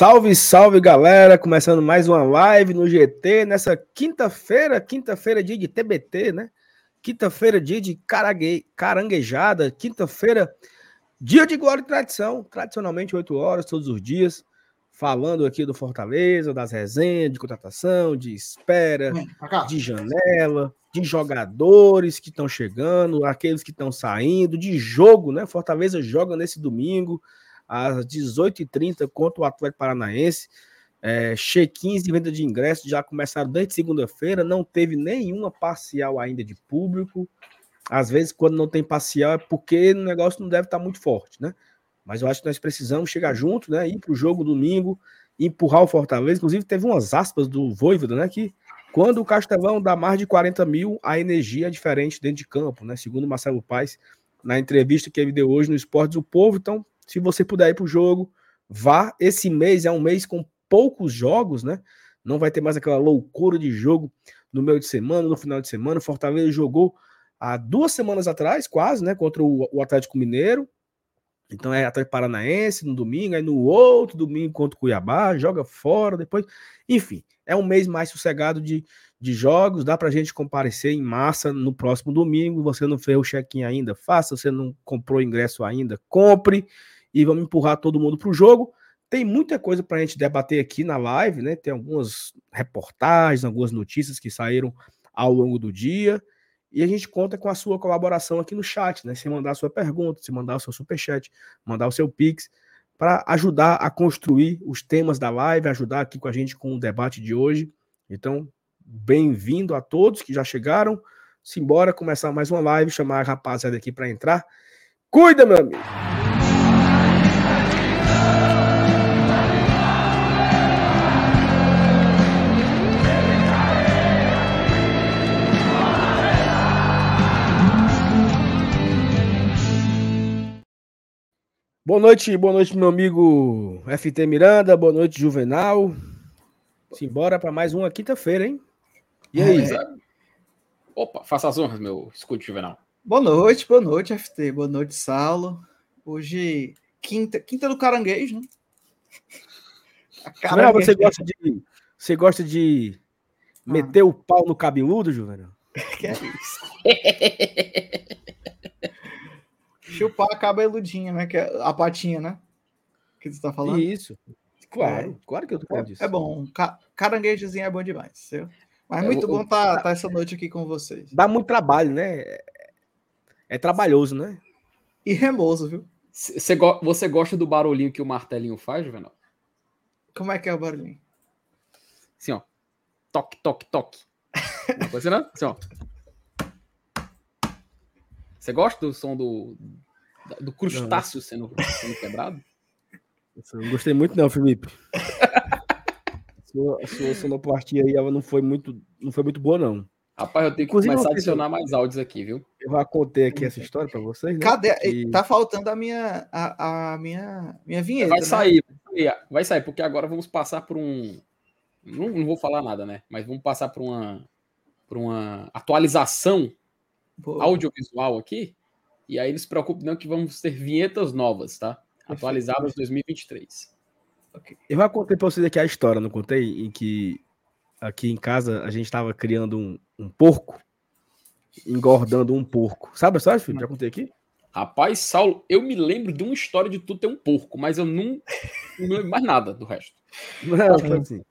Salve, salve galera! Começando mais uma live no GT nessa quinta-feira, quinta-feira, dia de TBT, né? Quinta-feira, dia de carangue... caranguejada, quinta-feira, dia de glória e tradição, tradicionalmente 8 horas todos os dias, falando aqui do Fortaleza, das resenhas, de contratação, de espera, de janela, de jogadores que estão chegando, aqueles que estão saindo, de jogo, né? Fortaleza joga nesse domingo às 18h30 contra o Atlético Paranaense. É, check-ins de venda de ingressos já começaram desde segunda-feira, não teve nenhuma parcial ainda de público. Às vezes, quando não tem parcial, é porque o negócio não deve estar muito forte, né? Mas eu acho que nós precisamos chegar junto, né? Ir para o jogo domingo, empurrar o Fortaleza. Inclusive, teve umas aspas do Voivoda, né? Que quando o Castelão dá mais de 40 mil, a energia é diferente dentro de campo, né? Segundo Marcelo Paes, na entrevista que ele deu hoje no Esportes do Povo. Então, se você puder ir para o jogo, vá. Esse mês é um mês com poucos jogos, né? Não vai ter mais aquela loucura de jogo no meio de semana, no final de semana. Fortaleza jogou há duas semanas atrás, quase, né? Contra o, Atlético Mineiro. Então é Atlético Paranaense no domingo, aí no outro domingo contra o Cuiabá, joga fora, depois. Enfim, é um mês mais sossegado de, de jogos, dá pra gente comparecer em massa no próximo domingo. Você não fez o check-in ainda, faça. Você não comprou ingresso ainda, compre e vamos empurrar todo mundo para o jogo. Tem muita coisa para a gente debater aqui na live, né? Tem algumas reportagens, algumas notícias que saíram ao longo do dia. E a gente conta com a sua colaboração aqui no chat, né? Se mandar a sua pergunta, se mandar o seu superchat, mandar o seu pix, para ajudar a construir os temas da live, ajudar aqui com a gente com o debate de hoje. Então, bem-vindo a todos que já chegaram. Simbora começar mais uma live, chamar a rapaziada aqui para entrar. Cuida, meu amigo! Boa noite, boa noite, meu amigo FT Miranda, boa noite, Juvenal. Simbora para mais uma quinta-feira, hein? E aí? É. Opa, faça as honras, meu escute Juvenal. Boa noite, boa noite, FT, boa noite, Saulo. Hoje, quinta, quinta do caranguejo, né? Caranguejo. Não, você gosta de, você gosta de ah. meter o pau no cabeludo, Juvenal? Que é isso? Chupar a cabeludinha, né? Que é a patinha, né? Que você tá falando? Isso. Claro, é. claro que eu tô falando é, disso. É bom. Ca caranguejozinho é bom demais. Seu. Mas é, muito bom estar tá, tá essa noite aqui com vocês. Dá muito trabalho, né? É trabalhoso, né? E remoso, viu? Você, go você gosta do barulhinho que o martelinho faz, Juvenal? Como é que é o barulhinho? Assim, ó. Toque, toque, toque. Não não? Assim, ó. Você gosta do som do, do crustáceo sendo, sendo quebrado? Eu não gostei muito, não, Felipe. a sua, sonoplastia aí ela não foi muito, não foi muito boa, não. Rapaz, eu tenho que Inclusive, começar a adicionar mais áudios aqui, viu? Eu vou contar aqui essa história para vocês. Né? Cadê? Que... Tá faltando a minha, a, a minha, minha vinheta. Vai né? sair, vai sair, porque agora vamos passar por um. Não, não vou falar nada, né? Mas vamos passar por uma, por uma atualização Boa. audiovisual aqui. E aí eles se preocupem não que vamos ter vinhetas novas, tá? Atualizadas 2023. Okay. Eu já contei para vocês aqui a história, não contei? Em que aqui em casa a gente estava criando um, um, porco, engordando um porco. Sabe a história, filho? Já contei aqui? Rapaz, Saulo, eu me lembro de uma história de tu ter um porco, mas eu não, não lembro mais nada do resto. Não, foi assim.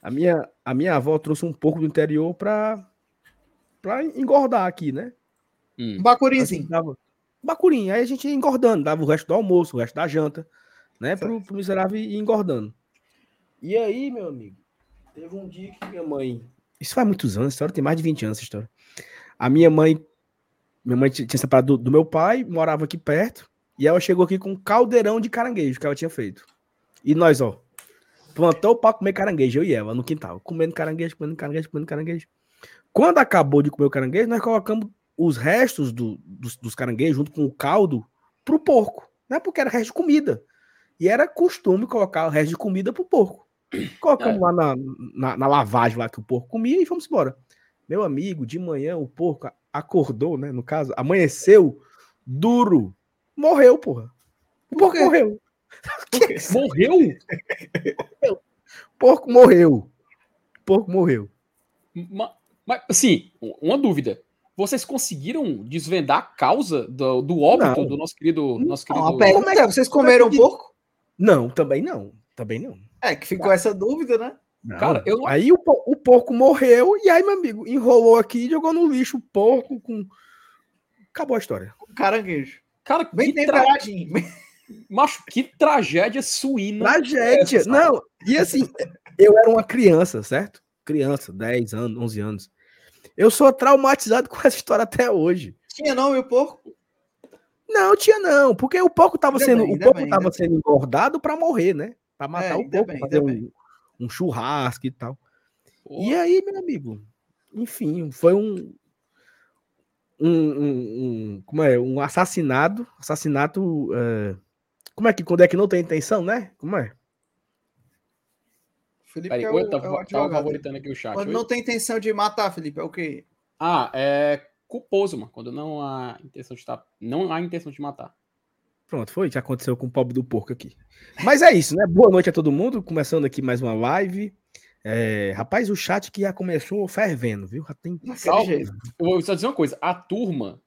A minha, a minha avó trouxe um porco do interior para para engordar aqui, né? Hum. Um bacurinzinho. Assim, bacurim. Aí a gente ia engordando, dava o resto do almoço, o resto da janta, né? Pro, pro miserável ir engordando. E aí, meu amigo, teve um dia que minha mãe. Isso faz muitos anos, a história tem mais de 20 anos essa história. A minha mãe. Minha mãe tinha separado do, do meu pai, morava aqui perto. E ela chegou aqui com um caldeirão de caranguejo que ela tinha feito. E nós, ó, plantou para comer caranguejo, eu e ela, no quintal, comendo caranguejo, comendo caranguejo, comendo caranguejo. Quando acabou de comer o caranguejo, nós colocamos os restos do, dos, dos caranguejos junto com o caldo pro porco, né? Porque era resto de comida. E era costume colocar o resto de comida pro porco. Colocamos é. lá na, na, na, lavagem lá que o porco comia e fomos embora. Meu amigo, de manhã o porco acordou, né? No caso, amanheceu duro. Morreu, porra. O porco morreu. Morreu? Porco morreu. Porco morreu. Mas, mas, assim, uma dúvida. Vocês conseguiram desvendar a causa do, do óbito Não. do nosso querido. Nosso Não, querido... a pergunta é, vocês comeram um porco? Não, também não. Também não. É, que ficou essa dúvida, né? Não. Cara, eu não- Aí o, o porco morreu, e aí, meu amigo, enrolou aqui e jogou no lixo o porco com. Acabou a história. Caranguejo. Cara, Bem que, tra... Macho, que tragédia suína. Tragédia. não, e assim, eu era uma criança, certo? Criança, 10 anos, 11 anos. Eu sou traumatizado com essa história até hoje. Tinha nome o porco? Não, tinha não, porque o porco tava Ainda sendo, bem, o porco bem, tava ainda sendo engordado para morrer, né? Para matar É, o porco, bem, fazer um, bem. um churrasco e tal. Pô, E aí, meu amigo, enfim, foi um, um, um- um- como é, um assassinado, assassinato, é, como é que quando é que não tem intenção, né? Como é? Felipe Peraí, é o, tá, é o tava advogado. favoritando aqui o chat. Quando oi? não tem intenção de matar, Felipe, é o quê? Ah, é culposo, mano. Quando não há intenção de estar. Não há intenção de matar. Pronto, foi o que aconteceu com o pobre do porco aqui. Mas é isso, né? Boa noite a todo mundo, começando aqui mais uma live. É, rapaz, o chat que já começou fervendo, viu? Já tem jeito. Eu vou só dizer uma coisa: a turma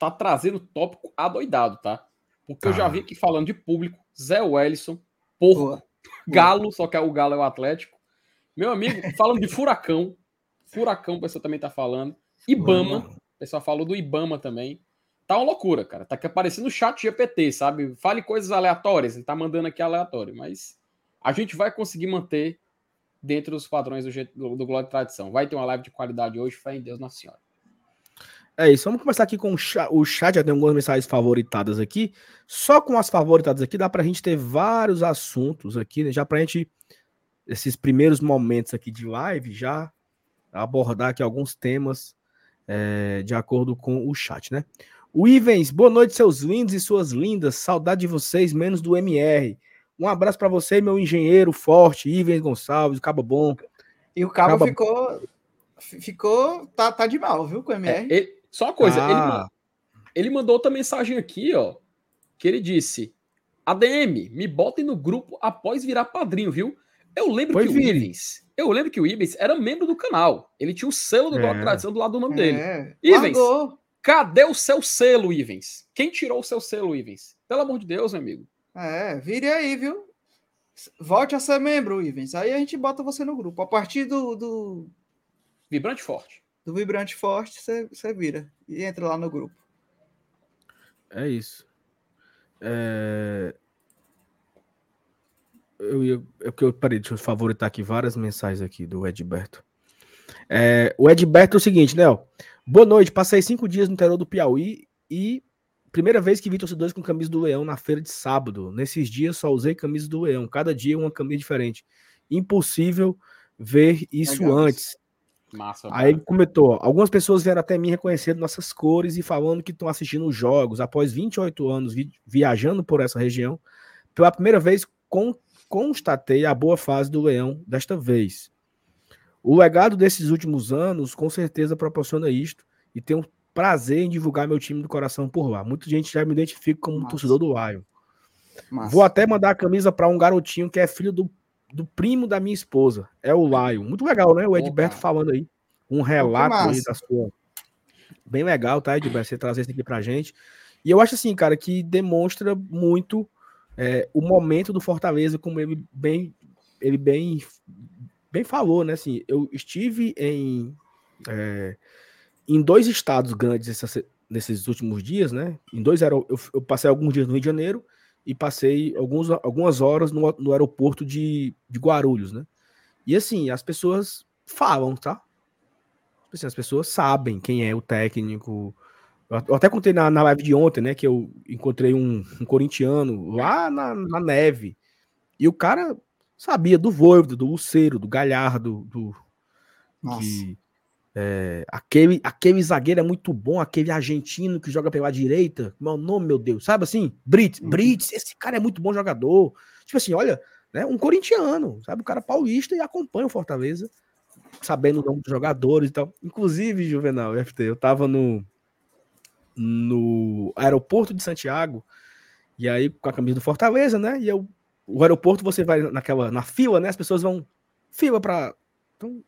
tá trazendo tópico adoidado, tá? Porque eu já Tá. vi aqui falando de público, Zé Wellison, Porco, Boa. Galo, só que o Galo é o Atlético. Meu amigo, falando de Furacão. Furacão, o pessoal também tá falando. Ibama, o pessoal falou do Ibama também. Tá uma loucura, cara. Tá aqui aparecendo o chat GPT, sabe? Fale coisas aleatórias. Ele tá mandando aqui aleatório, mas a gente vai conseguir manter dentro dos padrões do, do, do Glória e Tradição. Vai ter uma live de qualidade hoje, fé em Deus Nossa Senhora. É isso, vamos começar aqui com o chat. O chat já tem algumas mensagens favoritadas aqui. Só com as favoritadas aqui dá pra gente ter vários assuntos aqui, né? Já pra gente, esses primeiros momentos aqui de live, já abordar aqui alguns temas é, de acordo com o chat, né? O Ivens, boa noite, seus lindos e suas lindas. Saudade de vocês, menos do MR. Um abraço pra você, meu engenheiro forte, Ivens Gonçalves, Cabo Bom. E o cabo Acaba- ficou. fi- Ficou. Tá, tá de mal, viu, com o É, MR? ele- só uma coisa, ele, Ah. ma- ele mandou outra mensagem aqui, ó, que ele disse: ADM, me botem no grupo após virar padrinho, viu? Eu lembro Foi que o. Ivens, eu lembro que o Ivens era membro do canal. Ele tinha o selo do É. Globo Tradição do lado do nome dele. É. Ivens. Largou. Cadê o seu selo, Ivens? Quem tirou o seu selo, Ivens? Pelo amor de Deus, meu amigo. É, vire aí, viu? Volte a ser membro, Ivens. Aí a gente bota você no grupo. A partir do, do, Vibrante forte. Do Vibrante Forte, você, vira. E entra lá no grupo. É isso. É... Eu ia. É porque eu parei, deixa eu favoritar aqui várias mensagens aqui do Edberto. É, o Edberto é o seguinte, né? ó. Boa noite, passei cinco dias no interior do Piauí e primeira vez que vi torcedores com camisa do Leão na feira de sábado. Nesses dias só usei camisa do Leão, cada dia uma camisa diferente. Impossível ver isso Legal antes. Massa. Aí ele comentou: algumas pessoas vieram até mim reconhecendo nossas cores e falando que estão assistindo os jogos após 28 anos vi- viajando por essa região. Pela primeira vez, con- constatei a boa fase do Leão desta vez. O legado desses últimos anos com certeza proporciona isto e tenho prazer em divulgar meu time do coração por lá. Muita gente já me identifica como Massa. torcedor do Lion. Massa. Vou até mandar a camisa para um garotinho que é filho do, do primo da minha esposa. É o Lion. Muito legal, né? O Edberto cara. falando aí. Um relato aí da sua. Bem legal, tá, Edberto? Você trazer isso aqui pra gente. E eu acho assim, cara, que demonstra muito é, o momento do Fortaleza, como ele bem, ele bem, bem falou, né? Assim, eu estive em, é, em dois estados grandes essa- nesses últimos dias, né? Em dois eu, eu passei alguns dias no Rio de Janeiro e passei alguns, algumas horas no, no aeroporto de, de Guarulhos, né? E assim, as pessoas falam, tá? Assim, as pessoas sabem quem é o técnico. Eu até contei na, na live de ontem, né? Que eu encontrei um, um corintiano lá na, na neve. E o cara sabia do Voivoda, do Luceiro, do Galhardo, do, Nossa. É, aquele, aquele zagueiro é muito bom, aquele argentino que joga pela direita, o nome, meu Deus, sabe assim? Brits, Uhum. Brits, esse cara é muito bom jogador. Tipo assim, olha, né, um corintiano, sabe? O cara paulista e acompanha o Fortaleza, sabendo o nome dos jogadores e tal. Inclusive, Juvenal, FT, eu tava no, no aeroporto de Santiago E aí, com a camisa do Fortaleza, né? E eu, o aeroporto, você vai naquela, na fila, né? As pessoas vão fila pra. Então,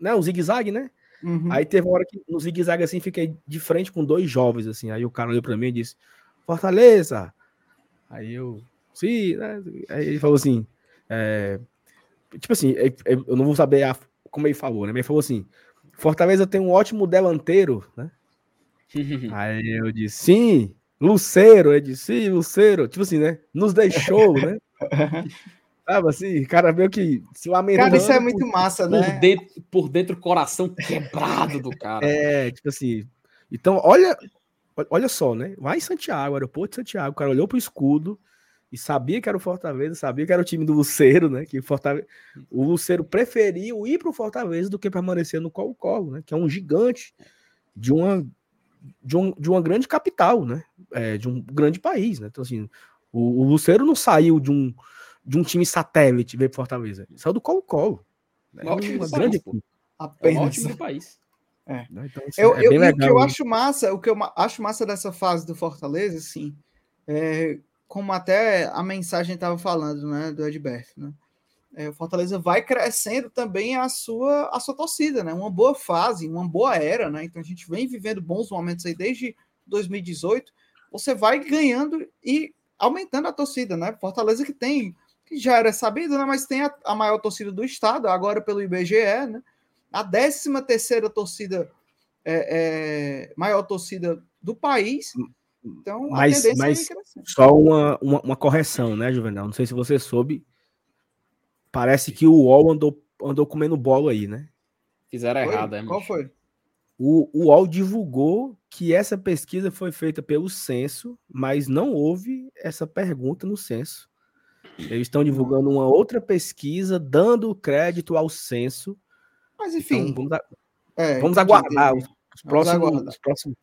né? O zigue-zague, né? Uhum. Aí teve uma hora que no zigue-zague assim, fiquei de frente com dois jovens, assim. Aí o cara olhou pra mim e disse: Fortaleza! Aí eu, sim, né? Aí ele falou assim: é, tipo assim, é, é, eu não vou saber a, como ele falou, né? Mas ele falou assim: Fortaleza tem um ótimo delanteiro, né? Aí eu disse, sim, Luceiro, eu disse, sim, Luceiro, tipo assim, né? Nos deixou, né? Sabe assim, cara meio que se lamentando. Cara, isso é muito massa, né? Por dentro, por dentro, o coração quebrado do cara. É, tipo assim. Então, olha, olha só, né? Lá em Santiago, aeroporto de Santiago, o cara olhou pro escudo e sabia que era o Fortaleza, sabia que era o time do Luceiro, né? Que Fortaleza, o Luceiro preferiu ir pro Fortaleza do que permanecer no Colo-Colo, né? Que é um gigante de uma de, um, de uma grande capital, né? É, de um grande país, né? Então, assim, o, o Luceiro não saiu de um, de um time satélite veio para Fortaleza. Ele saiu do Colo-Colo. Né? Uma grande equipe. Apenas. É o time do país. É. Então, eu, é eu, legal, o que eu acho massa, o que eu acho massa dessa fase do Fortaleza, assim, é, como até a mensagem estava falando, né, do Edberto, né? É, o Fortaleza vai crescendo também a sua a sua torcida, né? Uma boa fase, uma boa era, né? Então a gente vem vivendo bons momentos aí desde 2018. Você vai ganhando e aumentando a torcida, né? Fortaleza que tem que já era sabido, né? Mas tem a, a maior torcida do estado, agora pelo IBGE, né? A 13 terceira torcida é, é, maior torcida do país. Então, mas, mas só uma, uma, uma correção, né, Juvenal? Não sei se você soube, Parece que o UOL andou, andou comendo bolo aí, né? Fizeram foi? errado, é, Qual foi? O, o UOL divulgou que essa pesquisa foi feita pelo censo, mas não houve essa pergunta no censo. Eles estão divulgando uma outra pesquisa, dando crédito ao censo. Mas enfim. Então, vamos, a... é, vamos aguardar os, os próximos, aguardar. os próximos.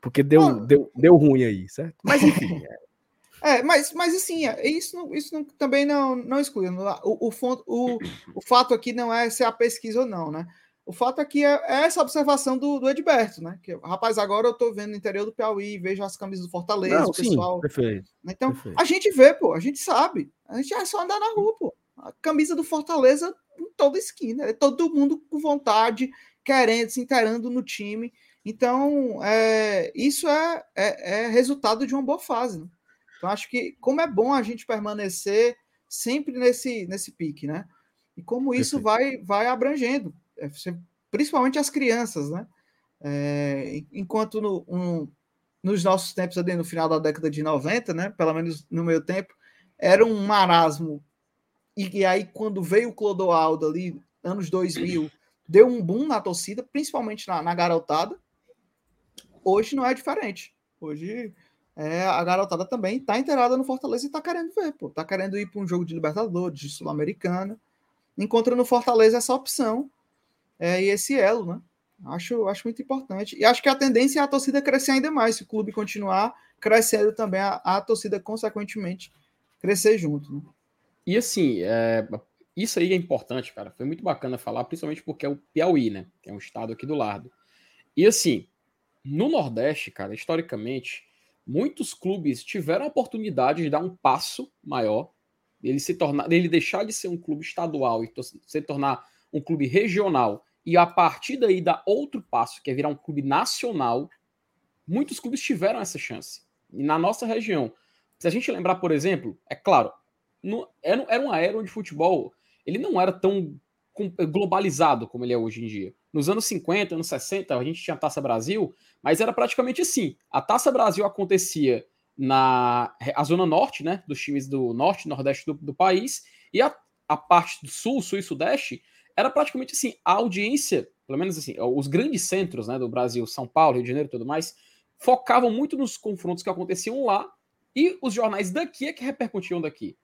Porque deu, ah, deu, deu ruim aí, certo? Mas enfim. É. É, mas, mas assim, é, isso, não, isso não, também não, não exclui. O, o, o, o fato aqui não é se é a pesquisa ou não, né? O fato aqui é, é essa observação do, do Edberto, né? Que, rapaz, agora eu tô vendo no interior do Piauí, vejo as camisas do Fortaleza, não, o pessoal. Sim, perfeito, então, perfeito. a gente vê, pô, a gente sabe. A gente é só andar na rua, pô. A camisa do Fortaleza em toda esquina. É todo mundo com vontade, querendo, se inteirando no time. Então, é, isso é, é, é resultado de uma boa fase, né? Então, acho que como é bom a gente permanecer sempre nesse, nesse pique, né? E como isso vai, vai abrangendo, é, principalmente as crianças, né? É, enquanto no, um, nos nossos tempos, ali no final da década de 90, né? Pelo menos no meu tempo, era um marasmo. E, e aí, quando veio o Clodoaldo ali, anos 2000, deu um boom na torcida, principalmente na, na garotada. Hoje não é diferente. Hoje é, a garotada também tá inteirada no Fortaleza e tá querendo ver, pô. Tá querendo ir para um jogo de Libertadores, de Sul-Americana. Encontra no Fortaleza essa opção é, e esse elo, né? Acho, acho muito importante. E acho que a tendência é a torcida crescer ainda mais. Se o clube continuar crescendo também, a, a torcida, consequentemente, crescer junto. Né? E assim, é, isso aí é importante, cara. Foi muito bacana falar, principalmente porque é o Piauí, né? Que é um estado aqui do lado. E assim, no Nordeste, cara, historicamente, muitos clubes tiveram a oportunidade de dar um passo maior, ele se tornar, ele deixar de ser um clube estadual e se tornar um clube regional e a partir daí dar outro passo, que é virar um clube nacional. Muitos clubes tiveram essa chance. E na nossa região, se a gente lembrar, por exemplo, é claro, no, era, era uma era onde o futebol ele não era tão globalizado como ele é hoje em dia. Nos anos 50, anos 60, a gente tinha a Taça Brasil, mas era praticamente assim. A Taça Brasil acontecia na a zona norte, né, dos times do norte nordeste do, do país, e a, a parte do sul, sul e sudeste, era praticamente assim, a audiência, pelo menos assim, os grandes centros, né, do Brasil, São Paulo, Rio de Janeiro e tudo mais, focavam muito nos confrontos que aconteciam lá, e os jornais daqui é que repercutiam daqui.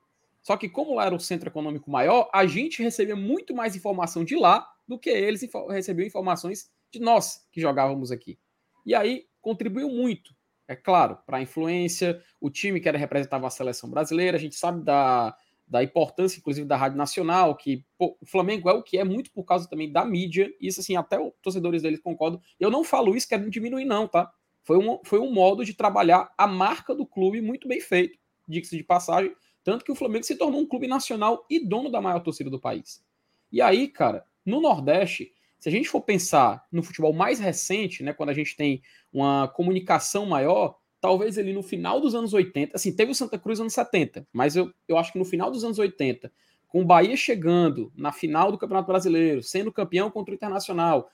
Só que como lá era o centro econômico maior, a gente recebia muito mais informação de lá do que eles recebiam informações de nós que jogávamos aqui. E aí contribuiu muito, é claro, para a influência, o time que era representava a seleção brasileira, a gente sabe da, da importância, inclusive, da Rádio Nacional, que pô, o Flamengo é o que é muito por causa também da mídia, e isso assim, até os torcedores deles concordam. Eu não falo isso querendo diminuir, não, tá? Foi um, foi um modo de trabalhar a marca do clube muito bem feito. diga-se de passagem, tanto que o Flamengo se tornou um clube nacional e dono da maior torcida do país. E aí, cara, no Nordeste, se a gente for pensar no futebol mais recente, né, quando a gente tem uma comunicação maior, talvez ali no final dos anos 80, assim, teve o Santa Cruz nos anos 70, mas eu, eu acho que no final dos anos 80, com o Bahia chegando na final do Campeonato Brasileiro, sendo campeão contra o Internacional,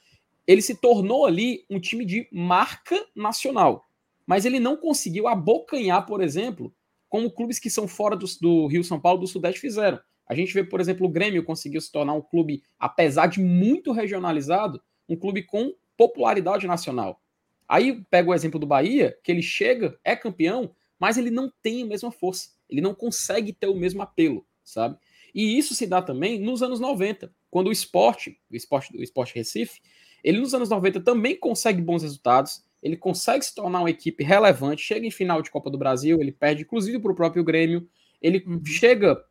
ele se tornou ali um time de marca nacional. Mas ele não conseguiu abocanhar, por exemplo, como clubes que são fora do, do Rio São Paulo do Sudeste fizeram. A gente vê, por exemplo, o Grêmio conseguiu se tornar um clube, apesar de muito regionalizado, um clube com popularidade nacional. Aí pega o exemplo do Bahia, que ele chega, é campeão, mas ele não tem a mesma força. Ele não consegue ter o mesmo apelo, sabe? E isso se dá também nos anos 90, quando o esporte, o esporte, o esporte Recife, ele nos anos 90 também consegue bons resultados, ele consegue se tornar uma equipe relevante, chega em final de Copa do Brasil, ele perde inclusive para o próprio Grêmio, ele uhum. chega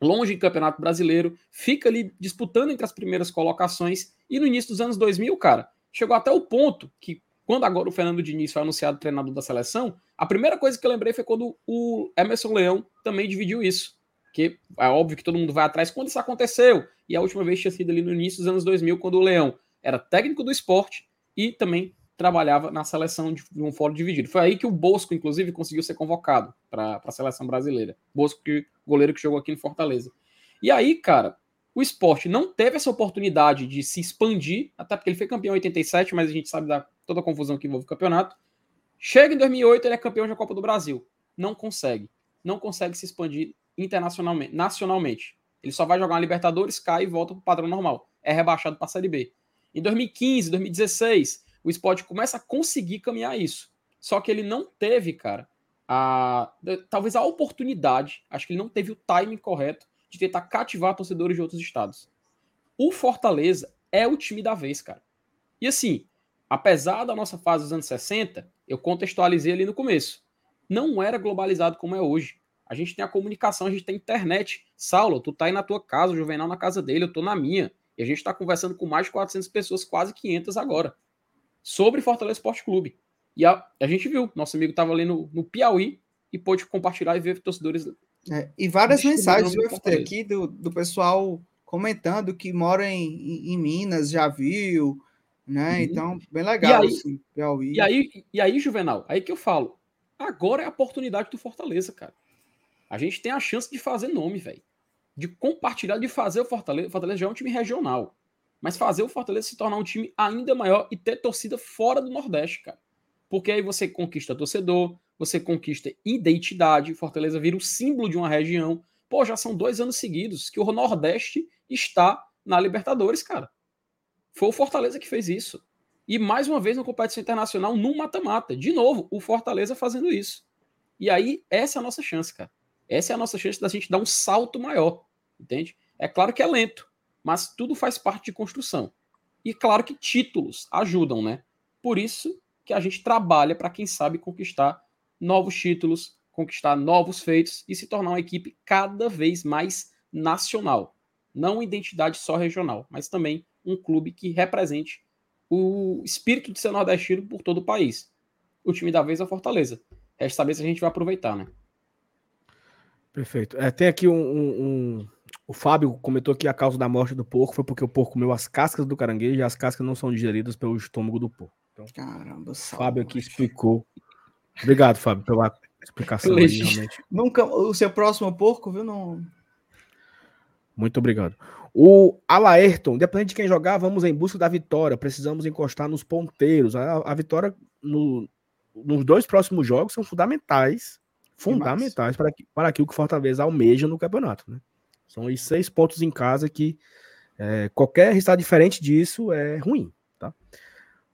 longe em Campeonato Brasileiro, fica ali disputando entre as primeiras colocações, e no início dos anos 2000, cara, chegou até o ponto que, quando agora o Fernando Diniz foi anunciado treinador da seleção, a primeira coisa que eu lembrei foi quando o Emerson Leão também dividiu isso. Que é óbvio que todo mundo vai atrás quando isso aconteceu. E a última vez tinha sido ali no início dos anos 2000, quando o Leão era técnico do esporte e também trabalhava na seleção de, um fórum dividido. Foi aí que o Bosco, inclusive, conseguiu ser convocado para a seleção brasileira. Bosco, goleiro que jogou aqui em Fortaleza. E aí, cara, o esporte não teve essa oportunidade de se expandir, até porque ele foi campeão em 87, mas a gente sabe da toda a confusão que envolve o campeonato. Chega em 2008, ele é campeão da Copa do Brasil. Não consegue. Não consegue se expandir internacionalmente, nacionalmente. Ele só vai jogar uma Libertadores, cai e volta para o padrão normal. É rebaixado para a Série B. Em 2015, 2016, o esporte começa a conseguir caminhar isso. Só que ele não teve, cara, a, talvez a oportunidade, acho que ele não teve o timing correto de tentar cativar torcedores de outros estados. O Fortaleza é o time da vez, cara. E assim, apesar da nossa fase dos anos 60, eu contextualizei ali no começo. Não era globalizado como é hoje. A gente tem a comunicação, a gente tem a internet. Saulo, tu tá aí na tua casa, o Juvenal na casa dele, eu tô na minha. E a gente tá conversando com mais de 400 pessoas, quase 500 agora sobre Fortaleza Esporte Clube. E a, a gente viu, nosso amigo estava ali no, no Piauí e pôde compartilhar e ver torcedores. É, e várias mensagens do FT aqui do, do pessoal comentando que mora em, em, Minas, já viu, né? Uhum. Então, bem legal. E aí, assim, Piauí. E aí, e aí, Juvenal, aí que eu falo. Agora é a oportunidade do Fortaleza, cara. A gente tem a chance de fazer nome, velho. De compartilhar, de fazer o Fortaleza. O Fortaleza já é um time regional mas fazer o Fortaleza se tornar um time ainda maior e ter torcida fora do Nordeste, cara. Porque aí você conquista torcedor, você conquista identidade, Fortaleza vira o símbolo de uma região. Pô, já são dois anos seguidos que o Nordeste está na Libertadores, cara. Foi o Fortaleza que fez isso. E mais uma vez na competição internacional, no mata-mata. De novo, o Fortaleza fazendo isso. E aí, essa é a nossa chance, cara. Essa é a nossa chance da gente dar um salto maior. Entende? É claro que é lento mas tudo faz parte de construção. E claro que títulos ajudam, né? Por isso que a gente trabalha para quem sabe conquistar novos títulos, conquistar novos feitos e se tornar uma equipe cada vez mais nacional. Não uma identidade só regional, mas também um clube que represente o espírito de ser nordestino por todo o país. O time da vez é a Fortaleza. Resta saber se a gente vai aproveitar, né? Perfeito. É, tem aqui um, um o Fábio comentou que a causa da morte do porco foi porque o porco comeu as cascas do caranguejo e as cascas não são digeridas pelo estômago do porco. Então, Caramba, o Fábio aqui explicou. Obrigado, Fábio, pela explicação. Aí, realmente. Nunca, o seu próximo porco, viu? Não... Muito obrigado. O Alaerton, independente de quem jogar, vamos em busca da vitória. Precisamos encostar nos ponteiros. A, a vitória no, nos dois próximos jogos são fundamentais. Fundamentais para, para aquilo que o Fortaleza almeja no campeonato. Né? São os seis pontos em casa que é, qualquer resultado diferente disso é ruim, tá?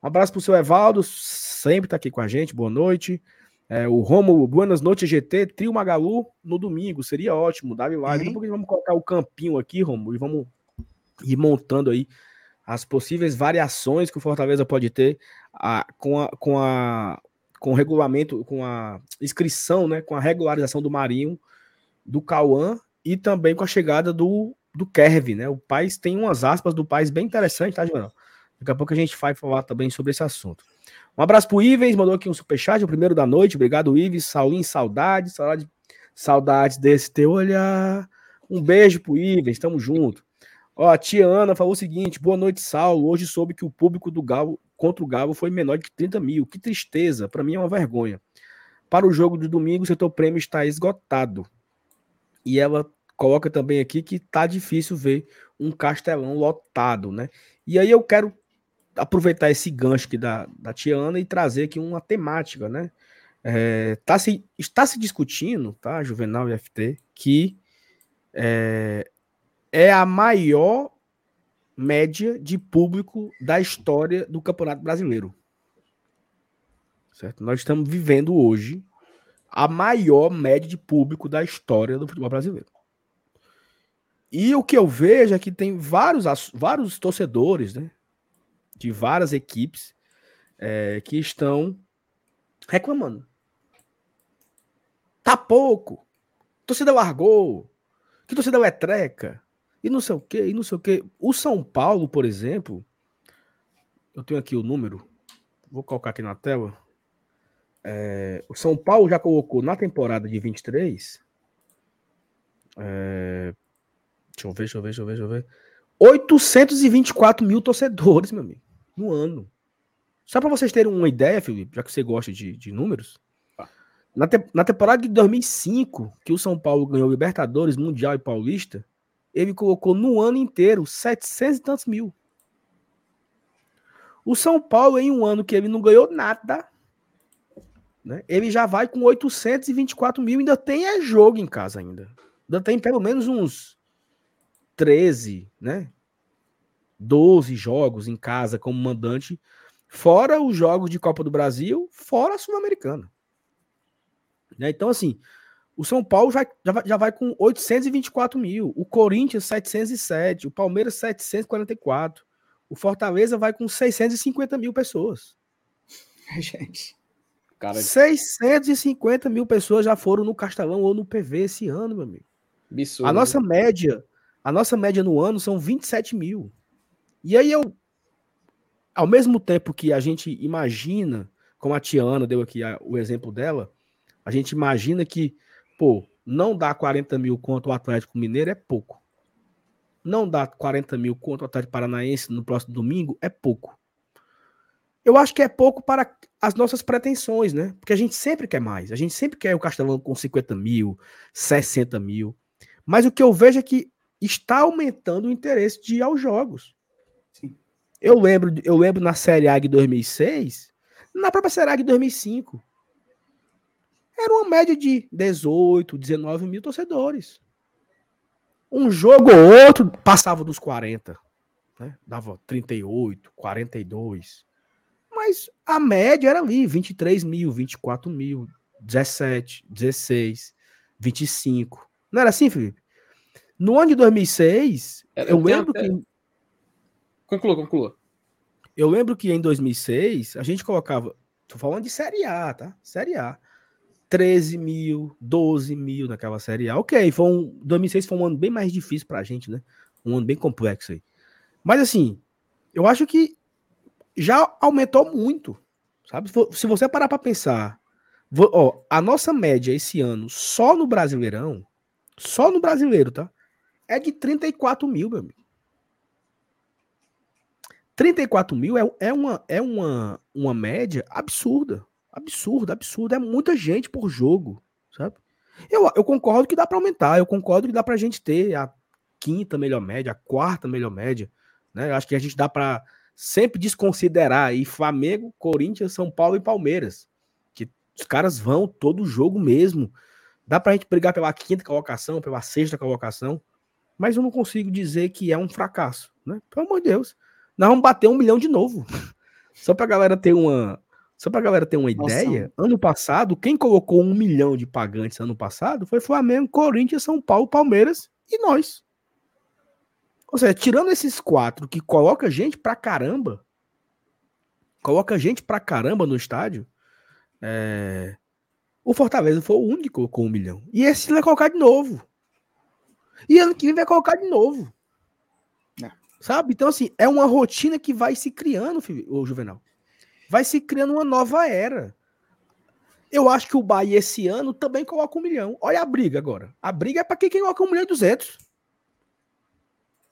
Um abraço pro seu Evaldo, sempre tá aqui com a gente, boa noite. É, o Romulo, Buenas noites, GT, Trio Magalu no domingo, seria ótimo, dá-lhe like. Uhum. Vamos colocar o campinho aqui, Romulo, e vamos ir montando aí as possíveis variações que o Fortaleza pode ter a, com, a, com, a, com o regulamento, com a inscrição, né, com a regularização do Marinho, do Cauã e também com a chegada do, do Kerv, né? O Paz tem umas aspas do Paz bem interessantes, tá, João? Daqui a pouco a gente vai falar também sobre esse assunto. Um abraço pro Ivens, mandou aqui um superchat, o primeiro da noite. Obrigado, Ives. Saulinho, saudade, saudade, Saudades desse teu olhar. Um beijo pro Ives, estamos junto. Ó, a tia Ana falou o seguinte: boa noite, Saulo. Hoje soube que o público do Galo contra o Galo foi menor de 30 mil. Que tristeza, para mim é uma vergonha. Para o jogo de domingo, o setor prêmio está esgotado. E ela coloca também aqui que tá difícil ver um castelão lotado, né? E aí eu quero aproveitar esse gancho aqui da, da Tiana e trazer aqui uma temática, né? É, tá se, está se discutindo, tá, Juvenal e FT, que é, é a maior média de público da história do Campeonato Brasileiro. Certo? Nós estamos vivendo hoje a maior média de público da história do futebol brasileiro. E o que eu vejo é que tem vários, vários torcedores, né, de várias equipes é, que estão reclamando. Tá pouco. Torcida largou. Que torcida é treca. E não sei o que, e não sei o que. O São Paulo, por exemplo, eu tenho aqui o número, vou colocar aqui na tela. É, o São Paulo já colocou na temporada de 23. É, deixa eu ver, deixa eu ver, deixa eu ver, deixa eu ver. 824 mil torcedores, meu amigo, no ano. Só para vocês terem uma ideia, Felipe, já que você gosta de, de números. Tá. Na, te, na temporada de 2005, que o São Paulo ganhou Libertadores, Mundial e Paulista, ele colocou no ano inteiro 700 e tantos mil. O São Paulo, em um ano que ele não ganhou nada, né? Ele já vai com 824 mil, ainda tem é jogo em casa ainda. Ainda tem pelo menos uns 13, né? 12 jogos em casa como mandante, fora os jogos de Copa do Brasil, fora a Sul-Americana. Né? Então, assim, o São Paulo já, já, vai, já vai com 824 mil, o Corinthians 707, o Palmeiras 744, o Fortaleza vai com 650 mil pessoas. Gente. Cara... 650 mil pessoas já foram no Castelão ou no PV esse ano, meu amigo. Absurdo. A nossa média, a nossa média no ano são 27 mil. E aí eu, ao mesmo tempo que a gente imagina, como a Tiana deu aqui a, o exemplo dela, a gente imagina que, pô, não dá 40 mil contra o Atlético Mineiro é pouco. Não dá 40 mil contra o Atlético Paranaense no próximo domingo é pouco. Eu acho que é pouco para as nossas pretensões, né? Porque a gente sempre quer mais. A gente sempre quer o Castelão com 50 mil, 60 mil. Mas o que eu vejo é que está aumentando o interesse de ir aos jogos. Sim. Eu lembro, eu lembro na Série A de 2006, na própria Série A de 2005. Era uma média de 18, 19 mil torcedores. Um jogo ou outro passava dos 40. Né? Dava 38, 42. Mas a média era ali, 23 mil, 24 mil, 17, 16, 25. Não era assim, Felipe? No ano de 2006, eu, eu lembro até... que. Conclua, conclua. Eu lembro que em 2006 a gente colocava. Tô falando de Série A, tá? Série A. 13 mil, 12 mil naquela Série A. Ok, foi um, 2006 foi um ano bem mais difícil pra gente, né? Um ano bem complexo aí. Mas assim, eu acho que já aumentou muito, sabe? Se você parar para pensar, ó, a nossa média esse ano, só no Brasileirão, só no Brasileiro, tá? É de 34 mil, meu amigo. 34 mil é, é, uma, é uma, uma média absurda. Absurda, absurda. É muita gente por jogo, sabe? Eu, eu concordo que dá para aumentar, eu concordo que dá pra gente ter a quinta melhor média, a quarta melhor média, né? Eu acho que a gente dá para sempre desconsiderar aí Flamengo, Corinthians, São Paulo e Palmeiras. Que os caras vão todo jogo mesmo. Dá pra gente brigar pela quinta colocação, pela sexta colocação, mas eu não consigo dizer que é um fracasso, né? Pelo amor de Deus. Nós vamos bater um milhão de novo. Só pra galera ter uma. Só pra galera ter uma Nossa. ideia, ano passado, quem colocou um milhão de pagantes ano passado foi Flamengo, Corinthians, São Paulo, Palmeiras e nós. Ou seja, tirando esses quatro que coloca gente pra caramba, coloca gente pra caramba no estádio, é... o Fortaleza foi o único que colocou um milhão. E esse vai colocar de novo. E ano que vem vai colocar de novo. Sabe? Então, assim, é uma rotina que vai se criando, o Juvenal. Vai se criando uma nova era. Eu acho que o Bahia esse ano também coloca um milhão. Olha a briga agora. A briga é para quem coloca um milhão e duzentos.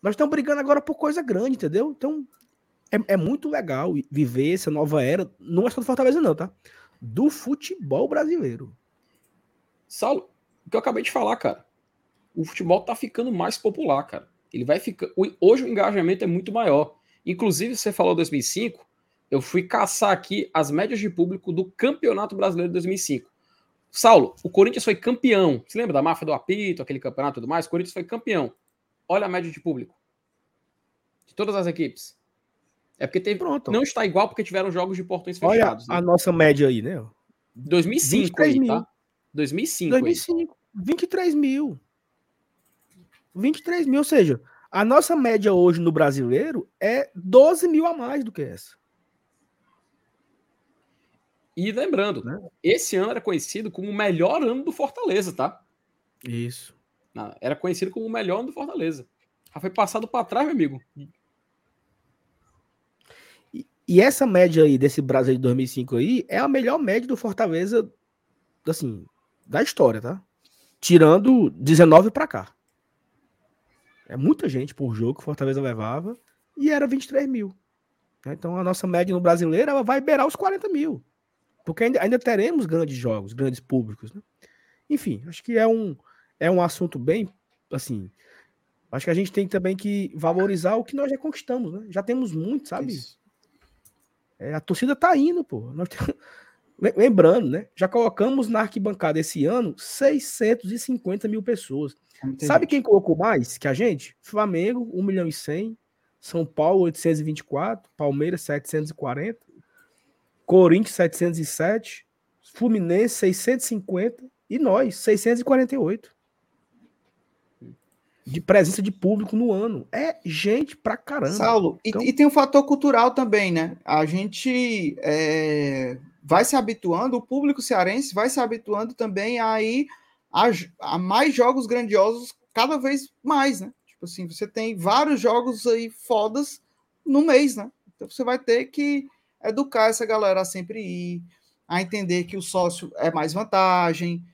Nós estamos brigando agora por coisa grande, entendeu? Então, é, é, muito legal viver essa nova era. Não é só do Fortaleza, não, tá? Do futebol brasileiro. Saulo, o que eu acabei de falar, cara. O futebol tá ficando mais popular, cara. Ele vai ficar. Hoje o engajamento é muito maior. Inclusive, você falou 2005. Eu fui caçar aqui as médias de público do Campeonato Brasileiro de 2005. Saulo, o Corinthians foi campeão. Você lembra da máfia do apito, aquele campeonato e tudo mais? O Corinthians foi campeão. Olha a média de público. De todas as equipes. É porque teve. Pronto. Não está igual porque tiveram jogos de portões fechados. Olha né? a nossa média aí, né? 2005 aí, mil. tá? 2005. 2005. Aí. 23 mil. 23 mil, ou seja, a nossa média hoje no brasileiro é 12 mil a mais do que essa. E lembrando, né? esse ano era conhecido como o melhor ano do Fortaleza, tá? Isso. Era conhecido como o melhor ano do Fortaleza. Já foi passado para trás, meu amigo. E essa média aí desse Brasil de 2005 aí é a melhor média do Fortaleza, assim, da história, tá? Tirando 19 para cá. É muita gente por jogo que Fortaleza levava e era 23 mil. Né? Então a nossa média no brasileiro ela vai beirar os 40 mil. Porque ainda, ainda teremos grandes jogos, grandes públicos. Né? Enfim, acho que é um, é um assunto bem assim. Acho que a gente tem também que valorizar o que nós já conquistamos, né? Já temos muito, sabe? É, a torcida tá indo, pô. Nós temos... Lembrando, né? Já colocamos na arquibancada esse ano 650 mil pessoas. Entendi. Sabe quem colocou mais que a gente? Flamengo, 1 milhão e 100. São Paulo, 824. Palmeiras, 740. Corinthians, 707. Fluminense, 650. E nós, 648 de presença de público no ano. É gente pra caramba. Saulo, então... e, e, tem um fator cultural também, né? A gente é, vai se habituando, o público cearense vai se habituando também a ir a, a, mais jogos grandiosos cada vez mais, né? Tipo assim, você tem vários jogos aí fodas no mês, né? Então você vai ter que educar essa galera a sempre ir, a entender que o sócio é mais vantagem.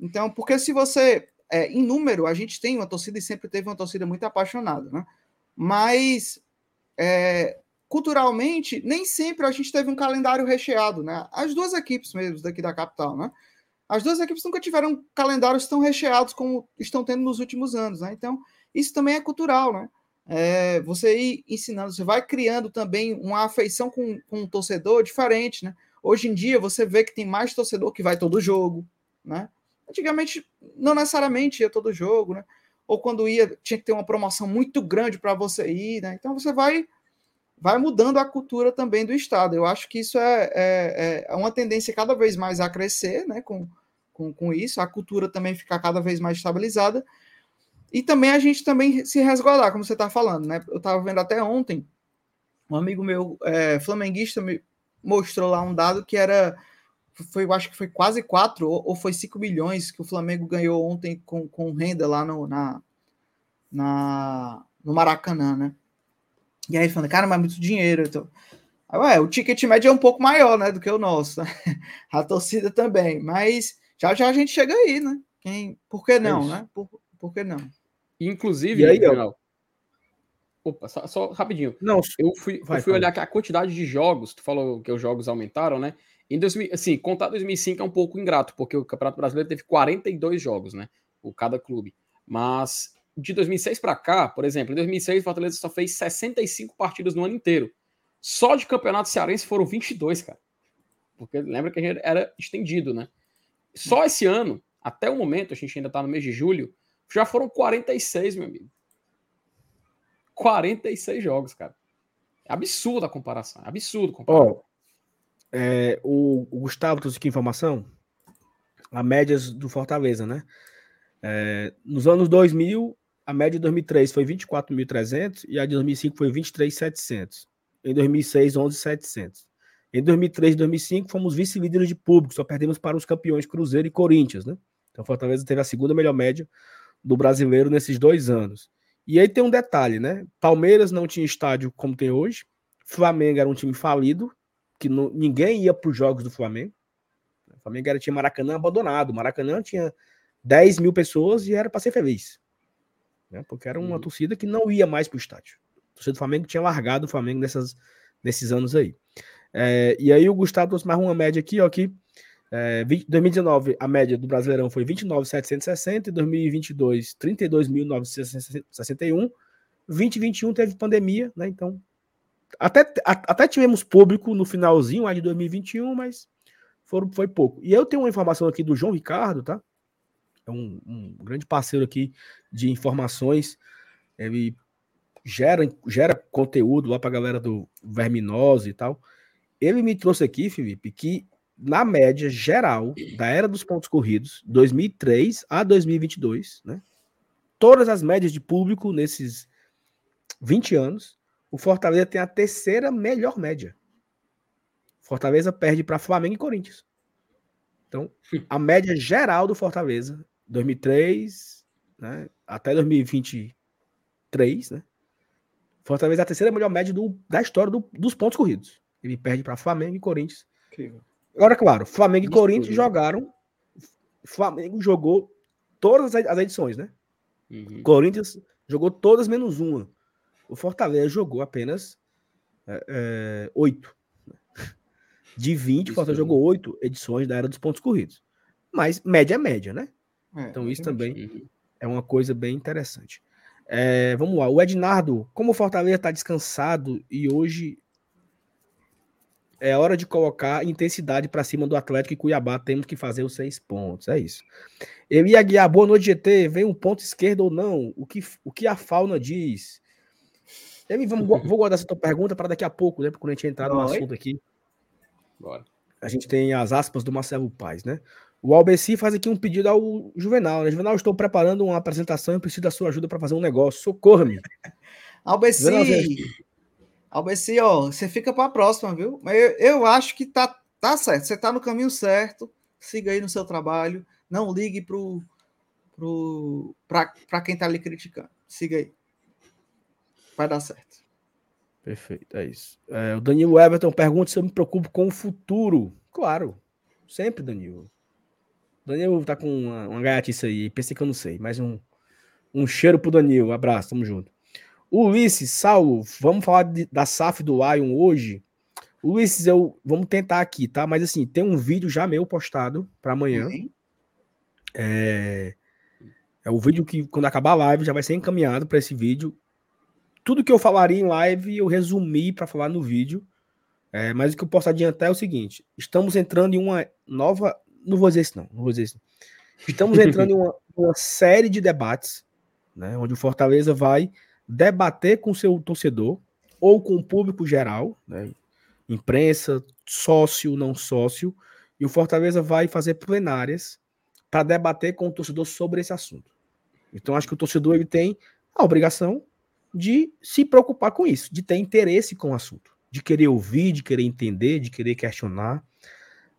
Então, porque se você é, em número, a gente tem uma torcida e sempre teve uma torcida muito apaixonada, né? Mas é, culturalmente, nem sempre a gente teve um calendário recheado, né? As duas equipes mesmo daqui da capital, né? As duas equipes nunca tiveram calendários tão recheados como estão tendo nos últimos anos, né? Então, isso também é cultural, né? É, você ir ensinando, você vai criando também uma afeição com, com um torcedor diferente, né? Hoje em dia, você vê que tem mais torcedor que vai todo jogo, né? Antigamente, não necessariamente ia todo jogo, né? Ou quando ia, tinha que ter uma promoção muito grande para você ir, né? Então você vai vai mudando a cultura também do Estado. Eu acho que isso é, é, é uma tendência cada vez mais a crescer, né? Com, com, com isso, a cultura também ficar cada vez mais estabilizada. E também a gente também se resguardar, como você está falando, né? Eu estava vendo até ontem, um amigo meu é, flamenguista me mostrou lá um dado que era foi, eu acho que foi quase 4 ou, ou foi 5 milhões que o Flamengo ganhou ontem com, com renda lá no, na, na, no Maracanã, né? E aí falando, cara, mas é muito dinheiro. Então... Ué, o ticket médio é um pouco maior, né, do que o nosso. a torcida também, mas já já a gente chega aí, né? Quem, por que não, é né? Por, por que não? Inclusive, e aí, Opa, só, só, rapidinho. Não, eu fui, vai, eu fui olhar a quantidade de jogos, tu falou que os jogos aumentaram, né? Em 2000, assim, contar 2005 é um pouco ingrato, porque o Campeonato Brasileiro teve 42 jogos, né? O cada clube. Mas de 2006 para cá, por exemplo, em 2006 o Fortaleza só fez 65 partidas no ano inteiro. Só de Campeonato Cearense foram 22, cara. Porque lembra que a gente era estendido, né? Só esse ano, até o momento, a gente ainda tá no mês de julho, já foram 46, meu amigo. 46 jogos, cara. É absurda a comparação. É absurdo. Ó, é, o, o, Gustavo trouxe aqui informação, a médias do Fortaleza, né? É, nos anos 2000, a média de 2003 foi 24.300 e a de 2005 foi 23.700. Em 2006, 11.700. Em 2003 e 2005, fomos vice-líderes de público, só perdemos para os campeões Cruzeiro e Corinthians, né? Então, Fortaleza teve a segunda melhor média do brasileiro nesses dois anos. E aí tem um detalhe, né? Palmeiras não tinha estádio como tem hoje, Flamengo era um time falido, que não, ninguém ia para os jogos do Flamengo. O Flamengo era, tinha Maracanã abandonado. Maracanã tinha 10 mil pessoas e era para ser feliz. Né? Porque era uma uhum. torcida que não ia mais para o estádio. A torcida do Flamengo tinha largado o Flamengo nessas, nesses anos aí. É, e aí o Gustavo trouxe mais uma média aqui, ó, que é, 20, 2019 a média do Brasileirão foi 29.760, em 2022 32.961, 2021 teve pandemia, né? Então até, a, até tivemos público no finalzinho lá de 2021, mas foram, foi pouco. E eu tenho uma informação aqui do João Ricardo, tá? É um, um grande parceiro aqui de informações. Ele gera, gera conteúdo lá para a galera do Verminose e tal. Ele me trouxe aqui, Felipe, que na média geral da era dos pontos corridos, 2003 a 2022, né? Todas as médias de público nesses 20 anos, o Fortaleza tem a terceira melhor média. Fortaleza perde para Flamengo e Corinthians. Então, a média geral do Fortaleza, 2003, né, até 2023, né? Fortaleza é a terceira melhor média do, da história do, dos pontos corridos. Ele perde para Flamengo e Corinthians. Incrível. Agora, claro, Flamengo e Corinthians jogaram. Flamengo jogou todas as edições, né? Uhum. Corinthians jogou todas menos uma. O Fortaleza jogou apenas é, é, oito. De 20, o Fortaleza jogou oito edições da Era dos Pontos Corridos. Mas média é média, né? É, então isso também é uma coisa bem interessante. É, vamos lá, o Ednardo, como o Fortaleza está descansado e hoje é hora de colocar intensidade para cima do Atlético e Cuiabá. Temos que fazer os seis pontos. É isso. Eu ia guiar. Boa noite, GT. Vem um ponto esquerdo ou não? O que, o que a fauna diz? Eu vamos, vou guardar essa tua pergunta para daqui a pouco, né? Porque quando a gente entrar no assunto aqui. Bora. A gente tem as aspas do Marcelo Paz, né? O Albeci faz aqui um pedido ao Juvenal. Né? Juvenal, estou preparando uma apresentação e preciso da sua ajuda para fazer um negócio. Socorra-me. Albeci, Albeci, ó, você fica para a próxima, viu? Mas eu, eu, acho que tá, tá certo. Você tá no caminho certo. Siga aí no seu trabalho. Não ligue pro, pro, para quem tá ali criticando. Siga aí. Vai dar certo. Perfeito, é isso. É, o Danilo Everton pergunta se eu me preocupo com o futuro. Claro, sempre, Danilo. Danilo tá com uma, uma gaiatice aí, pensei que eu não sei, mas um, um cheiro pro Danilo, um abraço, tamo junto. Ulisses, Saulo, vamos falar de, da SAF do Lion hoje. Ulisses, eu vamos tentar aqui, tá? Mas assim, tem um vídeo já meu postado para amanhã. Uhum. É, é o vídeo que, quando acabar a live, já vai ser encaminhado para esse vídeo. Tudo que eu falaria em live, eu resumi para falar no vídeo. É, mas o que eu posso adiantar é o seguinte: estamos entrando em uma nova. Não vou dizer isso, não. Não vou dizer isso. Estamos entrando em uma, uma série de debates, né, onde o Fortaleza vai debater com seu torcedor ou com o público geral, né, imprensa, sócio, não sócio, e o Fortaleza vai fazer plenárias para debater com o torcedor sobre esse assunto. Então acho que o torcedor ele tem a obrigação de se preocupar com isso, de ter interesse com o assunto, de querer ouvir, de querer entender, de querer questionar.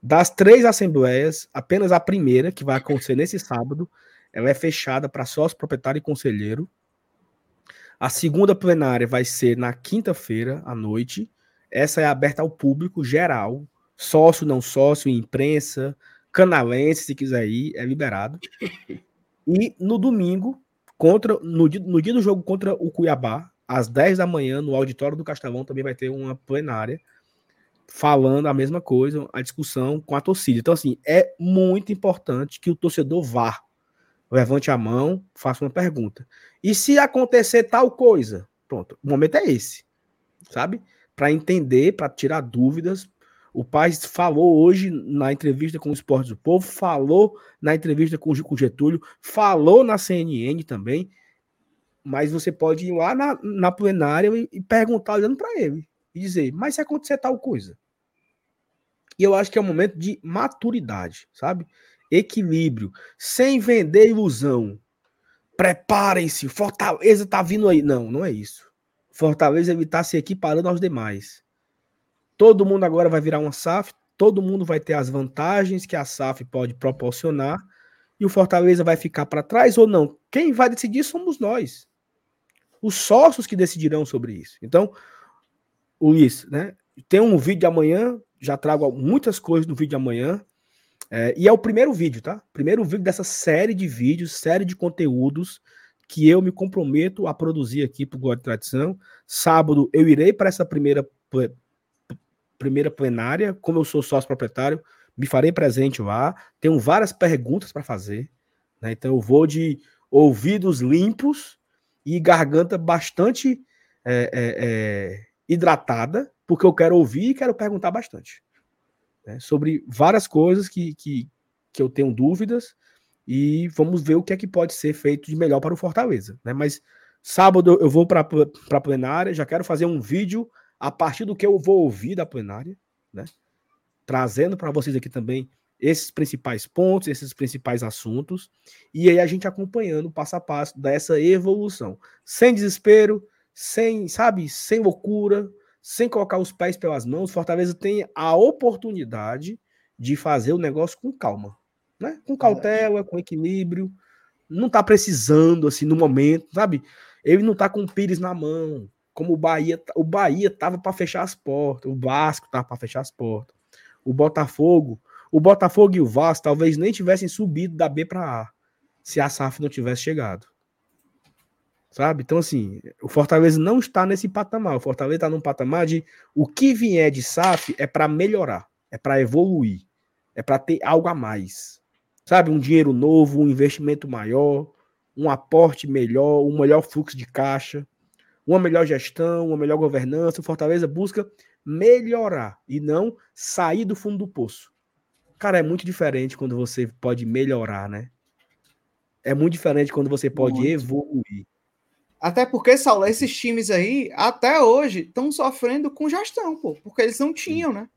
Das três assembleias, apenas a primeira, que vai acontecer nesse sábado, ela é fechada para sócio, proprietário e conselheiro. A segunda plenária vai ser na quinta-feira à noite. Essa é aberta ao público geral, sócio, não sócio, imprensa, canalense, se quiser ir, é liberado. E no domingo, contra no, no dia do jogo contra o Cuiabá, às 10 da manhã, no auditório do Castelão, também vai ter uma plenária falando a mesma coisa, a discussão com a torcida. Então, assim, é muito importante que o torcedor vá levante a mão, faça uma pergunta. E se acontecer tal coisa? Pronto, o momento é esse, sabe? Para entender, para tirar dúvidas. O pai falou hoje na entrevista com o Esporte do Povo, falou na entrevista com o Getúlio, falou na CNN também. Mas você pode ir lá na, na plenária e, e perguntar olhando para ele e dizer: Mas se acontecer tal coisa? E eu acho que é um momento de maturidade, sabe? equilíbrio, sem vender ilusão. Preparem-se, Fortaleza tá vindo aí. Não, não é isso. Fortaleza ele tá se equiparando aos demais. Todo mundo agora vai virar uma SAF, todo mundo vai ter as vantagens que a SAF pode proporcionar e o Fortaleza vai ficar para trás ou não. Quem vai decidir somos nós. Os sócios que decidirão sobre isso. Então, Luiz, né? Tem um vídeo de amanhã, já trago muitas coisas no vídeo de amanhã. É, e é o primeiro vídeo, tá? Primeiro vídeo dessa série de vídeos, série de conteúdos que eu me comprometo a produzir aqui para o God Tradição. Sábado eu irei para essa primeira, primeira plenária, como eu sou sócio proprietário, me farei presente lá. Tenho várias perguntas para fazer, né? Então eu vou de ouvidos limpos e garganta bastante é, é, é, hidratada, porque eu quero ouvir e quero perguntar bastante né, sobre várias coisas que, que, que eu tenho dúvidas e vamos ver o que é que pode ser feito de melhor para o Fortaleza. Né? Mas sábado eu vou para a plenária, já quero fazer um vídeo a partir do que eu vou ouvir da plenária, né? trazendo para vocês aqui também esses principais pontos, esses principais assuntos, e aí a gente acompanhando passo a passo dessa evolução, sem desespero, sem, sabe, sem loucura, sem colocar os pés pelas mãos, Fortaleza tem a oportunidade de fazer o negócio com calma, né? Com cautela, com equilíbrio. Não tá precisando assim no momento, sabe? Ele não tá com o Pires na mão, como o Bahia, o Bahia tava para fechar as portas, o Vasco tava para fechar as portas. O Botafogo, o Botafogo e o Vasco talvez nem tivessem subido da B para A, se a SAF não tivesse chegado. Sabe? Então, assim, o Fortaleza não está nesse patamar. O Fortaleza está num patamar de o que vier de SAF é para melhorar, é para evoluir, é para ter algo a mais. Sabe? Um dinheiro novo, um investimento maior, um aporte melhor, um melhor fluxo de caixa, uma melhor gestão, uma melhor governança. O Fortaleza busca melhorar e não sair do fundo do poço. Cara, é muito diferente quando você pode melhorar, né? É muito diferente quando você pode muito. evoluir. Até porque, Saulo, esses times aí, até hoje, estão sofrendo com gestão, pô, porque eles não tinham, né?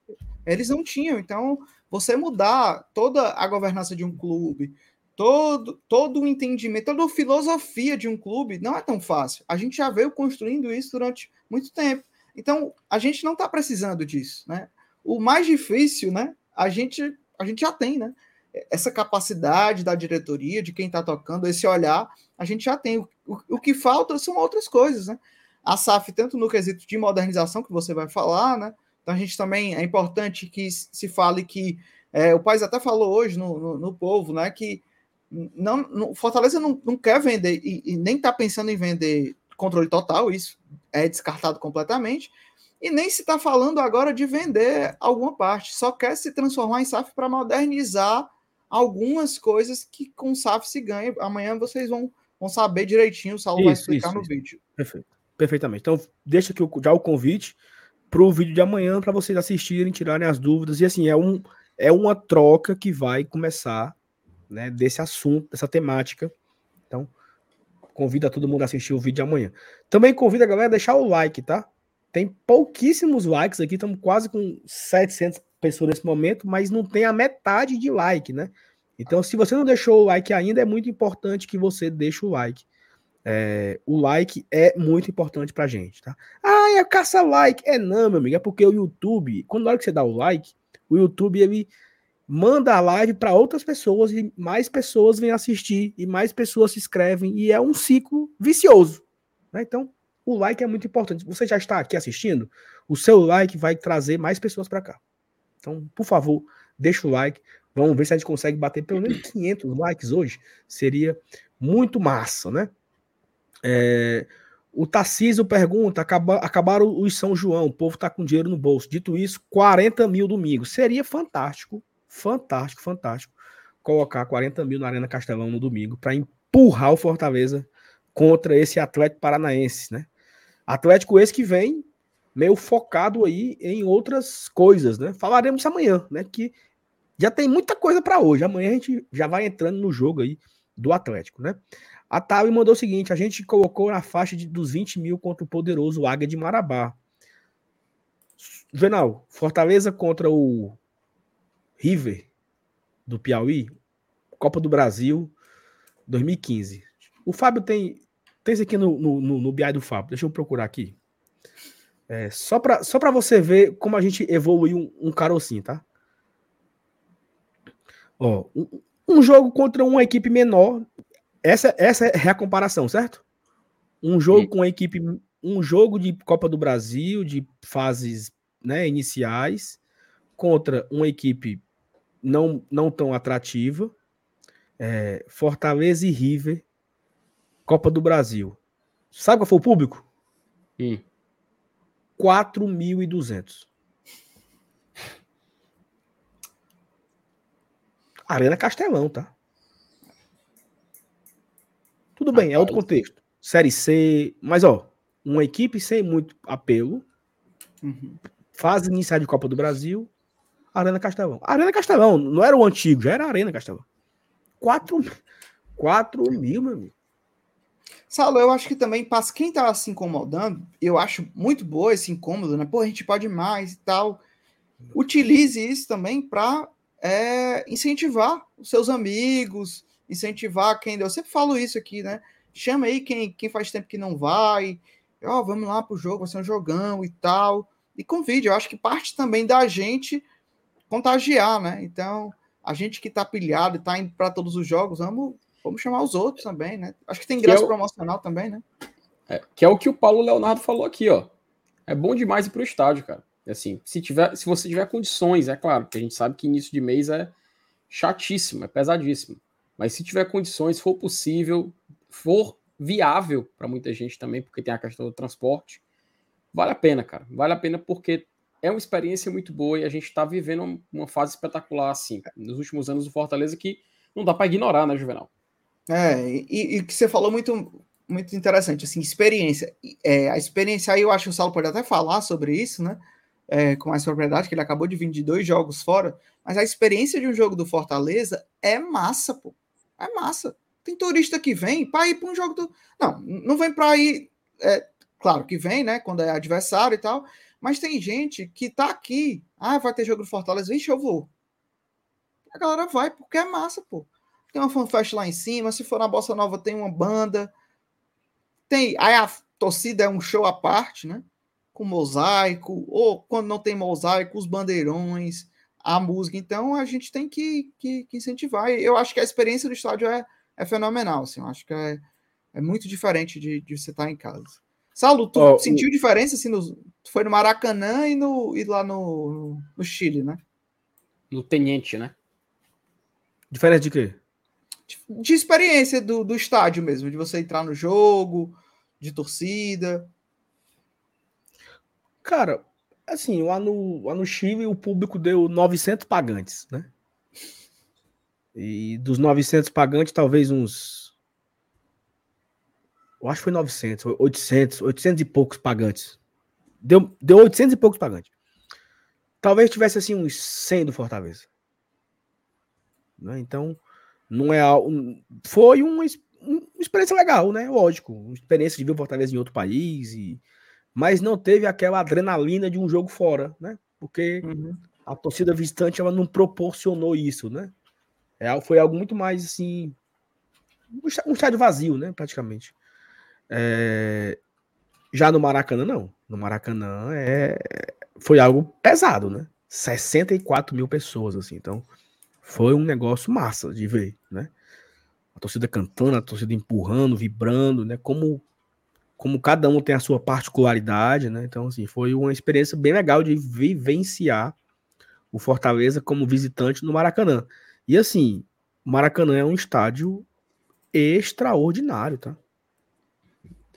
Eles não tinham. Então, você mudar toda a governança de um clube, todo, todo o entendimento, toda a filosofia de um clube, não é tão fácil. A gente já veio construindo isso durante muito tempo. Então, a gente não está precisando disso, né? O mais difícil, né? A gente, a gente já tem, né? essa capacidade da diretoria, de quem está tocando, esse olhar, a gente já tem. O, o, que falta são outras coisas, né? A SAF, tanto no quesito de modernização, que você vai falar, né? Então a gente também é importante que se fale que é, o país até falou hoje no, no, no povo, né? Que não, no, Fortaleza não, não quer vender e, e nem está pensando em vender controle total, isso é descartado completamente. E nem se está falando agora de vender alguma parte, só quer se transformar em SAF para modernizar algumas coisas que com SAF se ganha. Amanhã vocês vão, vão saber direitinho, o Saulo isso, vai explicar isso, no isso. vídeo. Perfeito. Perfeitamente. Então, deixa aqui já o convite para o vídeo de amanhã para vocês assistirem, tirarem as dúvidas. E assim, é, um, é uma troca que vai começar né, desse assunto, dessa temática. Então, convido a todo mundo a assistir o vídeo de amanhã. Também convido a galera a deixar o like, tá? Tem pouquíssimos likes aqui, estamos quase com 700 pessoas nesse momento, mas não tem a metade de like, né? Então, se você não deixou o like ainda, é muito importante que você deixe o like. É, o like é muito importante pra gente, tá? Ah, é caça like. É não, meu amigo, é porque o YouTube, quando na hora que você dá o like, o YouTube ele manda a live para outras pessoas e mais pessoas vêm assistir e mais pessoas se inscrevem e é um ciclo vicioso, né? Então, o like é muito importante. Você já está aqui assistindo, o seu like vai trazer mais pessoas para cá. Então, por favor, deixa o like. Vamos ver se a gente consegue bater pelo menos 500 likes hoje. Seria muito massa, né? É, o Tarcísio pergunta: acaba, acabaram os São João, o povo tá com dinheiro no bolso. Dito isso, 40 mil domingo. Seria fantástico, fantástico, fantástico colocar 40 mil na Arena Castelão no domingo para empurrar o Fortaleza contra esse Atlético Paranaense, né? Atlético esse que vem meio focado aí em outras coisas, né? Falaremos amanhã, né? Que já tem muita coisa para hoje. Amanhã a gente já vai entrando no jogo aí do Atlético, né? A Tawi mandou o seguinte: a gente colocou na faixa de, dos 20 mil contra o poderoso Águia de Marabá. Venal, Fortaleza contra o River do Piauí, Copa do Brasil 2015. O Fábio tem. Tem isso aqui no, no, no, no BI do Fábio. Deixa eu procurar aqui. É, só para só você ver como a gente evoluiu um, um carocinho, tá? Ó, um, um, jogo contra uma equipe menor. Essa, essa é a comparação, certo? Um jogo com a equipe. Um jogo de Copa do Brasil, de fases né, iniciais, contra uma equipe não, não tão atrativa. É, Fortaleza e River, Copa do Brasil. Sabe qual foi o público? Hum. 4.200. Arena Castelão, tá? Tudo bem, é outro contexto. Série C, mas ó, uma equipe sem muito apelo, Uhum. fase inicial de Copa do Brasil, Arena Castelão. Arena Castelão, não era o antigo, já era Arena Castelão. 4, 4 mil, meu amigo. Saulo, eu acho que também, para quem tá se incomodando, eu acho muito boa esse incômodo, né? Pô, a gente pode mais e tal. Utilize isso também para incentivar os seus amigos, incentivar quem. Eu sempre falo isso aqui, né? Chama aí quem, quem faz tempo que não vai. Ó, vamos lá pro jogo, vai ser um jogão e tal. E convide, eu acho que parte também da gente contagiar, né? Então, a gente que tá pilhado e tá indo para todos os jogos, vamos, vamos chamar os outros também, né? Acho que tem Que graça é o- promocional também, né? É, que é o que o Paulo Leonardo falou aqui, ó. É bom demais ir pro estádio, cara. Assim, se tiver, se você tiver condições, é claro, que a gente sabe que início de mês é chatíssimo, é pesadíssimo. Mas se tiver condições, for possível, for viável para muita gente também, porque tem a questão do transporte, vale a pena, cara. Vale a pena porque é uma experiência muito boa e a gente tá vivendo uma- fase espetacular, assim, nos últimos anos do Fortaleza que não dá para ignorar, né, Juvenal? É, e, e que você falou muito, muito interessante, assim, experiência. É, a experiência aí, eu acho que o Saulo pode até falar sobre isso, né? É, com mais propriedade, que ele acabou de vir de dois jogos fora, mas a experiência de um jogo do Fortaleza é massa, pô. É massa. Tem turista que vem para ir para um jogo do. Não, não vem para ir. é, claro que vem, né? Quando é adversário e tal, mas tem gente que tá aqui. Ah, vai ter jogo do Fortaleza, vixe, eu vou. A galera vai porque é massa, pô tem uma fanfest lá em cima, se for na Bossa Nova tem uma banda, tem, aí a torcida é um show à parte, né, com mosaico, ou quando não tem mosaico, os bandeirões, a música, então a gente tem que, que, que incentivar, e eu acho que a experiência do estádio é, é fenomenal, assim, eu acho que é, é muito diferente de, de você estar em casa. Saulo, tu Ó, o- sentiu diferença, assim, no, tu foi no Maracanã e, no, e lá no, no Chile, né? No Teniente, né? Diferença de quê? de experiência do, do estádio mesmo, de você entrar no jogo, de torcida. Cara, assim, lá no, lá no Chile o público deu 900 pagantes, né? E dos 900 pagantes, talvez uns. Eu acho que foi 900, 800, 800 e poucos pagantes. Deu, deu 800 e poucos pagantes. Talvez tivesse assim uns 100 do Fortaleza. Né? Então, não é algo. Foi uma, uma experiência legal, né? Lógico. Uma experiência de ver o Fortaleza em outro país e mas não teve aquela adrenalina de um jogo fora, né? Porque a torcida visitante ela não proporcionou isso, né? É, foi algo muito mais assim, um um estádio vazio, né? Praticamente. É, já no Maracanã não, no Maracanã é foi algo pesado, né? 64 mil pessoas assim, então foi um negócio massa de ver, né? A torcida cantando, a torcida empurrando, vibrando, né? Como como cada um tem a sua particularidade, né? Então, assim, foi uma experiência bem legal de vivenciar o Fortaleza como visitante no Maracanã. E assim, Maracanã é um estádio extraordinário, tá?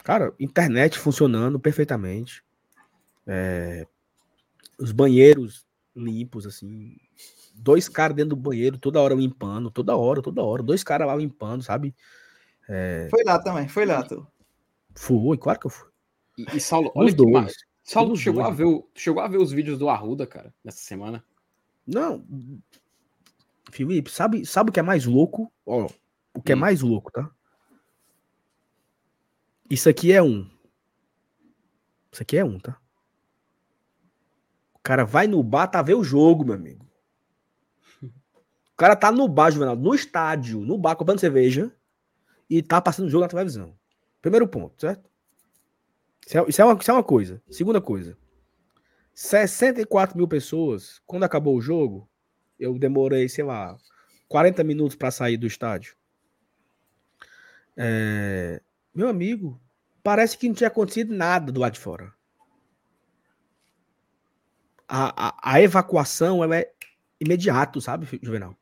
Cara, internet funcionando perfeitamente. É, os banheiros limpos, assim. Dois caras dentro do banheiro, toda hora limpando, toda hora, toda hora. Dois caras lá limpando, sabe? Foi lá também, foi lá. Tu. Foi, claro que eu fui. E, e Saulo, olha Os que dois. Saulo, tu chegou, dois. a ver o, chegou a ver os vídeos do Arruda, cara, nessa semana? Não. Felipe, sabe, sabe o que é mais louco? Ó, o que é Hum. mais louco, tá? Isso aqui é um. Isso aqui é um, tá? O cara vai no bar, tá ver o jogo, meu amigo. O cara tá no bar, Juvenal, no estádio, no bar, comprando cerveja e tá passando o jogo na televisão. Primeiro ponto, certo? Isso é, isso é uma, isso é uma coisa. Segunda coisa. 64 mil pessoas, quando acabou o jogo, eu demorei, sei lá, 40 minutos para sair do estádio. É, meu amigo, parece que não tinha acontecido nada do lado de fora. A, a, a evacuação ela é imediato, sabe, Juvenal?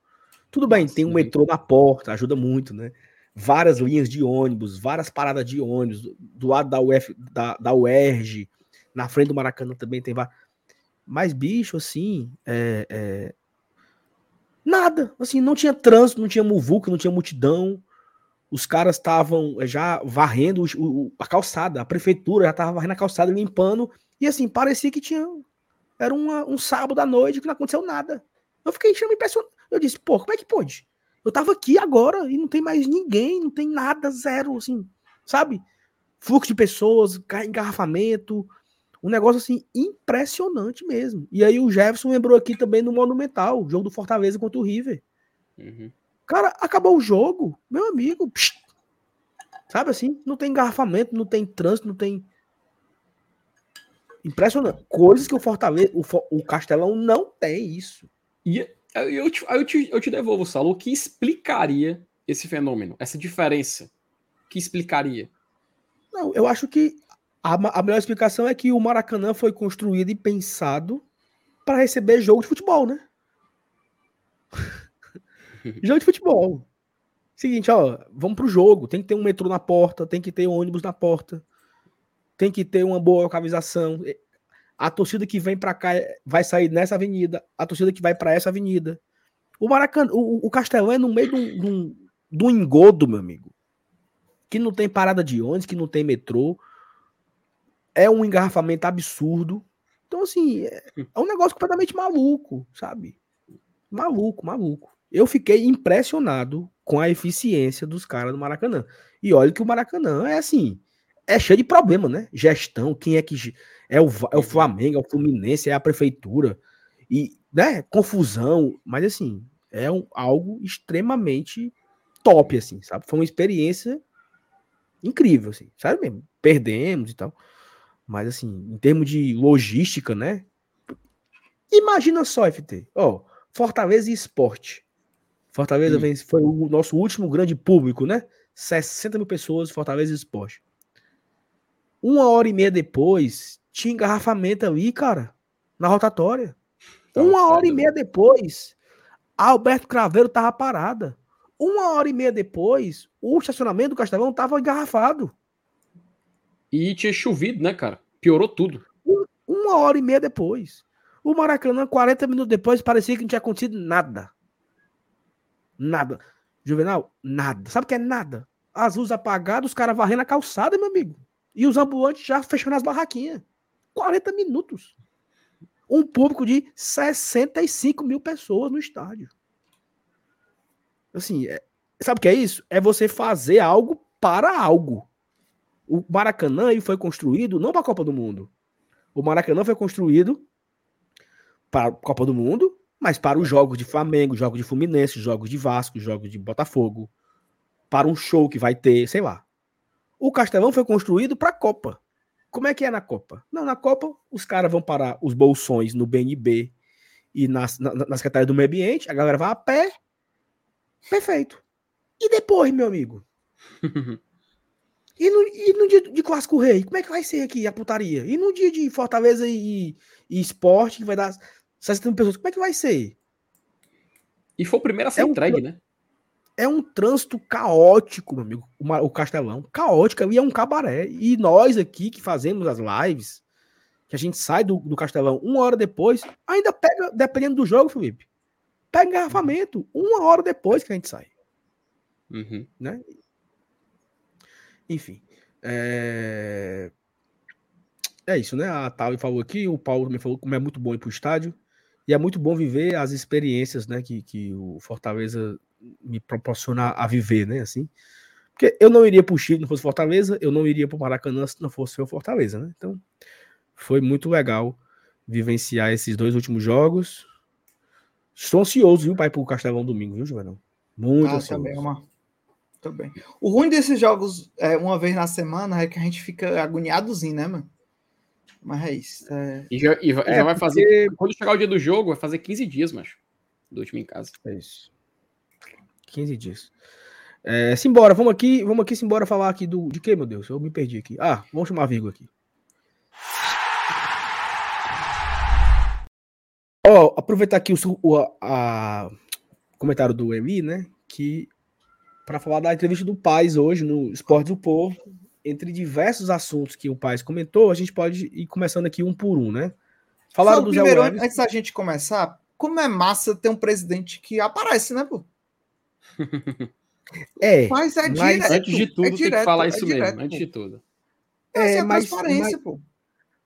Tudo bem, tem um metrô na porta, ajuda muito, né? Várias linhas de ônibus, várias paradas de ônibus, do lado da, UF, da, da UERJ, na frente do Maracanã também tem várias. Mas, bicho, assim, é, é... nada. Assim, não tinha trânsito, não tinha muvuca, não tinha multidão. Os caras estavam já varrendo o, o, a calçada, a prefeitura já estava varrendo a calçada, limpando. E assim, parecia que tinha. Era uma, um sábado à noite que não aconteceu nada. Eu fiquei impressionado. Eu disse, pô, como é que pode? Eu tava aqui agora e não tem mais ninguém, não tem nada, zero, assim, sabe? Fluxo de pessoas, engarrafamento, um negócio assim impressionante mesmo. E aí o Jefferson lembrou aqui também no Monumental, o jogo do Fortaleza contra o River. Uhum. Cara, acabou o jogo, meu amigo. Psh, sabe assim? Não tem engarrafamento, não tem trânsito, não tem. Impressionante. Coisas que o Fortaleza, o, o Castelão não tem isso. E eu te, eu te, eu te devolvo, Saulo, o que explicaria esse fenômeno, essa diferença? que explicaria? Não, eu acho que a, a melhor explicação é que o Maracanã foi construído e pensado para receber jogo de futebol, né? jogo de futebol. Seguinte, ó, vamos pro jogo. Tem que ter um metrô na porta, tem que ter um ônibus na porta, tem que ter uma boa localização. A torcida que vem para cá vai sair nessa avenida, a torcida que vai para essa avenida. O Maracanã, o, o Castelão é no meio de um, de, um, engodo, meu amigo. Que não tem parada de ônibus, que não tem metrô. É um engarrafamento absurdo. Então, assim, é, é um negócio completamente maluco, sabe? Maluco, maluco. Eu fiquei impressionado com a eficiência dos caras do Maracanã. E olha que o Maracanã é assim, é cheio de problema, né? Gestão, quem é que é o, é o uhum. Flamengo, é o Fluminense, é a prefeitura e, né, confusão, mas assim, é um, algo extremamente top assim, sabe? Foi uma experiência incrível assim, sabe mesmo? Perdemos e tal. Mas assim, em termos de logística, né? Imagina só, FT. Ó, oh, Fortaleza e Esporte. Fortaleza hum. foi o nosso último grande público, né? 60 mil pessoas, Fortaleza e Esporte. Uma hora e meia depois, tinha engarrafamento ali, cara, na rotatória. Tá Uma hora e meia depois, Alberto Craveiro tava parada. Uma hora e meia depois, o estacionamento do Castelão tava engarrafado. E tinha chovido, né, cara? Piorou tudo. Uma hora e meia depois. O Maracanã, 40 minutos depois, parecia que não tinha acontecido nada. Nada. Juvenal, nada. Sabe o que é nada? As luzes apagadas, os caras varrendo a calçada, meu amigo. E os ambulantes já fechando as barraquinhas. 40 minutos. Um público de 65 mil pessoas no estádio. Assim, é, sabe o que é isso? É você fazer algo para algo. O Maracanã foi construído não para a Copa do Mundo. O Maracanã foi construído para a Copa do Mundo, mas para os jogos de Flamengo, jogos de Fluminense, jogos de Vasco, jogos de Botafogo, para um show que vai ter, sei lá. O Castelão foi construído para a Copa. Como é que é na Copa? Não, na Copa os caras vão parar os bolsões no BNB e nas, na, na Secretaria do Meio Ambiente, a galera vai a pé. Perfeito. E depois, meu amigo? e, no, e no dia de Clássico Rei, como é que vai ser aqui a putaria? E no dia de Fortaleza e, e Esporte, que vai dar 60 mil pessoas, como é que vai ser? E foi o primeiro a ser é entregue, um, né? É um trânsito caótico, meu amigo, o Castelão. Caótico e é um cabaré. E nós aqui que fazemos as lives, que a gente sai do, do Castelão uma hora depois, ainda pega, dependendo do jogo, Felipe, pega engarrafamento uma hora depois que a gente sai. Uhum. Né? Enfim. É... é isso, né? A Thalia falou aqui, o Paulo também falou como é muito bom ir pro estádio. E é muito bom viver as experiências né, que, que o Fortaleza me proporcionar a viver, né? Assim. Porque eu não iria para o Chile se não fosse Fortaleza, eu não iria para o Maracanã se não fosse o Fortaleza, né? Então, foi muito legal vivenciar esses dois últimos jogos. Estou ansioso, viu, pai, para o Castelão domingo, viu, Juvenal? Muito ah, ansioso. Também, uma... também. O ruim desses jogos, é, uma vez na semana, é que a gente fica agoniadozinho, né, mano? Mas é isso. É... E já, e já é, vai fazer. Porque... Quando chegar o dia do jogo, vai fazer 15 dias, macho. Do último em casa. É isso. 15 dias. É, simbora, vamos aqui, vamos aqui, simbora falar aqui do. De que, meu Deus? Eu me perdi aqui. Ah, vamos chamar a Vigo aqui. Ó, oh, aproveitar aqui o, o a, comentário do Emi, né? Que para falar da entrevista do Paz hoje no Esporte do Povo, entre diversos assuntos que o Paz comentou, a gente pode ir começando aqui um por um, né? Falaram Só do primeiro, Zé antes da gente começar, como é massa ter um presidente que aparece, né, pô? É, mas é mas direto, antes de tudo é direto, tem que falar é isso direto, mesmo, antes de tudo. É, é mas, transparência, mas, pô.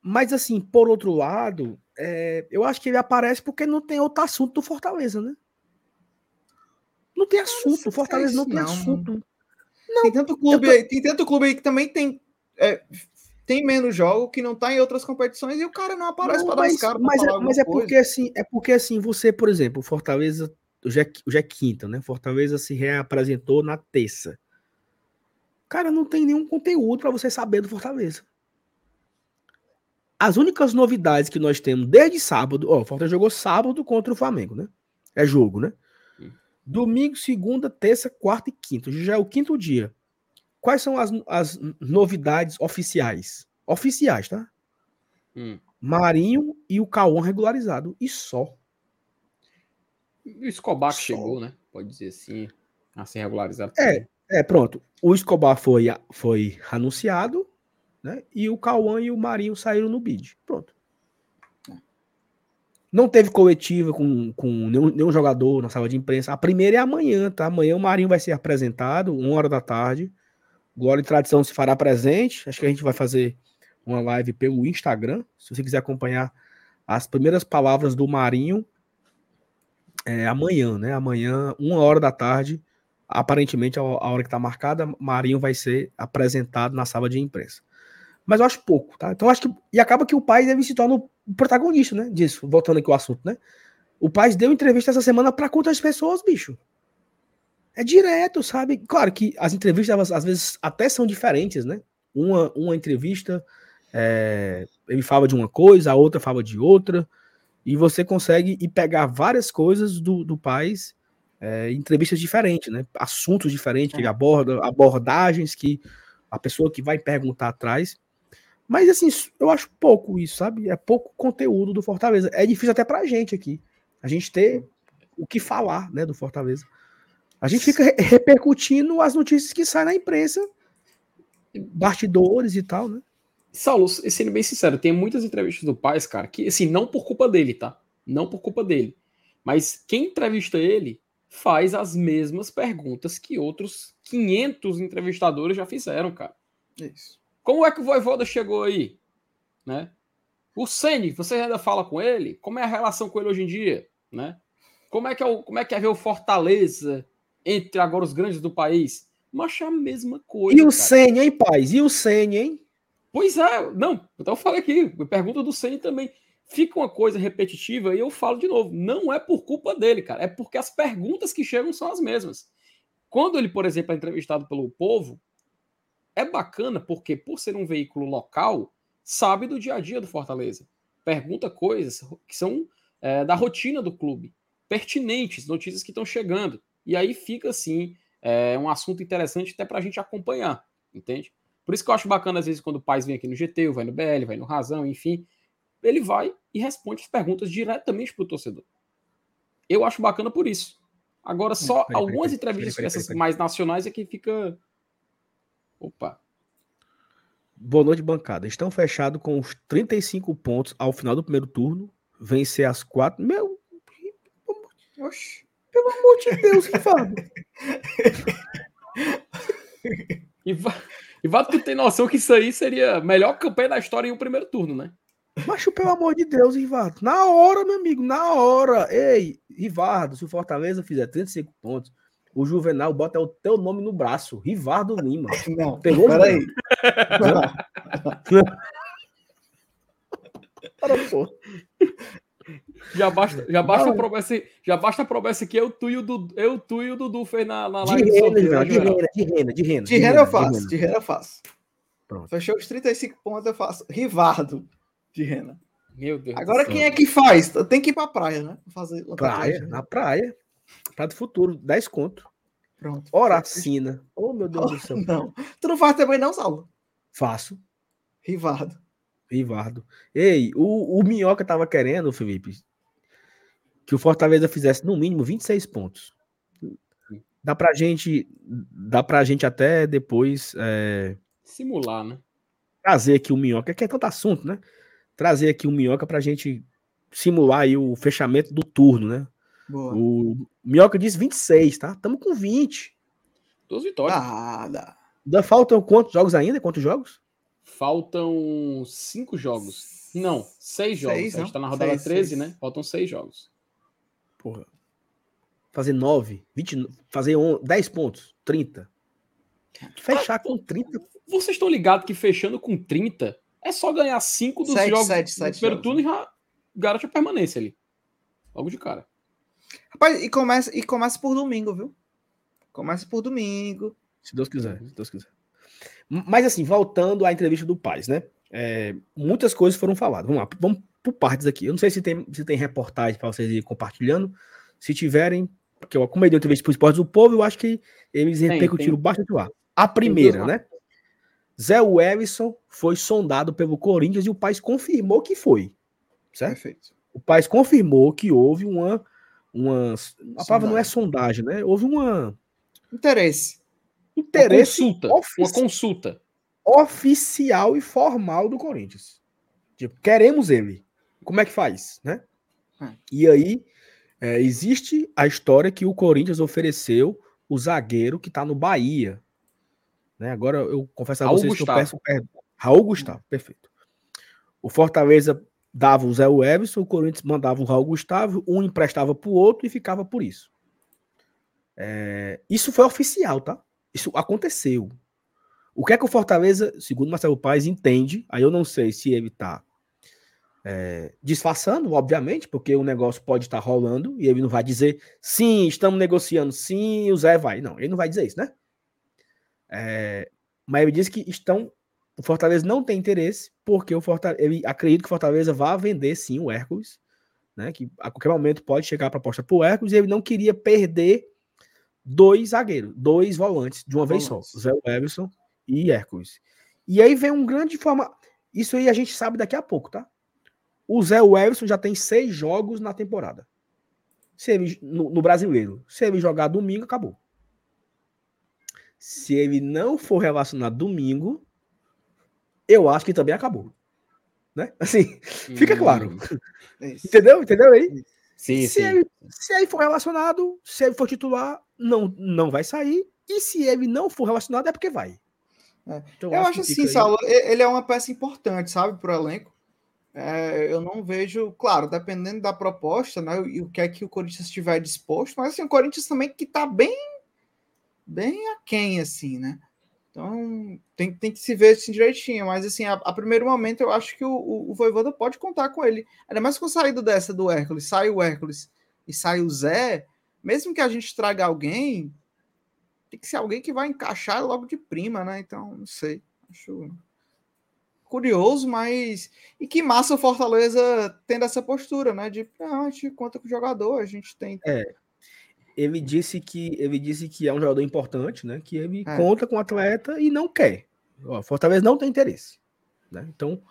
Mas assim, por outro lado, é, eu acho que ele aparece porque não tem outro assunto do Fortaleza, né? Não tem assunto, Fortaleza não tem não. assunto. Não, tem tanto clube tô... aí, tem tanto clube aí que também tem é, tem menos jogo que não tá em outras competições e o cara não aparece para dar os caras. Mas, é, mas é porque assim, é porque assim, você, por exemplo, Fortaleza, hoje é, hoje é quinta, né? Fortaleza se reapresentou na terça. Cara, não tem nenhum conteúdo para você saber do Fortaleza. As únicas novidades que nós temos desde sábado, ó, o Fortaleza jogou sábado contra o Flamengo, né? É jogo, né? Domingo, segunda, terça, quarta e quinta. Já é o quinto dia. Quais são as, as novidades oficiais? Oficiais, tá? Hum. Marinho e o Cauã regularizado. E só. O Escobar que chegou, né? Pode dizer assim. Assim regularizado. É, é, pronto. O Escobar foi, foi anunciado, né? E o Cauã e o Marinho saíram no bid. Pronto. Não teve coletiva com, com nenhum, nenhum, jogador na sala de imprensa. A primeira é amanhã, tá? Amanhã o Marinho vai ser apresentado, uma hora da tarde. Glória e Tradição se fará presente. Acho que a gente vai fazer uma live pelo Instagram. Se você quiser acompanhar as primeiras palavras do Marinho, é amanhã, né? Amanhã, uma hora da tarde, aparentemente a hora que está marcada, Marinho vai ser apresentado na sala de imprensa mas eu acho pouco, tá? Então acho que. E acaba que o pai deve se tornar o protagonista, né? Disso, voltando aqui ao assunto, né? O pai deu entrevista essa semana para quantas pessoas, bicho? É direto, sabe? Claro que as entrevistas, às vezes, até são diferentes, né? Uma, uma entrevista, é, ele fala de uma coisa, a outra fala de outra, e você consegue ir pegar várias coisas do, do Paz, é, entrevistas diferentes, né? Assuntos diferentes que ele aborda, abordagens que a pessoa que vai perguntar atrás. Mas assim, eu acho pouco isso, sabe? É pouco conteúdo do Fortaleza. É difícil até pra gente aqui. A gente ter o que falar, né, do Fortaleza. A gente fica repercutindo as notícias que saem na imprensa, bastidores e tal, né? Saulo, sendo bem sincero, tem muitas entrevistas do Paz, cara, que assim, não por culpa dele, tá? Não por culpa dele. Mas quem entrevista ele faz as mesmas perguntas que outros 500 entrevistadores já fizeram, cara. Isso. Como é que o Voivoda chegou aí? Né? O Ceni, você ainda fala com ele? Como é a relação com ele hoje em dia? Né? Como é que é, o, como é, que é ver o Fortaleza entre agora os grandes do país? Mas é a mesma coisa. E o Ceni, hein, paz? E o Ceni, hein? Pois é, não, então eu falei aqui, pergunta do Ceni também. Fica uma coisa repetitiva e eu falo de novo, não é por culpa dele, cara, é porque as perguntas que chegam são as mesmas. Quando ele, por exemplo, é entrevistado pelo povo, é bacana porque, por ser um veículo local, sabe do dia a dia do Fortaleza. Pergunta coisas que são é, da rotina do clube, pertinentes, notícias que estão chegando. E aí fica, assim, é, um assunto interessante até para a gente acompanhar, entende? Por isso que eu acho bacana, às vezes, quando o Paz vem aqui no GT, vai no BL, vai no Razão, enfim, ele vai e responde as perguntas diretamente para o torcedor. Eu acho bacana por isso. Agora, só peraí, algumas peraí, entrevistas peraí, essas mais nacionais é que fica Opa. Boa noite, bancada. Estão fechados com os 35 pontos ao final do primeiro turno. Vencer as quatro. Meu. Oxi, pelo amor de Deus, Rivaldo. Rivaldo, tu tem noção que isso aí seria a melhor campanha da história em um primeiro turno, né? Mas, pelo amor de Deus, Rivaldo. Na hora, meu amigo, na hora. Ei, Rivaldo, se o Fortaleza fizer 35 pontos, o Juvenal bota o teu nome no braço, Rivardo Lima. Não, Pegou peraí. Para, pô. Já basta, já basta a promessa, já basta a promessa que eu, tu e o Dudu, eu, tu e o Dudu fez na, na live. De renda, de renda, de renda, de renda. De renda eu faço, de renda eu faço. Pronto. Fechou os 35 pontos, eu faço. Rivardo de renda. Meu Deus. Agora quem é que faz? Tem que ir pra praia, né? Fazer praia, na praia. Prato Futuro, 10 conto. Pronto. Horacina. Oh, meu Deus oh, do céu. Não. Tu não faz também, não, Saulo? Faço. Rivardo. Rivardo. Ei, o, o Minhoca tava querendo, Felipe, que o Fortaleza fizesse no mínimo 26 pontos. Dá pra gente, dá pra gente até depois é, simular, né? Trazer aqui o Minhoca, que é tanto assunto, né? Trazer aqui o Minhoca pra gente simular aí o fechamento do turno, né? Boa. O Minhoca diz 26, tá? Estamos com 20. Duas vitórias. Nada. Ainda faltam quantos jogos ainda? Quantos jogos? Faltam cinco jogos. Não, seis jogos. Seis, a gente tá na rodada seis, 13, seis. né? Faltam seis jogos. Porra. Fazer nove, 20, fazer on, 10 pontos, 30. Fechar ah, com 30. Vocês estão ligados que fechando com 30 é só ganhar cinco dos sete, jogos sete, sete do primeiro turno e já garante a permanência ali. Logo de cara. Rapaz, e começa, e começa por domingo, viu? Começa por domingo. Se Deus quiser, se Deus quiser. Mas assim, voltando à entrevista do Paz, né? É, muitas coisas foram faladas. Vamos lá, vamos por partes aqui. Eu não sei se tem, se tem reportagem para vocês ir compartilhando. Se tiverem, porque eu, como eu dei entrevista para o Esportes do Povo, eu acho que eles repercutiram bastante lá. A primeira, né? Zé Wellison foi sondado pelo Corinthians e o Paz confirmou que foi. Certo? Perfeito. O Paz confirmou que houve uma. uma a palavra não é sondagem, né? Houve uma. Interesse. Interesse. Uma consulta. Ofici... Uma consulta. Oficial e formal do Corinthians. Tipo, queremos ele. Como é que faz, né? Hum. E aí, é, existe a história que o Corinthians ofereceu o zagueiro que tá no Bahia. Né? Agora eu confesso a Raul vocês Gustavo. que eu peço perdão. Raul Gustavo, perfeito. O Fortaleza dava o Zé Everson, o Corinthians mandava o Raul Gustavo, um emprestava para o outro e ficava por isso. É, isso foi oficial, tá? Isso aconteceu. O que é que o Fortaleza, segundo Marcelo Paes, entende? Aí eu não sei se ele está é, disfarçando, obviamente, porque o negócio pode estar rolando e ele não vai dizer sim, estamos negociando, sim, o Zé vai. Não, ele não vai dizer isso, né? É, mas ele diz que estão. O Fortaleza não tem interesse, porque o Fortaleza, ele acredita que o Fortaleza vai vender sim o Hércules, né? Que a qualquer momento pode chegar a proposta para o Hércules, e ele não queria perder dois zagueiros, dois volantes de uma volantes. vez só, Zé Everson e Hércules. E aí vem um grande forma. Isso aí a gente sabe daqui a pouco, tá? O Zé Everson já tem seis jogos na temporada. Se ele, no, no brasileiro. Se ele jogar domingo, acabou. Se ele não for relacionado domingo, eu acho que também acabou. Né? Assim, fica hum, claro. Entendeu? Entendeu aí? Sim, se, sim. Ele, se ele for relacionado, se ele for titular, não, não vai sair. E se ele não for relacionado, é porque vai. É. Então, eu acho, assim, Saulo, ele é uma peça importante, sabe, para o elenco. É, eu não vejo, claro, dependendo da proposta, né, e o que é que o Corinthians estiver disposto, mas assim, o Corinthians também que está bem bem aquém, assim, né? Então tem, tem que se ver assim direitinho, mas assim, a, a primeiro momento eu acho que o, o, o Voivoda pode contar com ele. Ainda mais com a saída dessa do Hércules, sai o Hércules e sai o Zé, mesmo que a gente traga alguém, tem que ser alguém que vai encaixar logo de prima, né? Então, não sei. Acho curioso, mas. E que massa o Fortaleza tendo essa postura, né? De ah, a gente conta com o jogador, a gente tem. É ele disse que ele disse que é um jogador importante, né? Que ele é. conta com o atleta e não quer. Ó, Fortaleza não tem interesse, né? Então,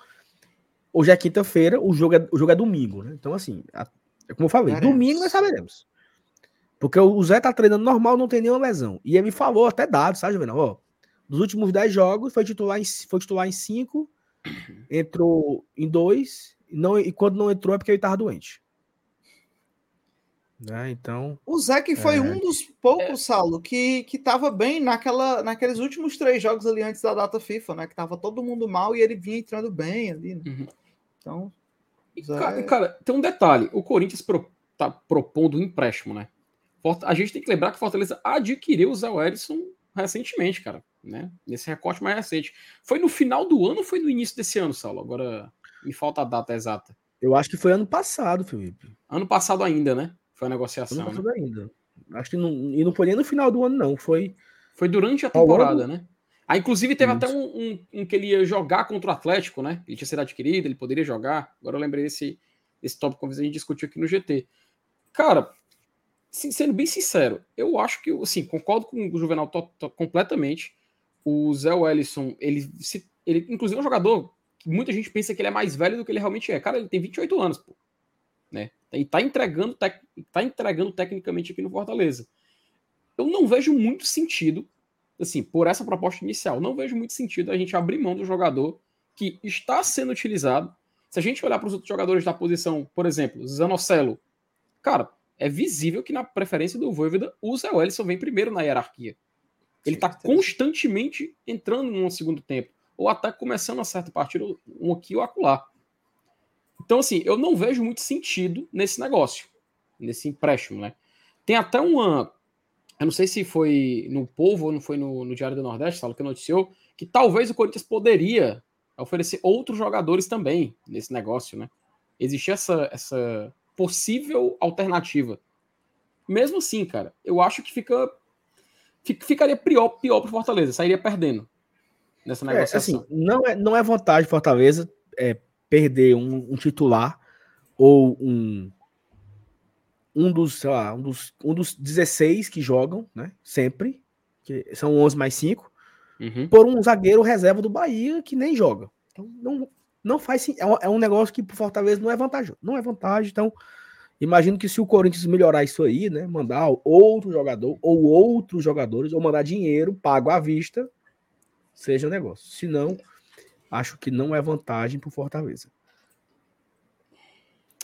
hoje é quinta-feira, o jogo é, o jogo é domingo, né? Então, assim, a, é como eu falei, Parece. domingo nós saberemos. Porque o Zé tá treinando normal, não tem nenhuma lesão. E ele falou até dados, sabe, Juvenal? Ó, dos últimos 10 jogos, foi titular em, foi titular em 5, entrou em 2, não, e quando não entrou é porque ele tava doente. Né? Então. O Zé que foi é... um dos poucos, é... Saulo, que, que tava bem naquela, naqueles últimos três jogos ali antes da data FIFA, né? Que tava todo mundo mal e ele vinha entrando bem ali, né? Uhum. Então. Zé... Cara, cara, tem um detalhe: o Corinthians pro, tá propondo um empréstimo, né? A gente tem que lembrar que o Fortaleza adquiriu o Zé Wellison recentemente, cara, né? Nesse recorte mais recente. Foi no final do ano ou foi no início desse ano, Saulo? Agora me falta a data exata. Eu acho que foi ano passado, Felipe. Ano passado ainda, né? Foi a negociação. Não né? ainda. Acho que não, e não foi nem no final do ano, não. Foi. Foi durante a temporada, né? Ah, inclusive teve Isso. até um, um, um, que ele ia jogar contra o Atlético, né? Ele tinha sido adquirido, ele poderia jogar. Agora eu lembrei desse, desse tópico que a gente discutiu aqui no GT. Cara, sendo bem sincero, eu acho que, assim, concordo com o Juvenal completamente. O Zé Wellison, ele, se, ele, inclusive, é um jogador que muita gente pensa que ele é mais velho do que ele realmente é. Cara, ele tem 28 anos, pô. Né? E tá entregando, tá entregando tecnicamente aqui no Fortaleza. Eu não vejo muito sentido, assim, por essa proposta inicial, não vejo muito sentido a gente abrir mão do jogador que está sendo utilizado. Se a gente olhar para os outros jogadores da posição, por exemplo, Zanocelo, cara, é visível que na preferência do Voivoda, o Zé Wellison vem primeiro na hierarquia. Ele está constantemente entrando no segundo tempo, ou até começando a certa partida, um aqui ou acolá. Então, assim, eu não vejo muito sentido nesse negócio, nesse empréstimo, né? Tem até uma. Eu não sei se foi no Povo ou não foi no, no Diário do Nordeste, fala que noticiou, que talvez o Corinthians poderia oferecer outros jogadores também nesse negócio, né? Existia essa, essa possível alternativa. Mesmo assim, cara, eu acho que fica, ficaria pior, pior para Fortaleza, sairia perdendo nessa negociação. É, assim, não é, não é vantagem Fortaleza é, perder um, um, titular ou um um dos, sei lá, um dos, um dos 16 que jogam, né? Sempre, que são 11 mais 5, uhum. por um zagueiro reserva do Bahia que nem joga. Então, não, não faz é um, é um negócio que pro Fortaleza não é vantagem, não é vantagem. Então, imagino que se o Corinthians melhorar isso aí, né, mandar outro jogador ou outros jogadores ou mandar dinheiro pago à vista, seja um negócio. Se não, acho que não é vantagem pro Fortaleza.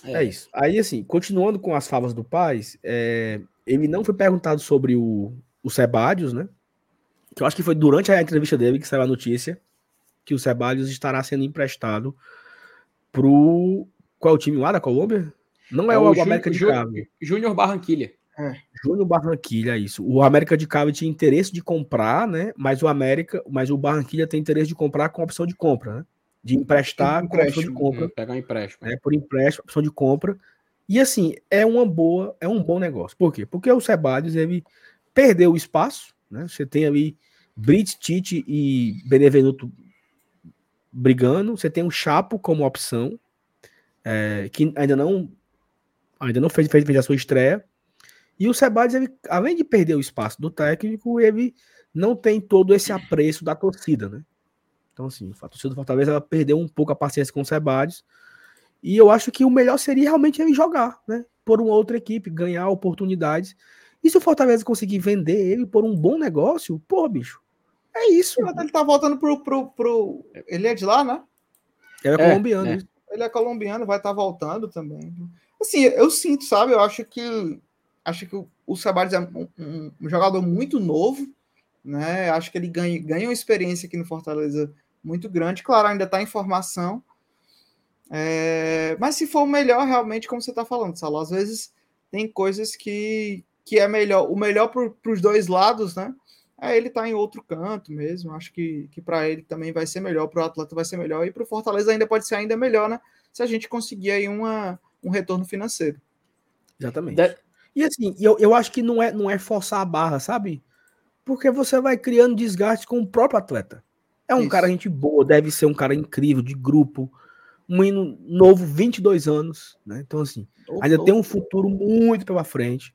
É. é. isso. Aí, assim, continuando com as favas do Paz, é, ele não foi perguntado sobre o, o Sebadios, né? Que eu acho que foi durante a entrevista dele que saiu a notícia que o Ceballos estará sendo emprestado pro. Qual é o time lá da Colômbia? Não é, é o, o América de Cabo. Júnior Barranquilha. É. Júnior Barranquilha, isso. O América de Cabo tinha interesse de comprar, né? Mas o América, mas o Barranquilha tem interesse de comprar com opção de compra, né? De emprestar com opção de compra. Hum, pegar um empréstimo. É, por empréstimo, opção de compra. E assim, é uma boa, é um bom negócio. Por quê? Porque o Ceballos, ele perdeu o espaço, né? Você tem ali Brits, Tite e Benevenuto brigando. Você tem o Chapo como opção, é, que ainda não ainda não fez, fez, fez, a sua estreia. E o Sebades, ele, além de perder o espaço do técnico, ele não tem todo esse apreço da torcida, né? Então, assim, a torcida do Fortaleza ela perdeu um pouco a paciência com o Sebades. E eu acho que o melhor seria realmente ele jogar, né? Por uma outra equipe, ganhar oportunidades. E se o Fortaleza conseguir vender ele por um bom negócio, pô, bicho, é isso. Ele tá voltando pro, pro, pro. Ele é de lá, né? Ele é, é colombiano. É. Ele é colombiano, vai estar tá voltando também. Assim, eu sinto, sabe? Eu acho que. Acho que o, o é um, um, um, jogador muito novo, né? Acho que ele ganha, ganha uma experiência aqui no Fortaleza muito grande. Claro, ainda está em formação. É, mas se for o melhor, realmente, como você está falando, Salo, às vezes tem coisas que, que é melhor, o melhor para os dois lados, né? É ele tá em outro canto mesmo. Acho que, que para ele também vai ser melhor, para o Atlanta vai ser melhor, e para o Fortaleza ainda pode ser ainda melhor, né? Se a gente conseguir aí uma, um retorno financeiro. Exatamente. De... E assim, eu, eu acho que não é, não é forçar a barra, sabe? Porque você vai criando desgaste com o próprio atleta. É um Isso. cara gente boa, deve ser um cara incrível, de grupo, um menino novo, 22 anos, né? Então, assim, ainda tem um futuro muito pela frente.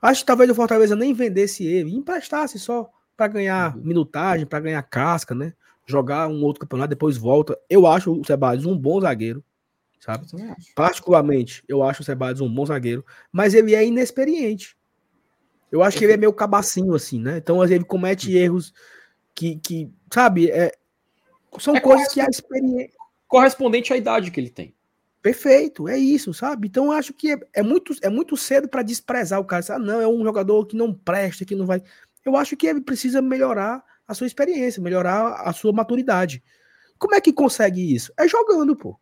Acho que talvez o Fortaleza nem vendesse ele, emprestasse só para ganhar uhum. minutagem, para ganhar casca, né? Jogar um outro campeonato, depois volta. Eu acho o Sebadios um bom zagueiro, sabe? Eu Particularmente, eu acho o Sebadios um bom zagueiro, mas ele é inexperiente. Eu acho que ele é meio cabacinho, assim, né? Então ele comete erros que, que sabe, é, são é coisas que a experiência. Correspondente à idade que ele tem. Perfeito, é isso, sabe? Então eu acho que é, é muito, é muito cedo para desprezar o cara. Ah, não, é um jogador que não presta, que não vai eu acho que ele precisa melhorar a sua experiência, melhorar a sua maturidade. Como é que consegue isso? É jogando, pô.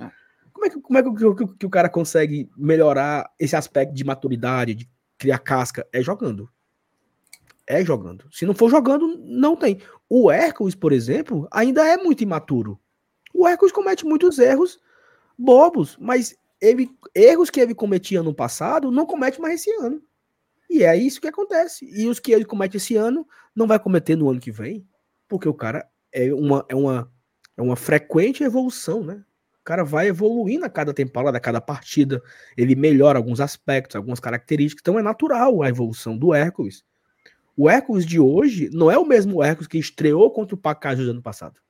É. Como é que, como é que, que, que o cara consegue melhorar esse aspecto de maturidade, de criar casca? É jogando. É jogando. Se não for jogando, não tem. O Hércules, por exemplo, ainda é muito imaturo. O Hércules comete muitos erros bobos, mas ele, erros que ele cometia no passado, não comete mais esse ano. E é isso que acontece. E os que ele comete esse ano, não vai cometer no ano que vem, porque o cara é uma, é uma, é uma frequente evolução, né? O cara vai evoluindo a cada temporada, a cada partida. Ele melhora alguns aspectos, algumas características. Então é natural a evolução do Hércules. O Hércules de hoje não é o mesmo Hércules que estreou contra o Pacajus ano passado.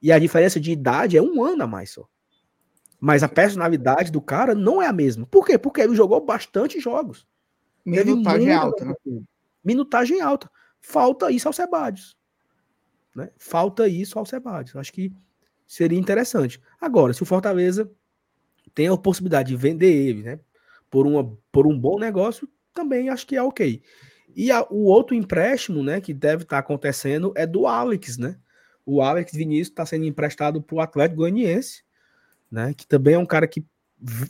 E a diferença de idade é um ano a mais só. Mas a personalidade do cara não é a mesma. Por quê? Porque ele jogou bastante jogos. Minutagem alta, né? Minutagem alta. Falta isso ao Sebadios. Né? Falta isso ao Sebadios. Acho que seria interessante. Agora, se o Fortaleza tem a possibilidade de vender ele, né? Por, uma, por um bom negócio, também acho que é ok. E a, o outro empréstimo, né, que deve estar tá acontecendo é do Alex, né? O Alex Vinícius está sendo emprestado para o Atlético Goianiense, né? Que também é um cara que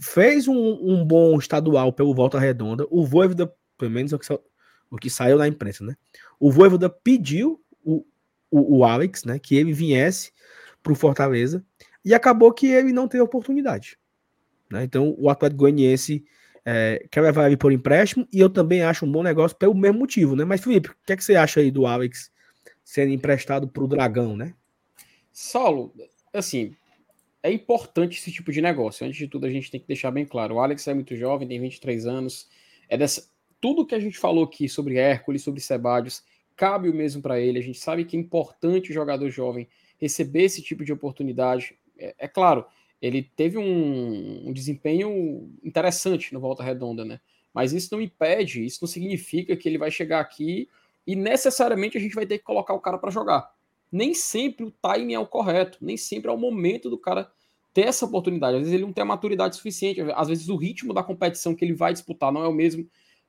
fez um, um bom estadual pelo Volta Redonda. O Voivoda, pelo menos o que, o que saiu na imprensa, né? O Voivoda pediu o, o, o Alex, né? Que ele viesse para o Fortaleza e acabou que ele não teve oportunidade. Né? Então o Atlético Goianiense é, quer levar ele por empréstimo e eu também acho um bom negócio pelo mesmo motivo, né? Mas Felipe, o que, é que você acha aí do Alex sendo emprestado para o Dragão, né? Saulo, assim, é importante esse tipo de negócio. Antes de tudo, a gente tem que deixar bem claro: o Alex é muito jovem, tem 23 anos. É dessa... Tudo que a gente falou aqui sobre Hércules, sobre Sebadios, cabe o mesmo para ele. A gente sabe que é importante o jogador jovem receber esse tipo de oportunidade. É, é claro, ele teve um, um, desempenho interessante no Volta Redonda, né? Mas isso não impede, isso não significa que ele vai chegar aqui e necessariamente a gente vai ter que colocar o cara para jogar. Nem sempre o timing é o correto, nem sempre é o momento do cara ter essa oportunidade. Às vezes ele não tem a maturidade suficiente, às vezes o ritmo da competição que ele vai disputar não é o mesmo.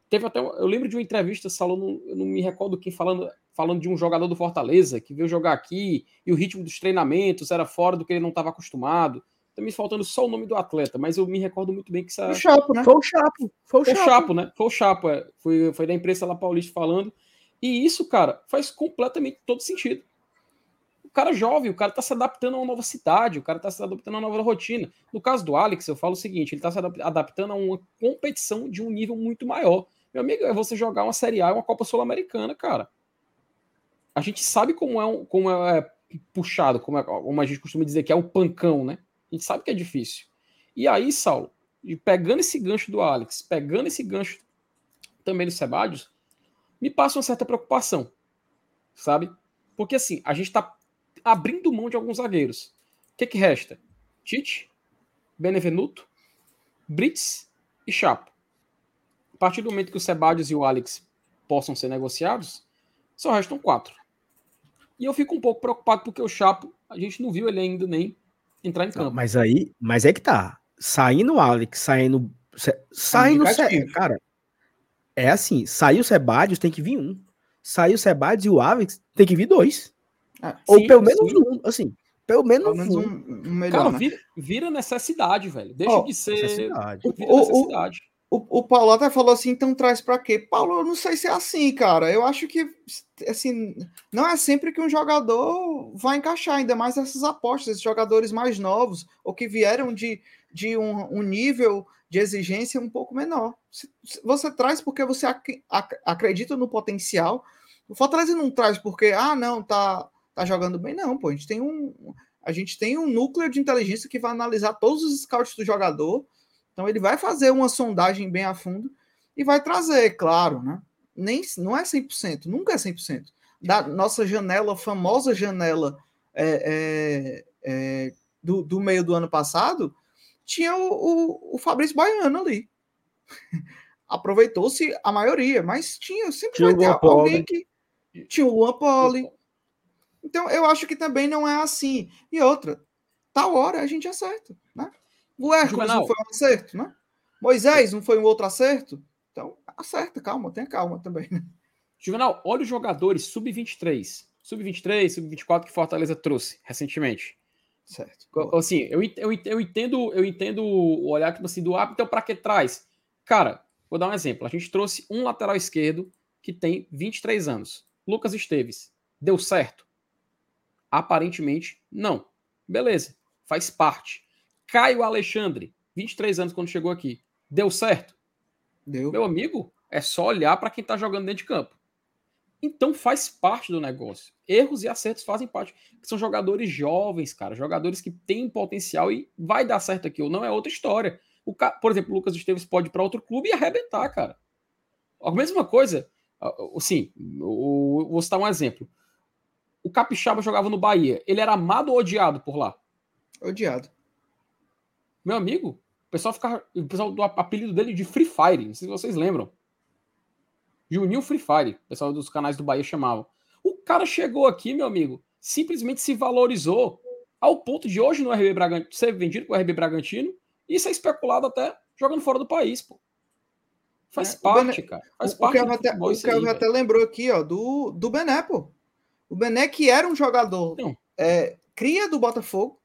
Teve até, eu lembro de uma entrevista, Salão, eu não me recordo quem falando, falando de um jogador do Fortaleza que veio jogar aqui e o ritmo dos treinamentos era fora do que ele não estava acostumado. Tá me faltando só o nome do atleta, mas eu me recordo muito bem que isso é... O Chapo, né? Foi o Chapo. Foi o Chapo, Chapo né? Foi o Chapo, é. foi, foi da imprensa lá paulista falando. E isso, cara, faz completamente todo sentido. Cara é jovem, o cara tá se adaptando a uma nova cidade, o cara tá se adaptando a uma nova rotina. No caso do Alex, eu falo o seguinte: ele tá se adaptando a uma competição de um nível muito maior. Meu amigo, é você jogar uma Série A, uma Copa Sul-Americana, cara. A gente sabe como é, um, como é puxado, como, é, como a gente costuma dizer que é o pancão, né? A gente sabe que é difícil. E aí, Saulo, pegando esse gancho do Alex, pegando esse gancho também do Sebadios, me passa uma certa preocupação, sabe? Porque assim, a gente está abrindo mão de alguns zagueiros. O que, que resta? Tite, Benevenuto, Brits e Chapo. A partir do momento que o Sebadios e o Alex possam ser negociados, só restam quatro. E eu fico um pouco preocupado porque o Chapo, a gente não viu ele ainda nem entrar em campo. Mas aí, mas é que tá. Saindo o Alex, saindo. Saindo. Cara, é assim: saiu o Sebadios, tem que vir um. Saiu o Sebadios e o Alex, tem que vir dois. Ah, Ou sim, pelo menos sim. um, assim. Pelo menos, pelo menos um. um melhor, cara, né? vira, vira, necessidade, velho. Deixa oh, de ser. Necessidade. Vira o, necessidade. O, o Paulo até falou assim, então traz para quê? Paulo, eu não sei se é assim, cara. Eu acho que assim, não é sempre que um jogador vai encaixar, ainda mais essas apostas, esses jogadores mais novos, ou que vieram de, de um, um nível de exigência um pouco menor. Você traz porque você ac acredita no potencial. O Fortaleza não traz porque, ah, não, tá, tá jogando bem, não, pô. A gente tem um. A gente tem um núcleo de inteligência que vai analisar todos os scouts do jogador então ele vai fazer uma sondagem bem a fundo e vai trazer, claro, né? Nem, não é 100%, nunca é 100%. Da nossa janela, famosa janela é, é, é, do, do, meio do ano passado, tinha o, o, o Fabrício Baiano ali. Aproveitou-se a maioria, mas tinha sempre tinha vai ter alguém que. Tinha o Luan Poli. Então eu acho que também não é assim. E outra, tal hora a gente acerta, né? O Hércules não foi um acerto, né? Moisés não foi um outro acerto? Então, acerta, calma, tenha calma também. Né? Juvenal, olha os jogadores sub-23, sub-23, sub-24 que Fortaleza trouxe recentemente. Certo. Assim, eu, eu, eu entendo, eu entendo o olhar tipo assim, do ah, então para que traz? Cara, vou dar um exemplo. A gente trouxe um lateral esquerdo que tem 23 anos. Lucas Esteves. Deu certo? Aparentemente, não. Beleza, faz parte. Caio Alexandre, 23 anos quando chegou aqui. Deu certo? Deu. Meu amigo, é só olhar para quem está jogando dentro de campo. Então faz parte do negócio. Erros e acertos fazem parte. São jogadores jovens, cara. Jogadores que têm potencial e vai dar certo aqui ou não é outra história. O, por exemplo, o Lucas Esteves pode ir para outro clube e arrebentar, cara. A mesma coisa, sim, vou citar um exemplo. O Capixaba jogava no Bahia. Ele era amado ou odiado por lá? Odiado. meu amigo, o pessoal ficava. O pessoal do apelido dele de Free Fire, não sei se vocês lembram. Juninho Free Fire, o pessoal dos canais do Bahia chamava. O cara chegou aqui, meu amigo, simplesmente se valorizou ao ponto de hoje no RB Bragantino ser vendido para o RB Bragantino e ser especulado até jogando fora do país, pô. Faz é, parte, Bené, cara. Faz o, parte o até, O Kevin até lembrou aqui, ó, do, do Bené, pô. O Bené que era um jogador é, cria do Botafogo,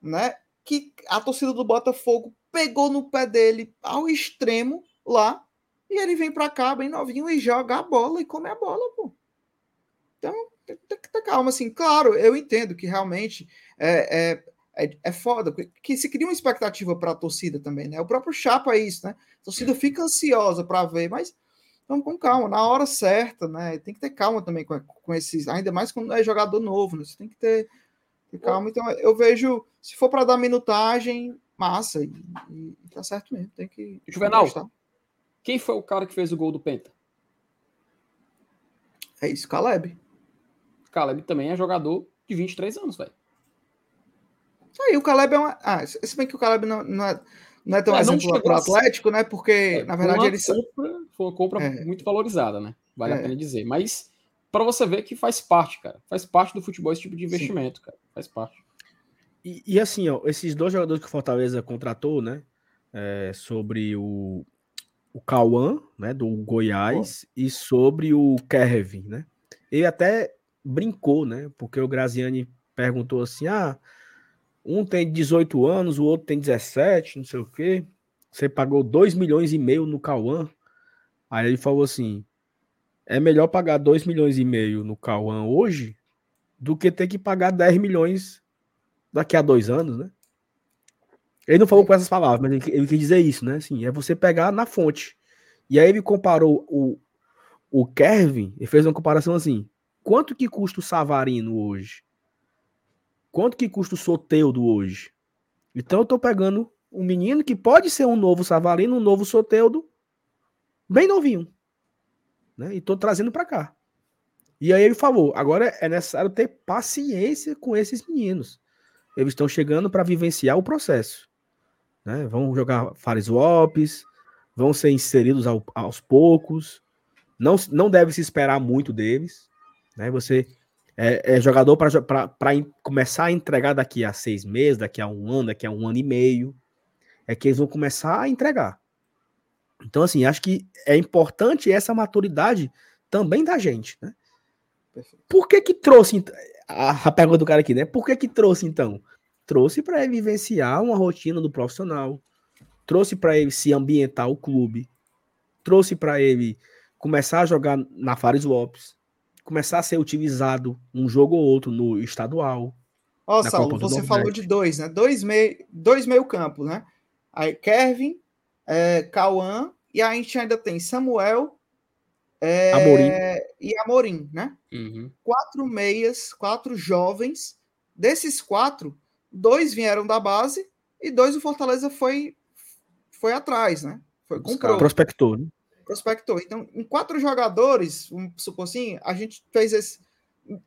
né? Que a torcida do Botafogo pegou no pé dele ao extremo lá e ele vem para cá bem novinho e joga a bola e come a bola, pô. Então, tem que ter calma, assim. Claro, eu entendo que realmente é, é é, é foda, que se cria uma expectativa para a torcida também, né? O próprio Chapa é isso, né? A torcida fica ansiosa para ver, mas vamos com calma, na hora certa, né? Tem que ter calma também com, com esses, ainda mais quando é jogador novo, né? Você tem que ter, ter calma. Então, eu vejo, se for para dar minutagem, massa, e, e, tá certo mesmo, tem que. Juvenal, quem foi o cara que fez o gol do Penta? É isso, Caleb. Caleb também é jogador de 23 anos, velho. Aí o Caleb é uma. Ah, se bem que o Caleb não, não, é, não é tão é, exemplo para o Atlético, né? Porque, é, na verdade, ele. Compra, foi uma compra é. muito valorizada, né? Vale a é. pena dizer. Mas para você ver que faz parte, cara. Faz parte do futebol esse tipo de investimento, Sim. cara. Faz parte. E, e, assim, ó, esses dois jogadores que o Fortaleza contratou, né? É, sobre o, o Cauã, né? Do Goiás, Pô. e sobre o Kevin, né? Ele até brincou, né? Porque o Graziani perguntou assim: ah um tem 18 anos, o outro tem 17, não sei o quê. Você pagou 2 milhões e meio no Cauã. Aí ele falou assim: é melhor pagar 2 milhões e meio no Cauã hoje do que ter que pagar 10 milhões daqui a dois anos, né? Ele não falou com essas palavras, mas ele, ele quis dizer isso, né? Assim, é você pegar na fonte. E aí ele comparou o, o Kevin e fez uma comparação assim: quanto que custa o Savarino hoje? Quanto que custa o Soteudo hoje? Então eu tô pegando um menino que pode ser um novo Savarino, um novo Soteudo, bem novinho. Né? E tô trazendo para cá. E aí ele falou: agora é necessário ter paciência com esses meninos. Eles estão chegando para vivenciar o processo. Né? Vão jogar Fares Lopes, vão ser inseridos ao, aos poucos. Não, não deve se esperar muito deles. Né? Você é, é jogador para começar a entregar daqui a seis meses, daqui a um ano, daqui a um ano e meio. É que eles vão começar a entregar. Então, assim, acho que é importante essa maturidade também da gente, né? Por que que trouxe a, a pergunta do cara aqui, né? Por que que trouxe então? Trouxe para ele vivenciar uma rotina do profissional, trouxe para ele se ambientar o clube, trouxe para ele começar a jogar na Fares Lopes, começar a ser utilizado um jogo ou outro no estadual. Ó, Saulo, você falou de dois, né? Dois meio, dois meio campo, né? Aí Kevin, é, Cauã, e a gente ainda tem Samuel é, Amorim. e Amorim, né? Uhum. Quatro meias, quatro jovens. Desses quatro, dois vieram da base e dois o Fortaleza foi foi atrás, né? Foi comprou. Prospector, né? Prospectou. Então, em quatro jogadores, vamos supor assim, a gente fez esse.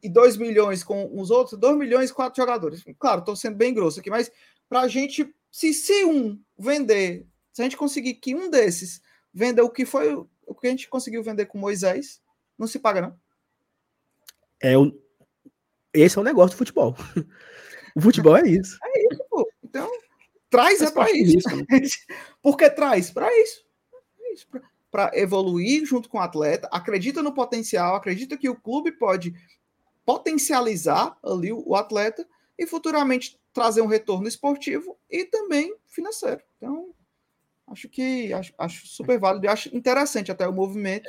E 2 milhões com os outros, 2 milhões e quatro jogadores. Claro, estou sendo bem grosso aqui, mas para a gente, se, se um vender, se a gente conseguir que um desses venda o que foi o que a gente conseguiu vender com Moisés, não se paga, não. É o... Esse é o negócio do futebol. o futebol é isso. É isso, pô. Então, traz é para isso. Né? Porque traz para isso. É isso para evoluir junto com o atleta, acredita no potencial, acredita que o clube pode potencializar ali o atleta e futuramente trazer um retorno esportivo e também financeiro. Então, acho que acho, acho super válido e acho interessante até o movimento.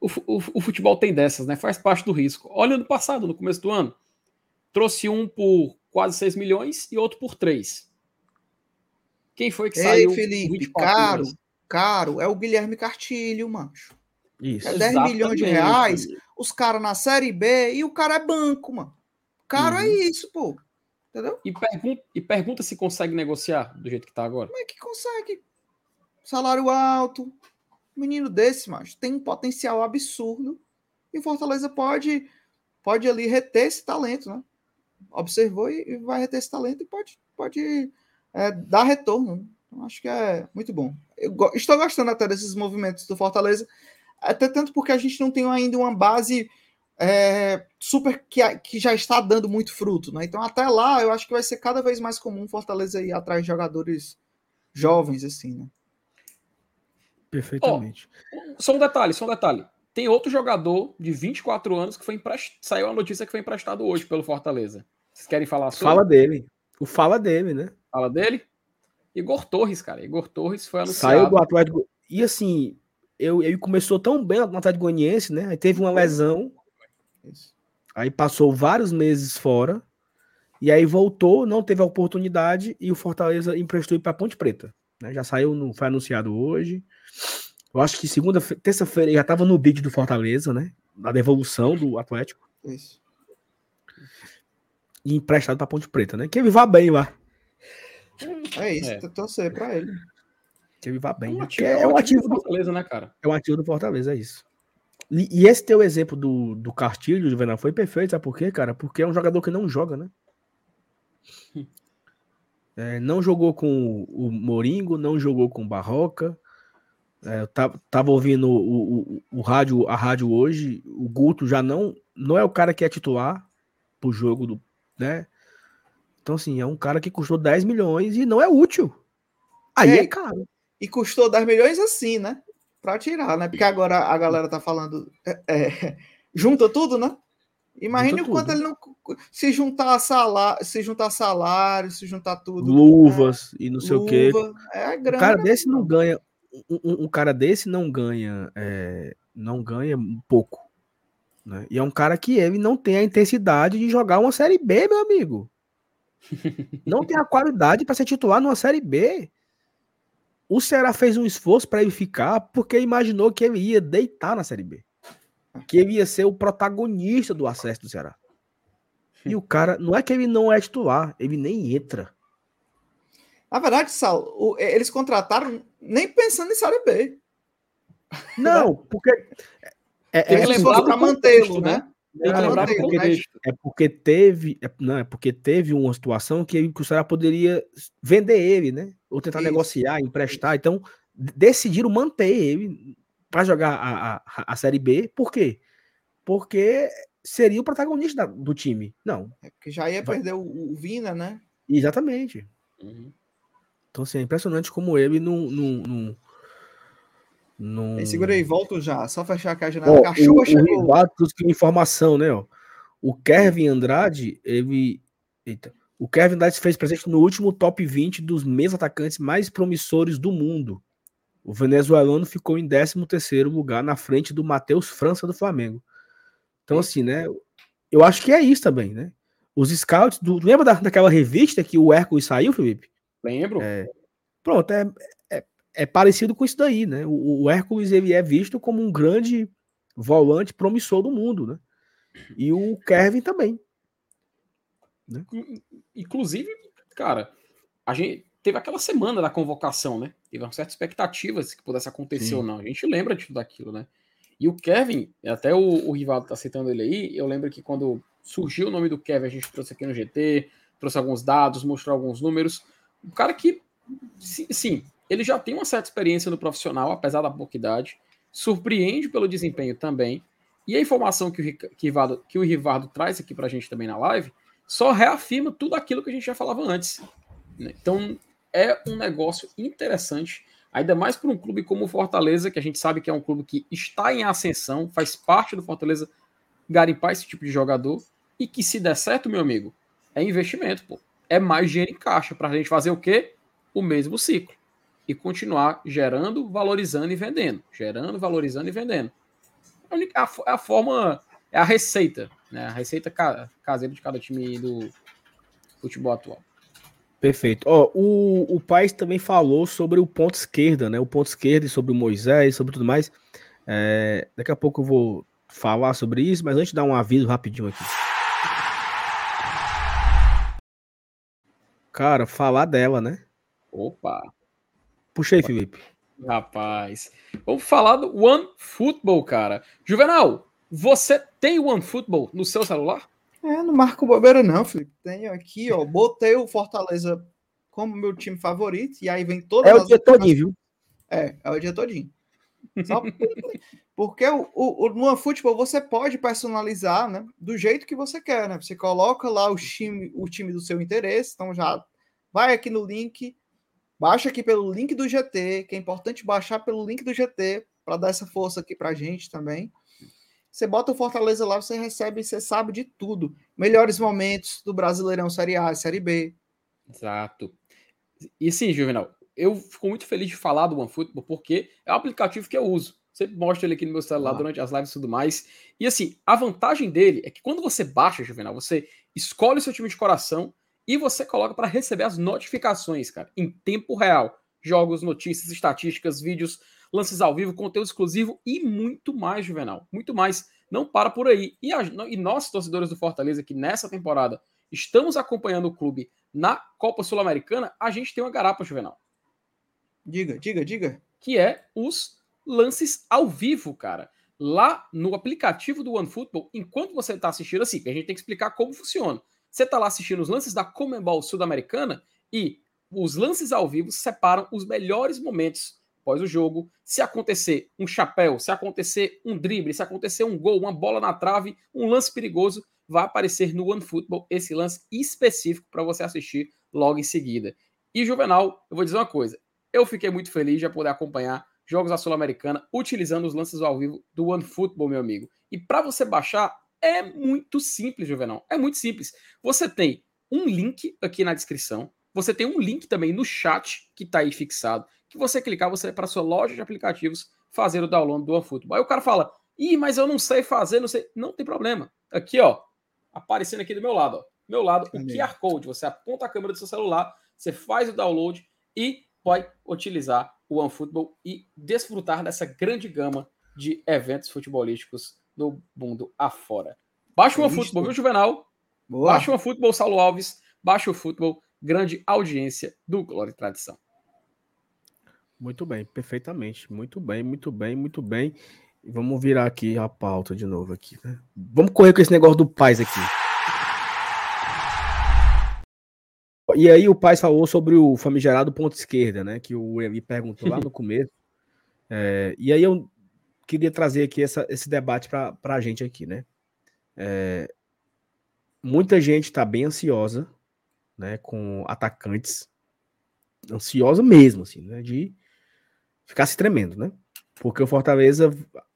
O, o, o, futebol tem dessas, né? Faz parte do risco. Olha ano passado, no começo do ano, trouxe um por quase 6 milhões e outro por 3. Quem foi que Ei, saiu? Felipe, caro. Milhões? Caro é o Guilherme Cartilho, mancho. Isso. É 10 milhões de reais, os caras na Série B e o cara é banco, mano. Caro é uhum. é isso, pô. Entendeu? E, pergun e pergunta se consegue negociar do jeito que tá agora. Como é que consegue? Salário alto. Menino desse, mas tem um potencial absurdo. E o Fortaleza pode, pode ali reter esse talento, né? observou e, e vai reter esse talento e pode, pode é, dar retorno. Então, acho que é muito bom. Eu go estou gostando até desses movimentos do Fortaleza, até tanto porque a gente não tem ainda uma base é, super que, que já está dando muito fruto, né? Então até lá eu acho que vai ser cada vez mais comum Fortaleza ir atrás de jogadores jovens assim, né? Perfeitamente. Oh, só um detalhe, só um detalhe. Tem outro jogador de 24 anos que foi emprestado. Saiu a notícia que foi emprestado hoje pelo Fortaleza. Vocês querem falar sobre? Fala dele. O fala dele, né? Fala dele? Igor Torres, cara. Igor Torres foi anunciado. Saiu do Atlético. E assim, eu, ele começou tão bem no Atlético Goianiense, né? Aí teve uma lesão. Aí passou vários meses fora. E aí voltou, não teve a oportunidade e o Fortaleza emprestou para Ponte Preta. Né? Já saiu, no, foi anunciado hoje. Eu acho que segunda, terça-feira já estava no bid do Fortaleza, né? Na devolução do Atlético. Isso. E emprestado para Ponte Preta, né? Que ele vá bem lá. É isso, é. torcer para ele. Que ele vá bem. É um ativo, é um ativo do Fortaleza, né, cara? É um ativo do Fortaleza, é isso. E, e esse teu exemplo do, do Castilho, Juvenal, foi perfeito, sabe por quê, cara? Porque é um jogador que não joga, né? É, não jogou com o Moringo, não jogou com o Barroca, é, eu tava, tava ouvindo o, o, o, rádio, a rádio hoje, o Guto já não não é o cara que é titular pro jogo do, né? Então assim, é um cara que custou 10 milhões e não é útil. Aí é, é caro. E custou 10 milhões assim, né? Para tirar, né? Porque agora a galera tá falando é, é, junta tudo, né? Imagine o quanto ele não se juntar salário, se juntar salário, se juntar tudo. Luvas e não sei luva, o quê. É grana, o cara desse não ganha um, um, cara desse não ganha, é, não ganha um pouco. Né? E é um cara que ele não tem a intensidade de jogar uma Série B, meu amigo. Não tem a qualidade para ser titular numa Série B. O Ceará fez um esforço para ele ficar porque imaginou que ele ia deitar na Série B. Que ele ia ser o protagonista do acesso do Ceará. E o cara, não é que ele não é titular, ele nem entra. Na verdade, Sal, o, eles contrataram nem pensando em Série B. Não, porque. É, que lembrar para mantê-lo, né? Tem que lembrar porque, é porque teve. É, não, é porque teve uma situação que, que o Ceará poderia vender ele, né? Ou tentar Isso. negociar, emprestar. Então, decidiram manter ele para jogar a, a, a Série B. Por quê? Porque seria o protagonista da, do time. Não. É porque já ia perder o, o Vina, né? Exatamente. Uhum. Então, assim, é impressionante como ele não. não, não, não... segura aí, volto já. Só fechar a caixa. Oh, Cachorro o, chegou. O informação, né? Ó. O Kevin Andrade, ele. Eita. O Kevin Andrade fez presente no último top 20 dos meios atacantes mais promissores do mundo. O venezuelano ficou em 13º lugar na frente do Matheus França do Flamengo. Então, assim, né? Eu acho que é isso também, né? Os scouts, do, lembra da, daquela revista que o Hércules saiu, Felipe? Lembro. É, pronto, é, é, parecido com isso daí, né? O, o, Hércules ele é visto como um grande volante promissor do mundo, né? E o Kevin também. Né? Inclusive, cara, a gente teve aquela semana da convocação, né? Teve uma certa expectativa se que pudesse acontecer Sim. ou não. A gente lembra de tudo aquilo, né? E o Kevin, até o, o Rivaldo tá citando ele aí, eu lembro que quando surgiu o nome do Kevin, a gente trouxe aqui no GT, trouxe alguns dados, mostrou alguns números um cara que, sim, ele já tem uma certa experiência no profissional, apesar da pouca idade, surpreende pelo desempenho também, e a informação que o, que Rivaldo, que o Rivaldo traz aqui para a gente também na live só reafirma tudo aquilo que a gente já falava antes. Né? Então, é um negócio interessante, ainda mais para um clube como o Fortaleza, que a gente sabe que é um clube que está em ascensão, faz parte do Fortaleza garimpar esse tipo de jogador, e que se der certo, meu amigo, é investimento, pô é mais dinheiro em caixa para a gente fazer o quê? O mesmo ciclo. E continuar gerando, valorizando e vendendo. Gerando, valorizando e vendendo. É a, a forma, é a receita, né? A receita caseira de cada time do futebol atual. Perfeito. Ó, o, o País também falou sobre o ponto esquerda, né? O ponto esquerdo e sobre o Moisés, sobre tudo mais. É, daqui a pouco eu vou falar sobre isso, mas antes de dar um aviso rapidinho aqui. Cara, falar dela, né? Opa! Puxa aí, Felipe. Rapaz, vamos falar do One Football, cara. Juvenal, você tem One Football no seu celular? É, não marco bobeira não, Felipe. Tenho aqui, ó, botei o Fortaleza como meu time favorito, e aí vem todas É o dia todinho, viu? É, é o dia todinho. Só porque o, o, o, no futebol você pode personalizar, né? Do jeito que você quer, né? Você coloca lá o time, o time do seu interesse, então já vai aqui no link, baixa aqui pelo link do GT, que é importante baixar pelo link do GT para dar essa força aqui pra gente também. Você bota o Fortaleza lá, você recebe, você sabe de tudo. Melhores momentos do Brasileirão Série A, Série B. Exato. E sim, Juvenal, eu fico muito feliz de falar do OneFootball porque é o aplicativo que eu uso. Sempre mostro ele aqui no meu celular ah. durante as lives e tudo mais. E assim, a vantagem dele é que quando você baixa, Juvenal, você escolhe o seu time de coração e você coloca para receber as notificações, cara, em tempo real. Jogos, notícias, estatísticas, vídeos, lances ao vivo, conteúdo exclusivo e muito mais, Juvenal. Muito mais. Não para por aí. E, a, e nós, torcedores do Fortaleza, que nessa temporada estamos acompanhando o clube na Copa Sul-Americana, a gente tem uma garapa, Juvenal. Diga, diga, diga. Que é os lances ao vivo, cara. Lá no aplicativo do OneFootball, enquanto você está assistindo, assim, a gente tem que explicar como funciona. Você está lá assistindo os lances da Comembol Sul-Americana e os lances ao vivo separam os melhores momentos após o jogo. Se acontecer um chapéu, se acontecer um drible, se acontecer um gol, uma bola na trave, um lance perigoso, vai aparecer no OneFootball esse lance específico para você assistir logo em seguida. E Juvenal, eu vou dizer uma coisa: eu fiquei muito feliz de poder acompanhar jogos da Sul-Americana utilizando os lances ao vivo do OneFootball, meu amigo. E para você baixar, é muito simples, Juvenal. É muito simples. Você tem um link aqui na descrição. Você tem um link também no chat que está aí fixado que você clicar, você vai para sua loja de aplicativos fazer o download do OneFootball. Aí o cara fala, ih, mas eu não sei fazer, não sei. Não tem problema. Aqui, ó, aparecendo aqui do meu lado, ó. Meu lado, o QR Code. Você aponta a câmera do seu celular, você faz o download e vai utilizar o OneFootball e desfrutar dessa grande gama de eventos futebolísticos do mundo afora. Baixa o OneFootball, viu, Juvenal? Boa. Baixa o OneFootball, Saulo Alves. Baixa o futebol, grande audiência do Glória e Tradição. Muito bem, perfeitamente. Muito bem, muito bem, muito bem. Vamos virar aqui a pauta de novo aqui, né? Vamos correr com esse negócio do Paz aqui. E aí o Paz falou sobre o famigerado ponto esquerda, né? Que o Eli perguntou lá no começo. É, e aí eu queria trazer aqui essa, esse debate para a gente aqui, né? É, muita gente está bem ansiosa, né? Com atacantes, ansiosa mesmo, assim, né? De ficasse tremendo, né? Porque o Fortaleza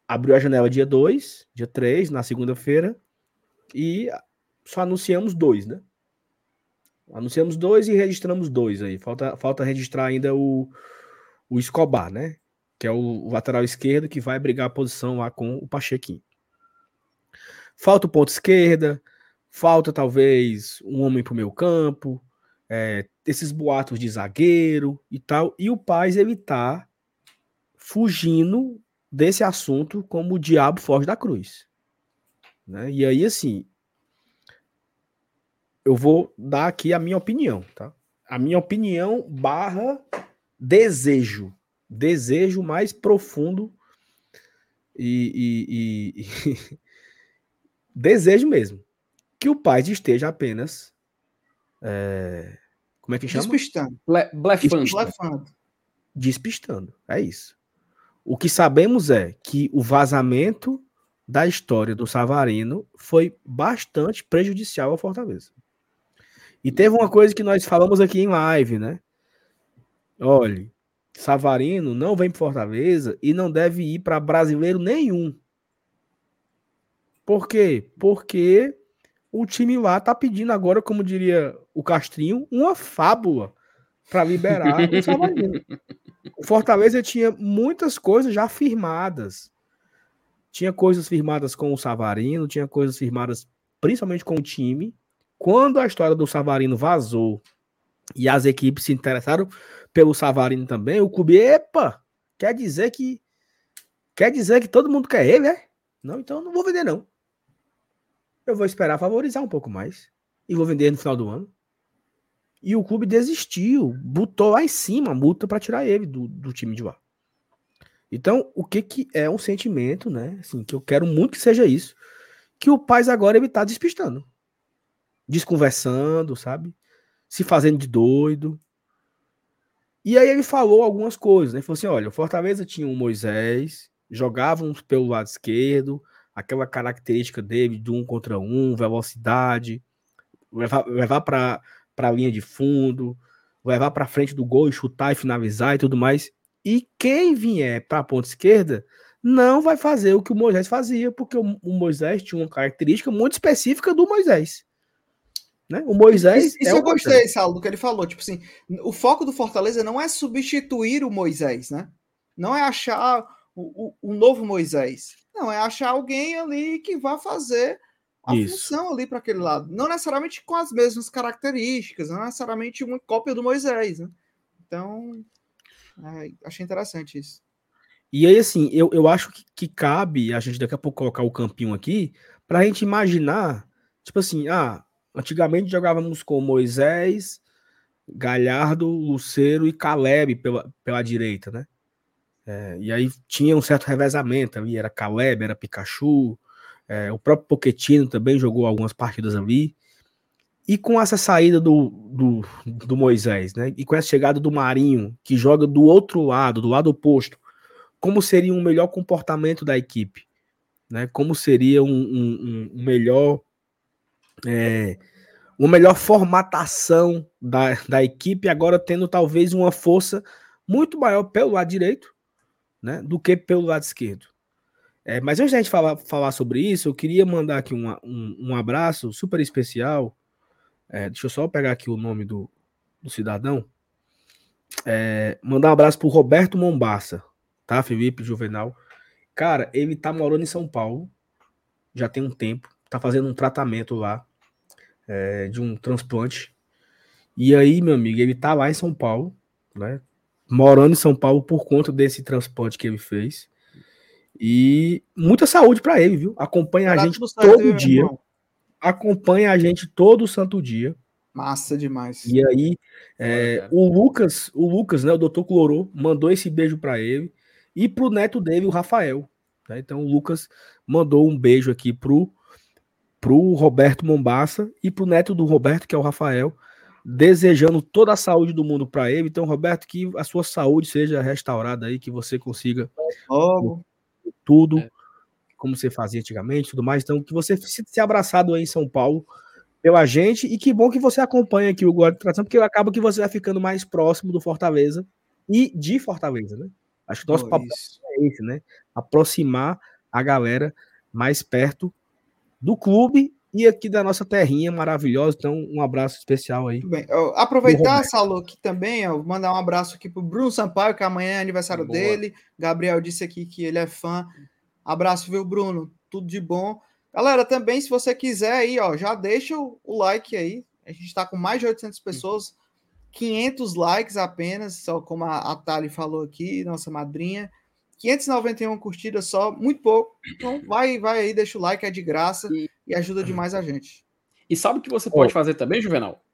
abriu a janela dia 2, dia 3, na segunda-feira, e só anunciamos dois, né? Anunciamos dois e registramos dois aí. Falta, falta registrar ainda o, o Escobar, né? Que é o, lateral esquerdo que vai brigar a posição lá com o Pachequinho. Falta o ponto esquerda, falta talvez um homem para o meu campo, é, esses boatos de zagueiro e tal. E o Paz evitar fugindo desse assunto como o diabo foge da cruz. Né? E aí, assim, eu vou dar aqui a minha opinião, tá? A minha opinião barra desejo. Desejo mais profundo e, e, e desejo mesmo que o pai esteja apenas é, como é que chama? Despistando. Blefando. Despistando. É isso. O que sabemos é que o vazamento da história do Savarino foi bastante prejudicial ao Fortaleza. E teve uma coisa que nós falamos aqui em live, né? Olhe, Savarino não vem para Fortaleza e não deve ir para brasileiro nenhum. Por quê? Porque o time lá tá pedindo agora, como diria o Castrinho, uma fábula para liberar o Savarino. O Fortaleza tinha muitas coisas já firmadas. Tinha coisas firmadas com o Savarino, tinha coisas firmadas principalmente com o time. Quando a história do Savarino vazou e as equipes se interessaram pelo Savarino também, o clube, epa, quer dizer que quer dizer que todo mundo quer ele, é? Não, então não vou vender não. Eu vou esperar favorizar um pouco mais e vou vender no final do ano. E o clube desistiu, botou lá em cima a multa para tirar ele do, do time de lá. Então, o que que é um sentimento, né? Assim, que eu quero muito que seja isso. Que o Paz agora ele tá despistando. desconversando, sabe? Se fazendo de doido. E aí ele falou algumas coisas, né? Ele falou assim: olha, o Fortaleza tinha um Moisés, jogavam pelo lado esquerdo, aquela característica dele de um contra um, velocidade, levar, levar para a linha de fundo, levar para frente do gol e chutar e finalizar e tudo mais. E quem vier para a ponta esquerda não vai fazer o que o Moisés fazia, porque o, o Moisés tinha uma característica muito específica do Moisés. Né? O Moisés. Isso, é eu gostei, Saulo, do que ele falou. Tipo assim, o foco do Fortaleza não é substituir o Moisés, né? Não é achar o, o, o novo Moisés. Não, é achar alguém ali que vá fazer a isso. função ali para aquele lado. Não necessariamente com as mesmas características, não necessariamente uma cópia do Moisés, né? Então, é, achei interessante isso. E aí, assim, eu, eu acho que, que cabe a gente daqui a pouco colocar o campinho aqui para a gente imaginar, tipo assim, ah, antigamente jogávamos com Moisés, Galhardo, Luceiro e Caleb pela, pela direita, né? É, e aí tinha um certo revezamento ali, era Caleb, era Pikachu, é, o próprio Poquetino também jogou algumas partidas ali. E com essa saída do, do, do Moisés, né? E com essa chegada do Marinho, que joga do outro lado, do lado oposto, como seria um melhor comportamento da equipe, né? Como seria um, um, um melhor é, uma melhor formatação da, da equipe, agora tendo talvez uma força muito maior pelo lado direito, né, do que pelo lado esquerdo. É, mas antes da gente falar, falar sobre isso, eu queria mandar aqui um, um, um abraço super especial. É, deixa eu só pegar aqui o nome do, do cidadão. É, mandar um abraço pro Roberto Mombaça tá? Felipe Juvenal. Cara, ele tá morando em São Paulo, já tem um tempo, tá fazendo um tratamento lá é, de um transplante. E aí, meu amigo, ele tá lá em São Paulo, né? Morando em São Paulo por conta desse transplante que ele fez. E muita saúde para ele, viu? Acompanha a gente todo dia. Acompanha a gente todo santo dia. Massa demais. E aí, é, o Lucas, o Lucas, né, o doutor Clorô, mandou esse beijo para ele e pro neto dele, o Rafael. Né? Então o Lucas mandou um beijo aqui pro, pro Roberto Mombaça e pro neto do Roberto, que é o Rafael, desejando toda a saúde do mundo para ele. Então, Roberto, que a sua saúde seja restaurada aí, que você consiga oh. tudo é. como você fazia antigamente, tudo mais. Então, que você se abraçado aí em São Paulo pela gente e que bom que você acompanha aqui o Guarda de Tração, porque acaba que você vai ficando mais próximo do Fortaleza e de Fortaleza, né? Acho que o nosso oh, papel isso. é esse, né? Aproximar a galera mais perto do clube e aqui da nossa terrinha maravilhosa. Então, um abraço especial aí. Bem, aproveitar, Saulo, aqui também, ó, mandar um abraço aqui pro Bruno Sampaio, que amanhã é aniversário Boa. dele. Gabriel disse aqui que ele é fã. Abraço, viu, Bruno? Tudo de bom. Galera, também, se você quiser aí, ó, já deixa o, o like aí. A gente está com mais de 800 pessoas. 500 likes apenas, só como a, a Thali falou aqui, nossa madrinha. 591 curtidas só, muito pouco. Então vai, vai aí, deixa o like, é de graça e, e ajuda demais a gente. E sabe o que você pode oh. fazer também, Juvenal?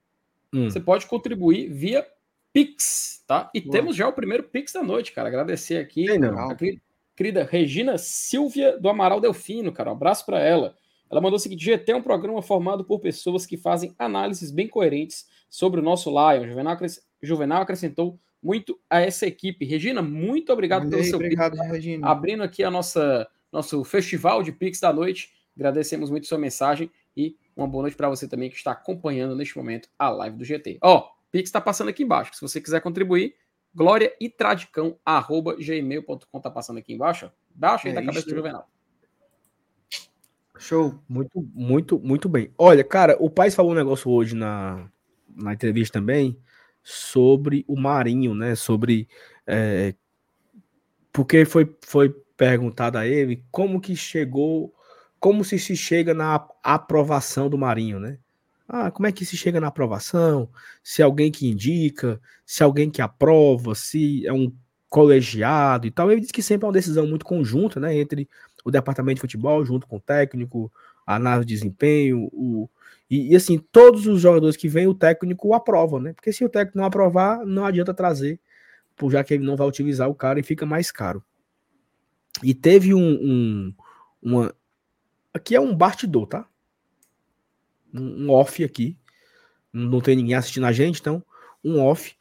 Hum. Você pode contribuir via Pix, tá? E temos já o primeiro Pix da noite, cara. Agradecer aqui a querida Regina Silvia do Amaral Delfino, cara. Um abraço para ela. Ela mandou o seguinte: GT é um programa formado por pessoas que fazem análises bem coerentes sobre o nosso Lion. Juvenal, Juvenal acrescentou muito a essa equipe. Regina, muito obrigado pelo seu obrigado, Pix. Regina. Abrindo aqui a nossa nosso festival de Pix da noite. Agradecemos muito sua mensagem e uma boa noite para você também que está acompanhando neste momento a live do GT. Ó, oh, Pix está passando aqui embaixo. Se você quiser contribuir, glória e tradicão arroba gmail.com tá passando aqui embaixo. Baixa aí é da cabeça do Juvenal. Show. Muito, muito, muito bem. Olha, cara, o pai falou um negócio hoje na, na entrevista também sobre o Marinho, né? Sobre. É, porque foi, foi perguntado a ele como que chegou, como se se chega na aprovação do Marinho, né? Ah, como é que se chega na aprovação? Se alguém que indica, se alguém que aprova, se é um colegiado e tal. Ele disse que sempre é uma decisão muito conjunta, né? Entre o departamento de futebol, junto com o técnico, a análise de desempenho, o, e, e, assim, todos os jogadores que vêm, o técnico aprova, né? Porque se o técnico não aprovar, não adianta trazer, já que ele não vai utilizar o cara e fica mais caro. E teve um, um uma. Aqui é um bastidor, tá? um, um off aqui. Não tem ninguém assistindo a gente, então, um off.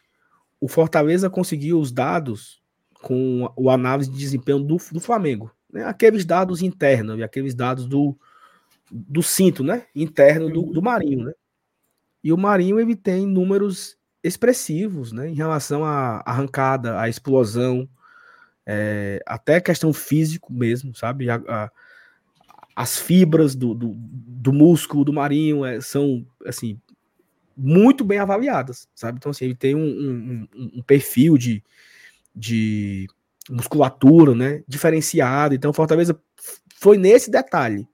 O Fortaleza conseguiu os dados com o análise de desempenho do, do Flamengo. Né? Aqueles dados internos e aqueles dados do, do cinto, né? Interno do, do Marinho, né? E o Marinho ele tem números expressivos, né? Em relação à arrancada, à explosão, é, até questão físico mesmo, sabe? A, a, as fibras do, do, do, músculo do Marinho é, são, assim, muito bem avaliadas, sabe? Então, assim, ele tem um, um, um perfil de, de musculatura, né? Diferenciado. Então, Fortaleza foi nesse detalhe?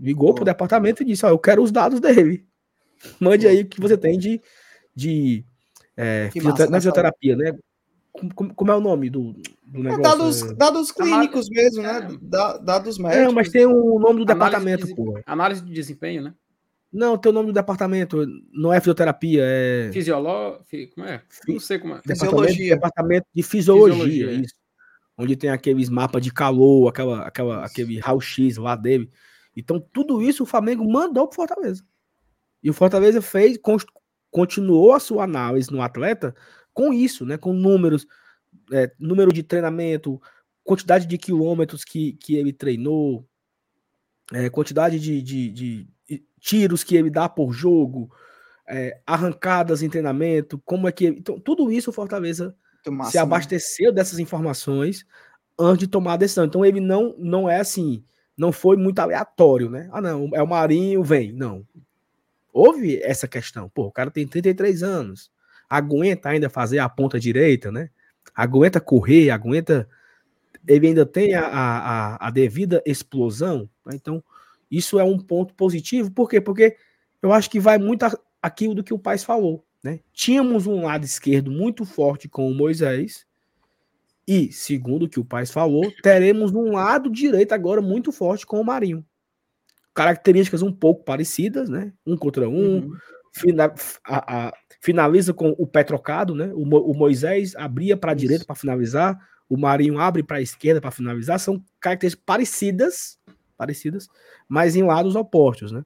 Ligou oh. pro departamento e disse: Ó, eu quero os dados dele. Mande aí o que você tem de, de é, fisiotera na fisioterapia, né? Como, como, é o nome do, do é, negócio? É dados, dados clínicos mesmo, né? É. dados médicos. Não, mas tem o nome do departamento, de, pô. Análise de desempenho, né? Não, tem o nome do departamento. Não é fisioterapia, é. Fisioló... Como é? Não sei como é. Fisiologia. Departamento de fisiologia, fisiologia isso. Onde tem aqueles mapas de calor, aquela, aquela, aquele raio-x lá dele. Então, tudo isso o Flamengo mandou pro Fortaleza. E o Fortaleza fez, continuou a sua análise no atleta com isso, né? Com números, é, número de treinamento, quantidade de quilômetros que, que ele treinou, é, quantidade de, de, de, tiros que ele dá por jogo, é, arrancadas em treinamento, como é que. Então, tudo isso o Fortaleza se né? abasteceu né? dessas informações antes de tomar a decisão. Então ele não, não é assim, não foi muito aleatório, né? Ah, não, é o Marinho, vem. Não houve essa questão. Pô, o cara tem 33 anos, aguenta ainda fazer a ponta direita, né? Aguenta correr, aguenta. Ele ainda tem a, a, a devida explosão. Né? Então, isso é um ponto positivo. Por quê? Porque eu acho que vai muito aquilo do que o pai falou. Né? Tínhamos um lado esquerdo muito forte com o Moisés. E, segundo o que o pai falou, teremos um lado direito agora muito forte com o Marinho características um pouco parecidas, né? Um contra um. Uhum. Fina, a, a, finaliza com o pé trocado, né? O, o Moisés abria para a direita para finalizar, o Marinho abre para a esquerda para finalizar. São características parecidas, parecidas, mas em lados opostos, né?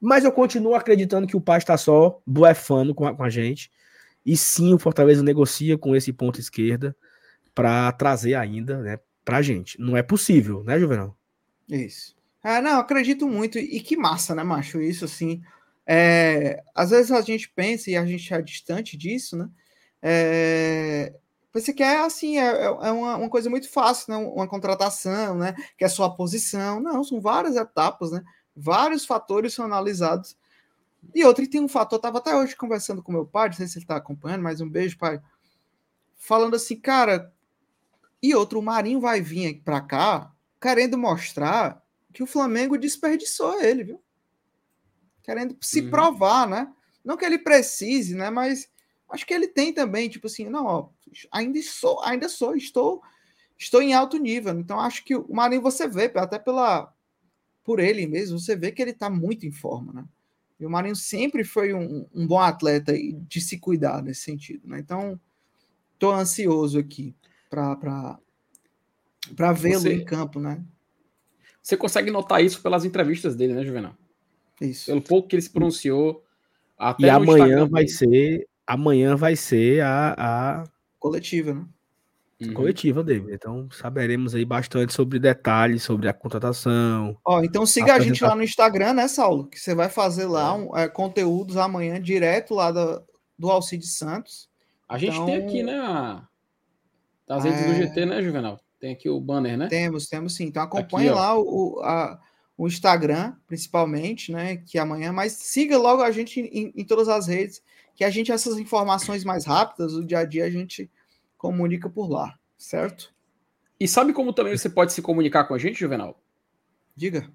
Mas eu continuo acreditando que o pai está só blefando com a, com a gente. E sim, o Fortaleza negocia com esse ponto esquerda para trazer ainda, né, a gente. Não é possível, né, Juvenal? Isso. É, não, acredito muito. E que massa, né, macho? Isso, assim. É, às vezes a gente pensa, e a gente é distante disso, né? É, você quer, assim, é, é, é uma, uma, coisa muito fácil, né? Uma contratação, né? Que é a sua posição. Não, são várias etapas, né? Vários fatores são analisados. E outro, e tem um fator, eu tava até hoje conversando com meu pai, não sei se ele tá acompanhando, mas um beijo, pai. Falando assim, cara, e outro, o Marinho vai vir para cá querendo mostrar que o Flamengo desperdiçou ele, viu? Querendo se uhum. provar, né? Não que ele precise, né? Mas acho que ele tem também, tipo assim, não, ó, ainda sou, ainda sou, estou, estou em alto nível. Então acho que o Marinho você vê, até pela por ele mesmo, você vê que ele está muito em forma, né? E o Marinho sempre foi um, um bom atleta de se cuidar nesse sentido, né? Então, estou ansioso aqui para vê-lo em campo, né? Você consegue notar isso pelas entrevistas dele, né, Juvenal? Isso. Pelo pouco que ele se pronunciou. Até e amanhã vai dele. ser. Amanhã vai ser a, a... coletiva, né? Uhum. Coletiva dele. Então saberemos aí bastante sobre detalhes, sobre a contratação. Ó, então siga a, a gente lá no Instagram, né, Saulo? Que você vai fazer lá um, é, conteúdos amanhã direto lá do, do Alcides Santos. A gente então... tem aqui, né? Das redes é... do GT, né, Juvenal? Tem aqui o banner, né? Temos, temos sim. Então acompanhe aqui, lá o, a, o Instagram, principalmente, né? Que amanhã, mas siga logo a gente em, em, todas as redes, que a gente, essas informações mais rápidas, o dia a dia, a gente comunica por lá, certo? E sabe como também você pode se comunicar com a gente, Juvenal? Diga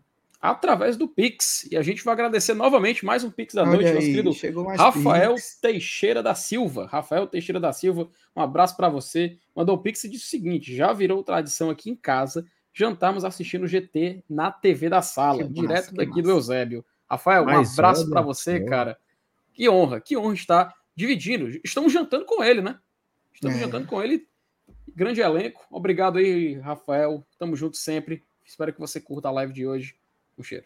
através do Pix. E a gente vai agradecer novamente mais um Pix da Olha noite, aí, nosso querido Rafael Pix. Teixeira da Silva. Rafael Teixeira da Silva, um abraço para você. Mandou o Pix e disse o seguinte: já virou tradição aqui em casa jantarmos assistindo o GT na TV da sala, que direto massa, daqui massa. do Eusébio. Rafael, um abraço para você, cara. Que honra, que honra estar dividindo. Estamos jantando com ele, né? Estamos é. jantando com ele. Grande elenco. Obrigado aí, Rafael. Tamo junto sempre. Espero que você curta a live de hoje. O cheiro.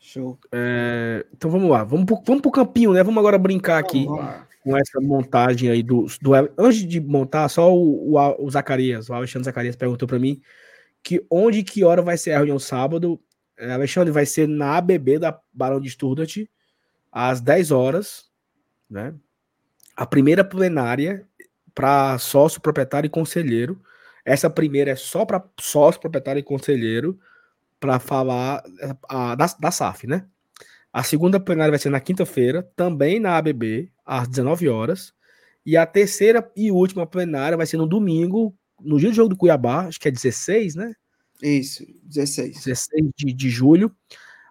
Show. É, então vamos lá, vamos pro, vamos pro campinho, né? Vamos agora brincar aqui com essa montagem aí do, do. Antes de montar, só o, o, o Zacarias, o Alexandre Zacarias perguntou para mim que onde que hora vai ser a reunião sábado. É, Alexandre, vai ser na ABB da Barão de Student, às 10 horas, né? A primeira plenária para sócio, proprietário e conselheiro. Essa primeira é só para sócio, proprietário e conselheiro para falar a, da, da SAF, né? A segunda plenária vai ser na quinta-feira, também na ABB, às 19 horas. E a terceira e última plenária vai ser no domingo, no dia do jogo do Cuiabá, acho que é 16, né? Isso, 16. 16 de, de julho,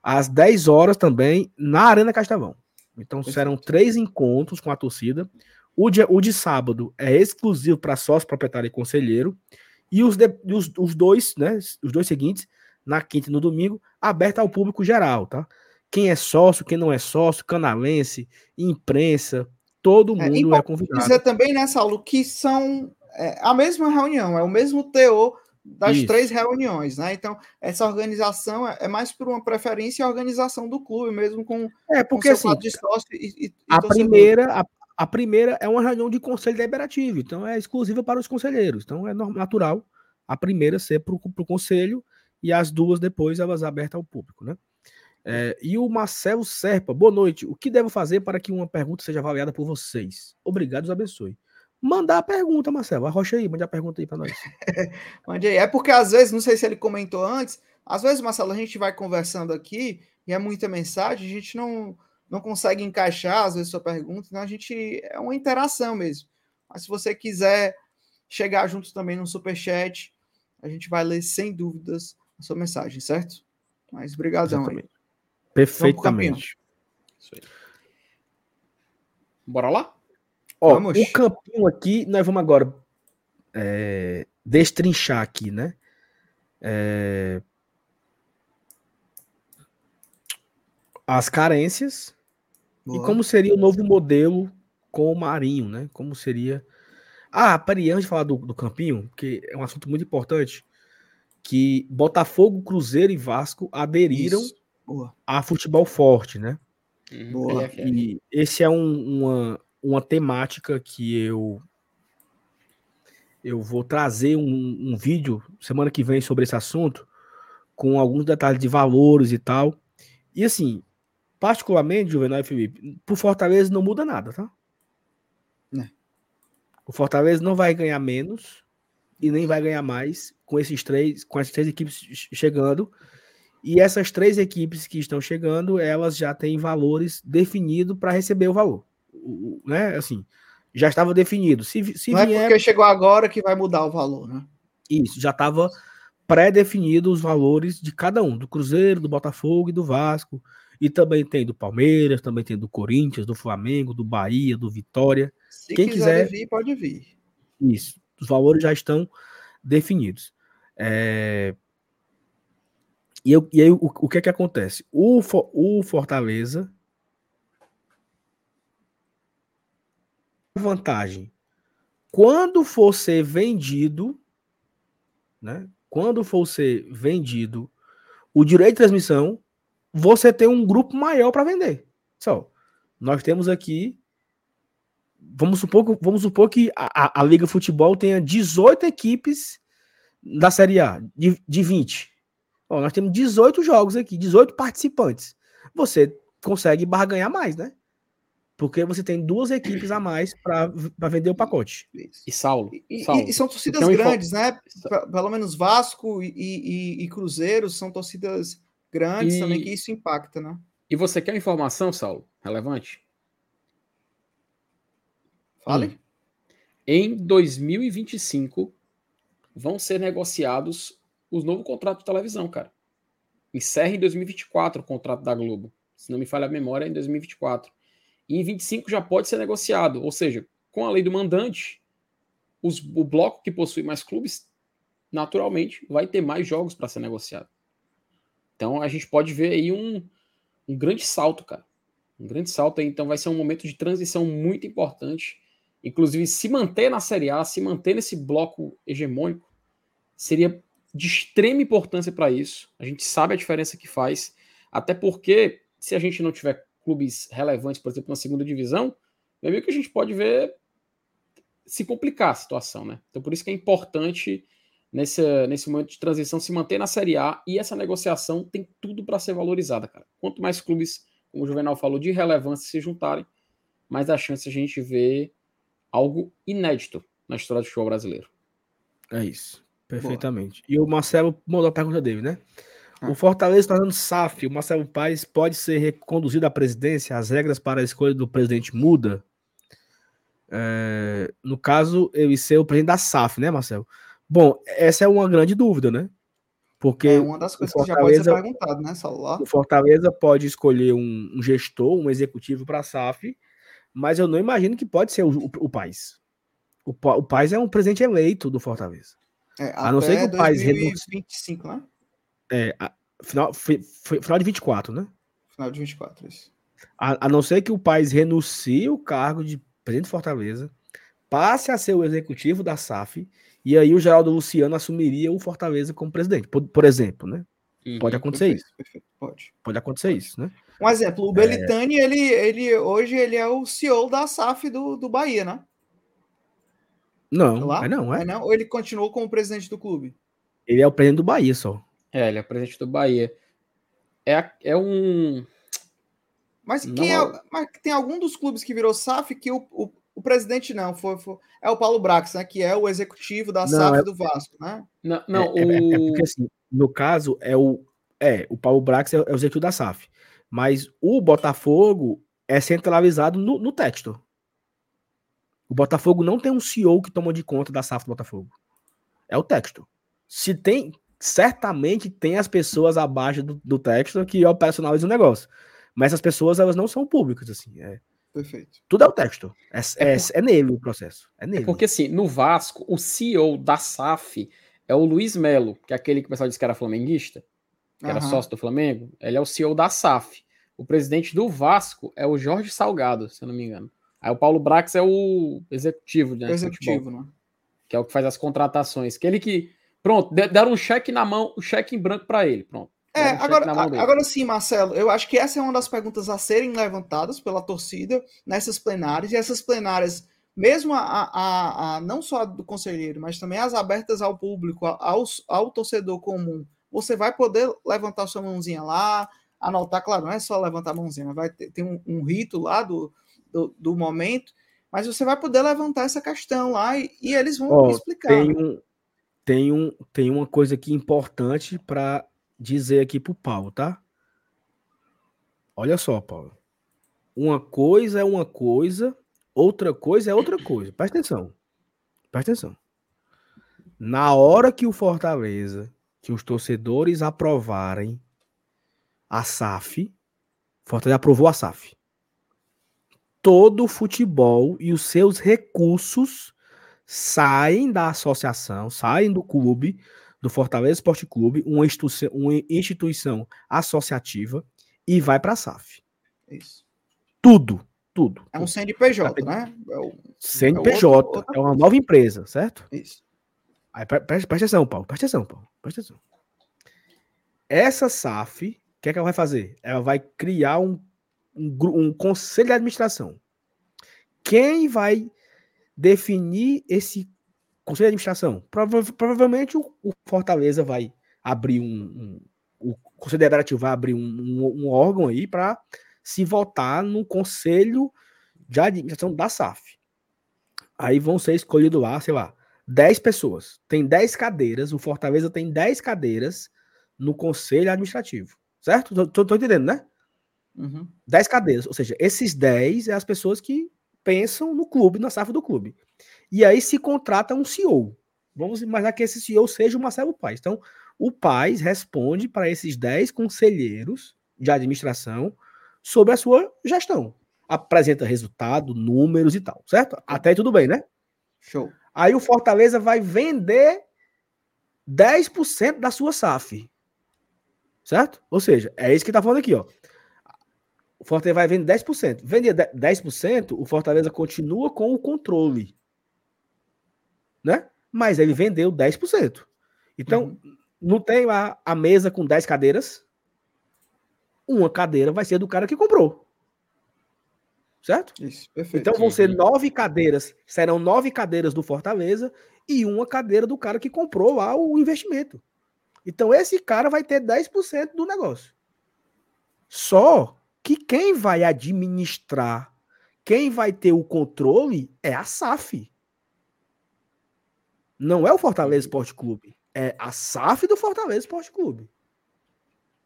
às 10 horas também, na Arena Castelão. Então serão três encontros com a torcida. O de, o de sábado é exclusivo para sócio, proprietário e conselheiro. E os, de, os, os dois, né? Os dois seguintes na quinta e no domingo, aberta ao público geral, tá? Quem é sócio, quem não é sócio, canalense, imprensa, todo é, mundo é, é convidado. dizer também, né, Saulo, que são é, a mesma reunião, é o mesmo teor das Isso. três reuniões, né? Então, essa organização é, é mais por uma preferência a organização do clube, mesmo com É, porque com assim, de sócio e, e a primeira a, a, primeira é uma reunião de conselho deliberativo, então é exclusiva para os conselheiros. Então é natural a primeira ser para o conselho e as duas depois elas abertas ao público, né? É, e o Marcelo Serpa, boa noite. O que devo fazer para que uma pergunta seja avaliada por vocês? Obrigado, os abençoe. Mandar a pergunta, Marcelo. Arrocha aí, mande a pergunta aí para nós. mande aí. É porque às vezes, não sei se ele comentou antes, às vezes, Marcelo, a gente vai conversando aqui e é muita mensagem, a gente não, não consegue encaixar, às vezes, sua pergunta, então a gente é uma interação mesmo. Mas se você quiser chegar juntos também no superchat, a gente vai ler sem dúvidas a sua mensagem, certo? Mas brigadão aí. Perfeitamente. Isso aí. Bora lá? Ó, vamos. o campinho aqui, nós vamos agora é, destrinchar aqui, né? É, as carências Boa. e como seria o novo modelo com o Marinho, né? Como seria. Ah, peraí, antes de falar do, do campinho, que é um assunto muito importante que Botafogo, Cruzeiro e Vasco aderiram a futebol forte, né? Uhum. Boa. E esse é um, uma, uma temática que eu eu vou trazer um, um, vídeo semana que vem sobre esse assunto com alguns detalhes de valores e tal. E assim, particularmente, Juvenal e Felipe, pro Fortaleza não muda nada, tá? É. O Fortaleza não vai ganhar menos e nem vai ganhar mais com esses três, com essas três equipes chegando. E essas três equipes que estão chegando, elas já têm valores definidos para receber o valor. O, né? Assim, já estava definido. Se, se Não vier... é porque chegou agora que vai mudar o valor, né? Isso, já estava pré-definido os valores de cada um, do Cruzeiro, do Botafogo e do Vasco. E também tem do Palmeiras, também tem do Corinthians, do Flamengo, do Bahia, do Vitória. Se Quem quiser vir, pode vir. Isso os valores já estão definidos. É... E, eu, e aí, o, o que é que acontece? O, o Fortaleza. Vantagem. Quando for ser vendido, né? Quando for ser vendido o direito de transmissão, você tem um grupo maior para vender. Só, nós temos aqui vamos supor, vamos supor que a, a, Liga Futebol tenha 18 equipes da Série A, de, de 20. Ó, nós temos 18 jogos aqui, 18 participantes. Você consegue barganhar mais, né? Porque você tem duas equipes a mais para vender o pacote. E Saulo. E, Saulo, e são torcidas grandes, né? Pelo menos Vasco e, e, e Cruzeiro são torcidas grandes também, que isso impacta, né? E você quer informação, Saulo? Relevante? Fale. Hum. Em 2025 vão ser negociados os novos contratos de televisão, cara. Encerra em 2024 o contrato da Globo. Se não me falha a memória, é em 2024. E em 25 já pode ser negociado. Ou seja, com a lei do mandante, os, o bloco que possui mais clubes, naturalmente, vai ter mais jogos para ser negociado. Então a gente pode ver aí um, um grande salto, cara. Um grande salto aí. Então vai ser um momento de transição muito importante Inclusive, se manter na Série A, se manter nesse bloco hegemônico, seria de extrema importância para isso. A gente sabe a diferença que faz. Até porque, se a gente não tiver clubes relevantes, por exemplo, na segunda divisão, é meio que a gente pode ver se complicar a situação, né? Então, por isso que é importante nesse, nesse momento de transição se manter na Série A e essa negociação tem tudo para ser valorizada, cara. Quanto mais clubes, como o Juvenal falou, de relevância se juntarem, mais a chance a gente ver algo inédito na história do futebol brasileiro. É isso, perfeitamente. Boa. E o Marcelo mandou a pergunta dele, né? Ah. O Fortaleza está dando SAF. O Marcelo Paes pode ser reconduzido à presidência? As regras para a escolha do presidente muda? É, no caso, ele ser o presidente da SAF, né, Marcelo? Bom, essa é uma grande dúvida, né? Porque é uma das coisas que já pode ser perguntado, né, Salvar? O Fortaleza pode escolher um, um gestor, um executivo para a SAF, mas eu não imagino que pode ser o, o, o Paz. O, o Paz é um presidente eleito do Fortaleza. É, a não ser que o Paz renuncie. né? É, a, final, fi, fi, final de 24, né? Final de 24, isso. A, a não ser que o Paz renuncie o cargo de presidente de Fortaleza, passe a ser o executivo da SAF e aí o Geraldo Luciano assumiria o Fortaleza como presidente, por, por exemplo, né? Uhum, pode acontecer perfeito, isso. Perfeito, pode. Pode acontecer pode. isso, né? Um exemplo, o Belitani, é... ele, ele hoje ele é o CEO da SAF do, do Bahia, né? Não, Lá? é não, é. é não? Ou ele continuou como presidente do clube? Ele é o presidente do Bahia só. É, ele é o presidente do Bahia. É, é um. Mas, quem é, mas tem algum dos clubes que virou SAF que o, o, o presidente não, foi, foi, é o Paulo Brax, né? Que é o executivo da não, SAF é, do Vasco, né? Não, não é, o... é, é, porque assim, no caso, é o, é, o Paulo Brax é, é o executivo da SAF. Mas o Botafogo é centralizado no, no texto. O Botafogo não tem um CEO que toma de conta da SAF do Botafogo. É o texto. Se tem, certamente tem as pessoas abaixo do, do texto que operacionalizam o negócio. Mas essas pessoas, elas não são públicas, assim. É, Perfeito. Tudo é o texto. É, é, é, é nele o processo. É, nele. É porque, assim, no Vasco, o CEO da SAF é o Luiz Melo, que é aquele que o pessoal disse que era flamenguista, que uhum. era sócio do Flamengo. Ele é o CEO da SAF. O presidente do Vasco é o Jorge Salgado, se eu não me engano. Aí o Paulo Brax é o executivo, né? Executivo, né? Que é o que faz as contratações. Aquele que. Pronto, deram um cheque na mão, o um cheque em branco para ele. Pronto. É, agora, agora sim, Marcelo, eu acho que essa é uma das perguntas a serem levantadas pela torcida nessas plenárias, e essas plenárias, mesmo a, a, a não só a do conselheiro, mas também as abertas ao público, ao, ao torcedor comum, você vai poder levantar sua mãozinha lá, anotar, claro, não é só levantar a mãozinha, vai ter, tem um, um rito lá do, do, do, momento, mas você vai poder levantar essa questão lá e, e eles vão oh, explicar. Tem, um, tem, um, tem uma coisa aqui importante para dizer aqui pro Paulo, tá? Olha só, Paulo. Uma coisa é uma coisa, outra coisa é outra coisa. Presta atenção. Presta atenção. Na hora que o Fortaleza, que os torcedores aprovarem a SAF, Fortaleza aprovou a SAF. Todo o futebol e os seus recursos saem da associação, saem do clube do Fortaleza Esporte Clube, uma instituição, uma instituição associativa, e vai para a SAF. Isso. Tudo, tudo. É um CNPJ, né? É o, CNPJ, é, outro, é, uma nova empresa, certo? Isso. Aí, presta, presta atenção, Paulo, presta atenção, Paulo, presta atenção. Essa SAF, o que, é que ela vai fazer? Ela vai criar um, um, um conselho de administração. Quem vai definir esse Conselho de administração. Prova provavelmente o, o, Fortaleza vai abrir um, um, O Conselho Deliberativo vai abrir um, um, um órgão aí para se votar no Conselho de Administração da SAF. Aí vão ser escolhidos lá, sei lá, 10 pessoas. Tem 10 cadeiras. O Fortaleza tem 10 cadeiras no Conselho Administrativo. Certo? Tô, tô, tô entendendo, né? Uhum. 10 cadeiras. Ou seja, esses 10 é as pessoas que pensam no clube, na SAF do clube. E aí se contrata um CEO. Vamos imaginar que esse CEO seja o Marcelo Paes. Então, o Paes responde para esses 10 conselheiros de administração sobre a sua gestão. Apresenta resultado, números e tal, certo? Até aí tudo bem, né? Show. Aí o Fortaleza vai vender 10% da sua SAF. Certo? Ou seja, é isso que tá falando aqui, ó. O Fortaleza vai vender 10%. Vender 10%, o Fortaleza continua com o controle né? Mas ele vendeu 10%. Então, uhum. não tem a, a mesa com 10 cadeiras. uma cadeira vai ser do cara que comprou. Certo? Isso, perfeito. Então vão ser nove cadeiras, serão nove cadeiras do Fortaleza e uma cadeira do cara que comprou lá o investimento. Então esse cara vai ter 10% do negócio. Só que quem vai administrar, quem vai ter o controle é a SAF. Não é o Fortaleza Esporte Clube, é a SAF do Fortaleza Esporte Clube.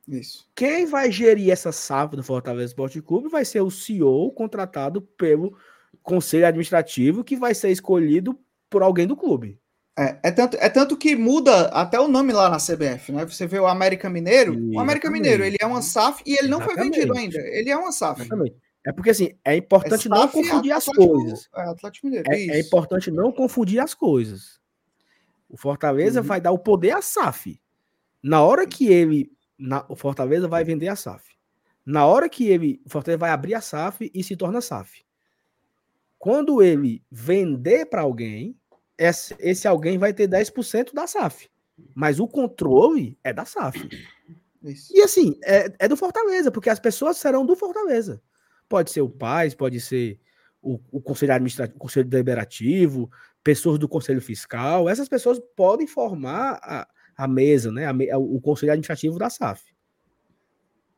Isso. Quem vai gerir essa SAF do Fortaleza Esporte Clube vai ser o CEO contratado pelo conselho administrativo que vai ser escolhido por alguém do clube. É, é, tanto, é tanto que muda até o nome lá na CBF, né? Você vê o América Mineiro, o América Mineiro, ele é uma SAF e ele não Exatamente. foi vendido ainda. Ele é uma SAF. Exatamente. É porque assim, é importante é não confundir as coisas. É, é, é, importante não confundir as coisas. O Fortaleza uhum. vai dar o poder à SAF. Na hora que ele na, o Fortaleza vai vender a SAF. Na hora que ele, o Fortaleza vai abrir a SAF e se torna SAF. Quando ele vender para alguém, esse, esse, alguém vai ter 10% da SAF. Mas o controle é da SAF. Isso. E assim, é, é, do Fortaleza, porque as pessoas serão do Fortaleza. Pode ser o Paz, pode ser o, o Conselho Administrativo, o Conselho Deliberativo, pessoas do Conselho Fiscal. Essas pessoas podem formar a, a mesa, né? A, o conselho administrativo da SAF.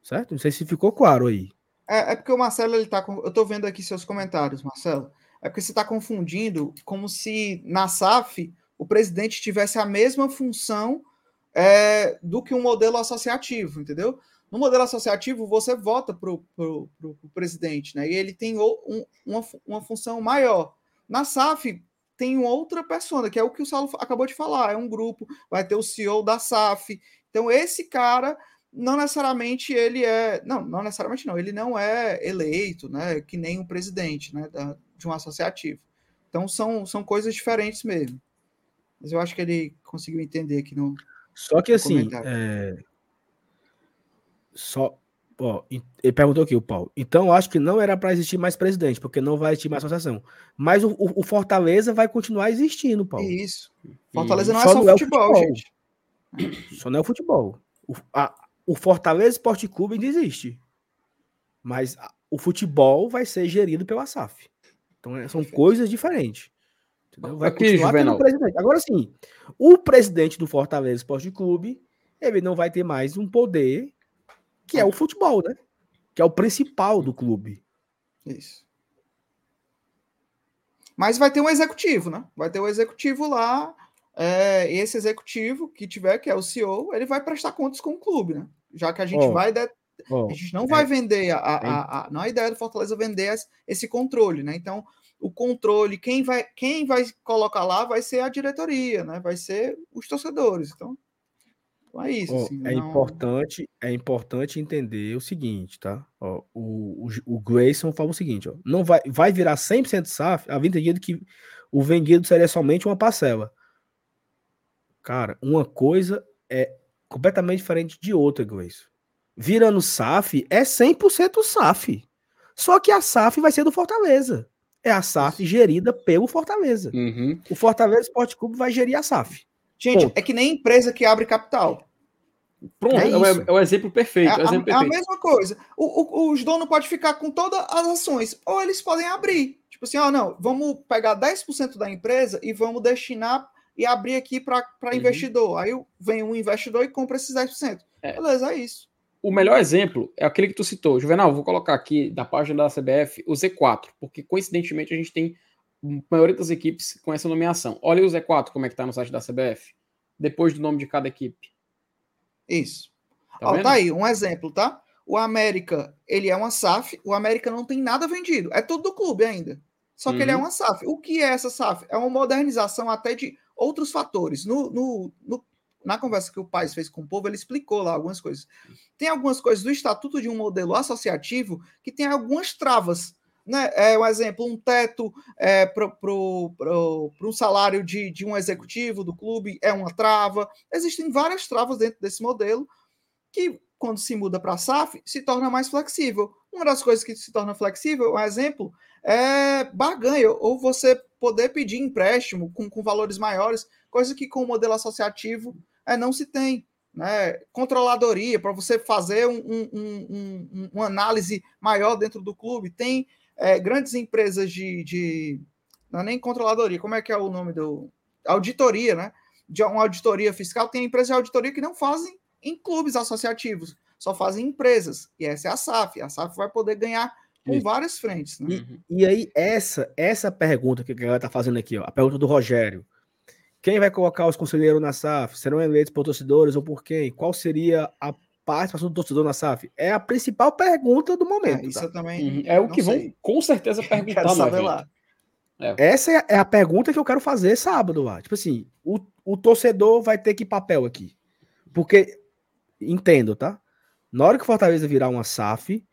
Certo? Não sei se ficou claro aí. É, é porque o Marcelo ele tá. Com... Eu estou vendo aqui seus comentários, Marcelo. É porque você está confundindo como se na SAF o presidente tivesse a mesma função é, do que um modelo associativo, entendeu? No modelo associativo, você vota para o presidente, né? E ele tem um, uma, uma função maior. Na SAF, tem outra pessoa, que é o que o Saulo acabou de falar, é um grupo, vai ter o CEO da SAF. Então, esse cara, não necessariamente ele é. Não, não necessariamente não, ele não é eleito, né? Que nem o presidente né, da, de um associativo. Então, são, são coisas diferentes mesmo. Mas eu acho que ele conseguiu entender aqui no. Só que assim. É... Só, Ó, ele perguntou aqui, o Paulo. Então, acho que não era para existir mais presidente, porque não vai existir mais associação. Mas o, o, Fortaleza vai continuar existindo, Paulo. Isso. Fortaleza não é só, só não futebol, é gente. Só não é o futebol. O, a, o Fortaleza Esporte Clube ainda existe. Mas a, o futebol vai ser gerido pela SAF. Então, é, são coisas diferentes. Entendeu? Vai aqui, continuar Juvenal. presidente. Agora sim, o presidente do Fortaleza Esporte Clube, ele não vai ter mais um poder que é o futebol, né? Que é o principal do clube. Isso. Mas vai ter um executivo, né? Vai ter um executivo lá. É, esse executivo que tiver, que é o CEO, ele vai prestar contas com o clube, né? Já que a gente oh, vai. De... Oh, a gente não é, vai vender a, a, a, Não é a ideia do Fortaleza vender esse controle, né? Então, o controle, quem vai, quem vai colocar lá vai ser a diretoria, né? Vai ser os torcedores. Então, então é isso. assim, é não... importante, é importante entender o seguinte, tá? Ó, o, o, o Grayson fala o seguinte, ó, não vai, vai virar 100% SAF, havia entendido que o vendido seria somente uma parcela. Cara, uma coisa é completamente diferente de outra, Grayson. Virando SAF é 100% SAF. Só que a SAF vai ser do Fortaleza. É a SAF gerida pelo Fortaleza. Uhum. O Fortaleza Esporte Clube vai gerir a SAF. Gente, é que nem empresa que abre capital. Pronto, é, é, o, é, o, exemplo perfeito. É, é, exemplo a, perfeito. é a, mesma coisa. O, o, os donos podem ficar com todas as ações, ou eles podem abrir. Tipo assim, ó, não, vamos pegar 10% da empresa e vamos destinar e abrir aqui para uhum. investidor. Aí vem um investidor e compra esses 10%. É. Beleza, é isso. O melhor exemplo é aquele que tu citou. Juvenal, vou colocar aqui da página da CBF o Z4, porque coincidentemente a gente tem maioria das equipes com essa nomeação. Olha o Z4 como é que tá no site da CBF, depois do nome de cada equipe. Isso. Tá, Ó, tá aí, um exemplo, tá? O América, ele é uma SAF, o América não tem nada vendido, é tudo do clube ainda. Só que uhum. ele é uhum. uma SAF. O que é essa SAF? É uma modernização até de outros fatores. No, no, no, na conversa que o Paz fez com o povo, ele explicou lá algumas coisas. Tem algumas coisas do estatuto de um modelo associativo que tem algumas travas né? É um exemplo, um teto é, para um salário de, de um executivo do clube é uma trava. Existem várias travas dentro desse modelo que, quando se muda para a SAF, se torna mais flexível. Uma das coisas que se torna flexível, um exemplo, é barganha, ou você poder pedir empréstimo com, com valores maiores, coisa que com o modelo associativo é, não se tem. né, controladoria, para você fazer um, um, um, uma análise maior dentro do clube. Tem é, grandes empresas de, de. Não é nem controladoria, como é que é o nome do. Auditoria, né? De uma auditoria fiscal. Tem empresas de auditoria que não fazem em clubes associativos, só fazem em empresas. E essa é a SAF. A SAF vai poder ganhar com várias frentes. Né? E, e, aí, essa essa pergunta que a galera está fazendo aqui, ó, a pergunta do Rogério. Quem vai colocar os conselheiros na SAF? Serão eleitos por torcedores ou por quem? Qual seria a participação do torcedor na SAF? É a principal pergunta do momento. É, isso tá? eu também. Uhum. É o que sei. vão com certeza perguntar quero saber lá. É. Essa é a pergunta que eu quero fazer sábado lá. Tipo assim, o, o torcedor vai ter que papel aqui? Porque, entendo, tá? Na hora que o Fortaleza virar uma SAF,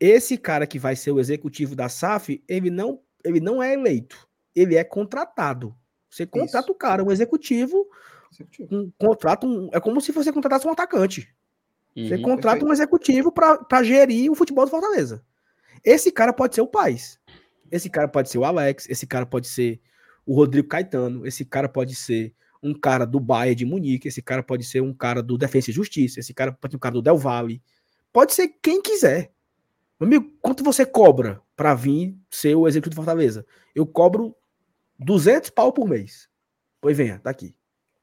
esse cara que vai ser o executivo da SAF, ele não, ele não é eleito, ele é contratado. Você contrata Isso. o cara, um executivo, executivo. um contrato, um, é como se você contratasse um atacante. Uhum, você contrata perfeito. um executivo para gerir o futebol do Fortaleza. Esse cara pode ser o Paz. Esse cara pode ser o Alex, esse cara pode ser o Rodrigo Caetano, esse cara pode ser um cara do Bayern de Munique, esse cara pode ser um cara do Defensa e Justiça, esse cara pode ser um cara do Del Valle. Pode ser quem quiser. Meu amigo, quanto você cobra para vir ser o executivo do Fortaleza? Eu cobro 200 pau por mês. Pois venha, tá aqui.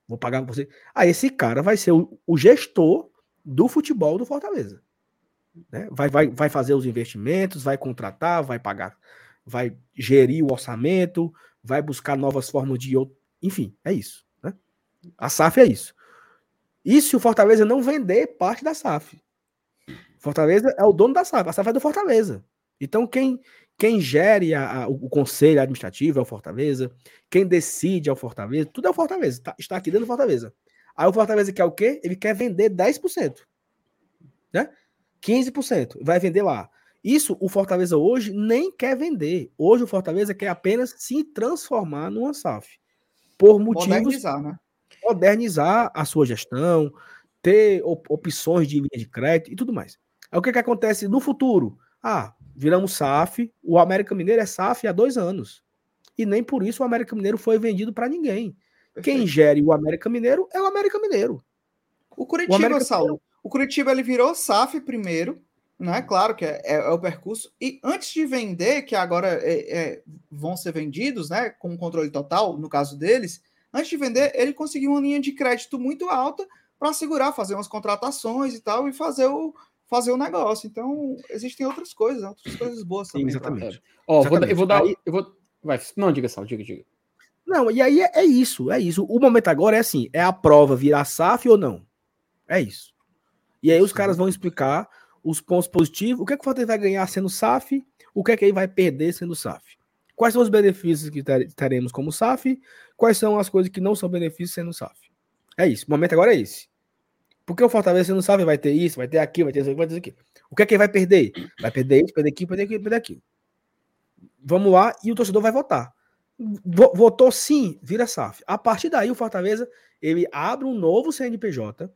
Vou pagar você. Aí esse cara vai ser o, o gestor do futebol do Fortaleza. Né? Vai, vai, vai fazer os investimentos, vai contratar, vai pagar, vai gerir o orçamento, vai buscar novas formas de. Enfim, é isso. Né? A SAF é isso. E se o Fortaleza não vender parte da SAF? Fortaleza é o dono da SAF. A SAF é do Fortaleza. Então, quem, quem gere a, a, o conselho administrativo é o Fortaleza. Quem decide é o Fortaleza. Tudo é o Fortaleza. Tá, está aqui dentro do Fortaleza. Aí o Fortaleza quer o quê? Ele quer vender 10%. Né? 15%. Vai vender lá. Isso o Fortaleza hoje nem quer vender. Hoje o Fortaleza quer apenas se transformar numa SAF. Por motivos. Modernizar, né? Modernizar a sua gestão, ter op opções de linha de crédito e tudo mais. Aí o que, que acontece no futuro? Ah, viramos SAF. O América Mineiro é SAF há dois anos. E nem por isso o América Mineiro foi vendido para ninguém. Perfeito. Quem gere o América Mineiro é o América Mineiro. O Curitiba, o América Saulo, o Curitiba ele virou SAF primeiro, né? Claro que é, é, é, o percurso. E antes de vender, que agora é, é vão ser vendidos, né? Com controle total, no caso deles, antes de vender, ele conseguiu uma linha de crédito muito alta para segurar, fazer umas contratações e tal, e fazer o, fazer o negócio. Então, existem outras coisas, outras coisas boas também. Sim, exatamente. Ó, exatamente. eu vou dar. Aí... Eu vou... Vai, não, diga só, diga, diga. Não, e aí é, é, isso, é isso. O momento agora é assim: é a prova virar SAF ou não? É isso. E aí os caras vão explicar os pontos positivos, o que é que o Fortaleza vai ganhar sendo SAF, o que é que ele vai perder sendo SAF. Quais são os benefícios que teremos como SAF, quais são as coisas que não são benefícios sendo SAF. É isso. O momento agora é esse. Porque o Fortaleza não sabe, vai ter isso, vai ter aquilo, vai ter isso, vai ter isso aqui. O que é que ele vai perder? Vai perder isso, perder aquilo, perder aquilo, perder aquilo. Vamos lá e o torcedor vai votar. Votou sim, vira SAF. A partir daí, o Fortaleza ele abre um novo CNPJ,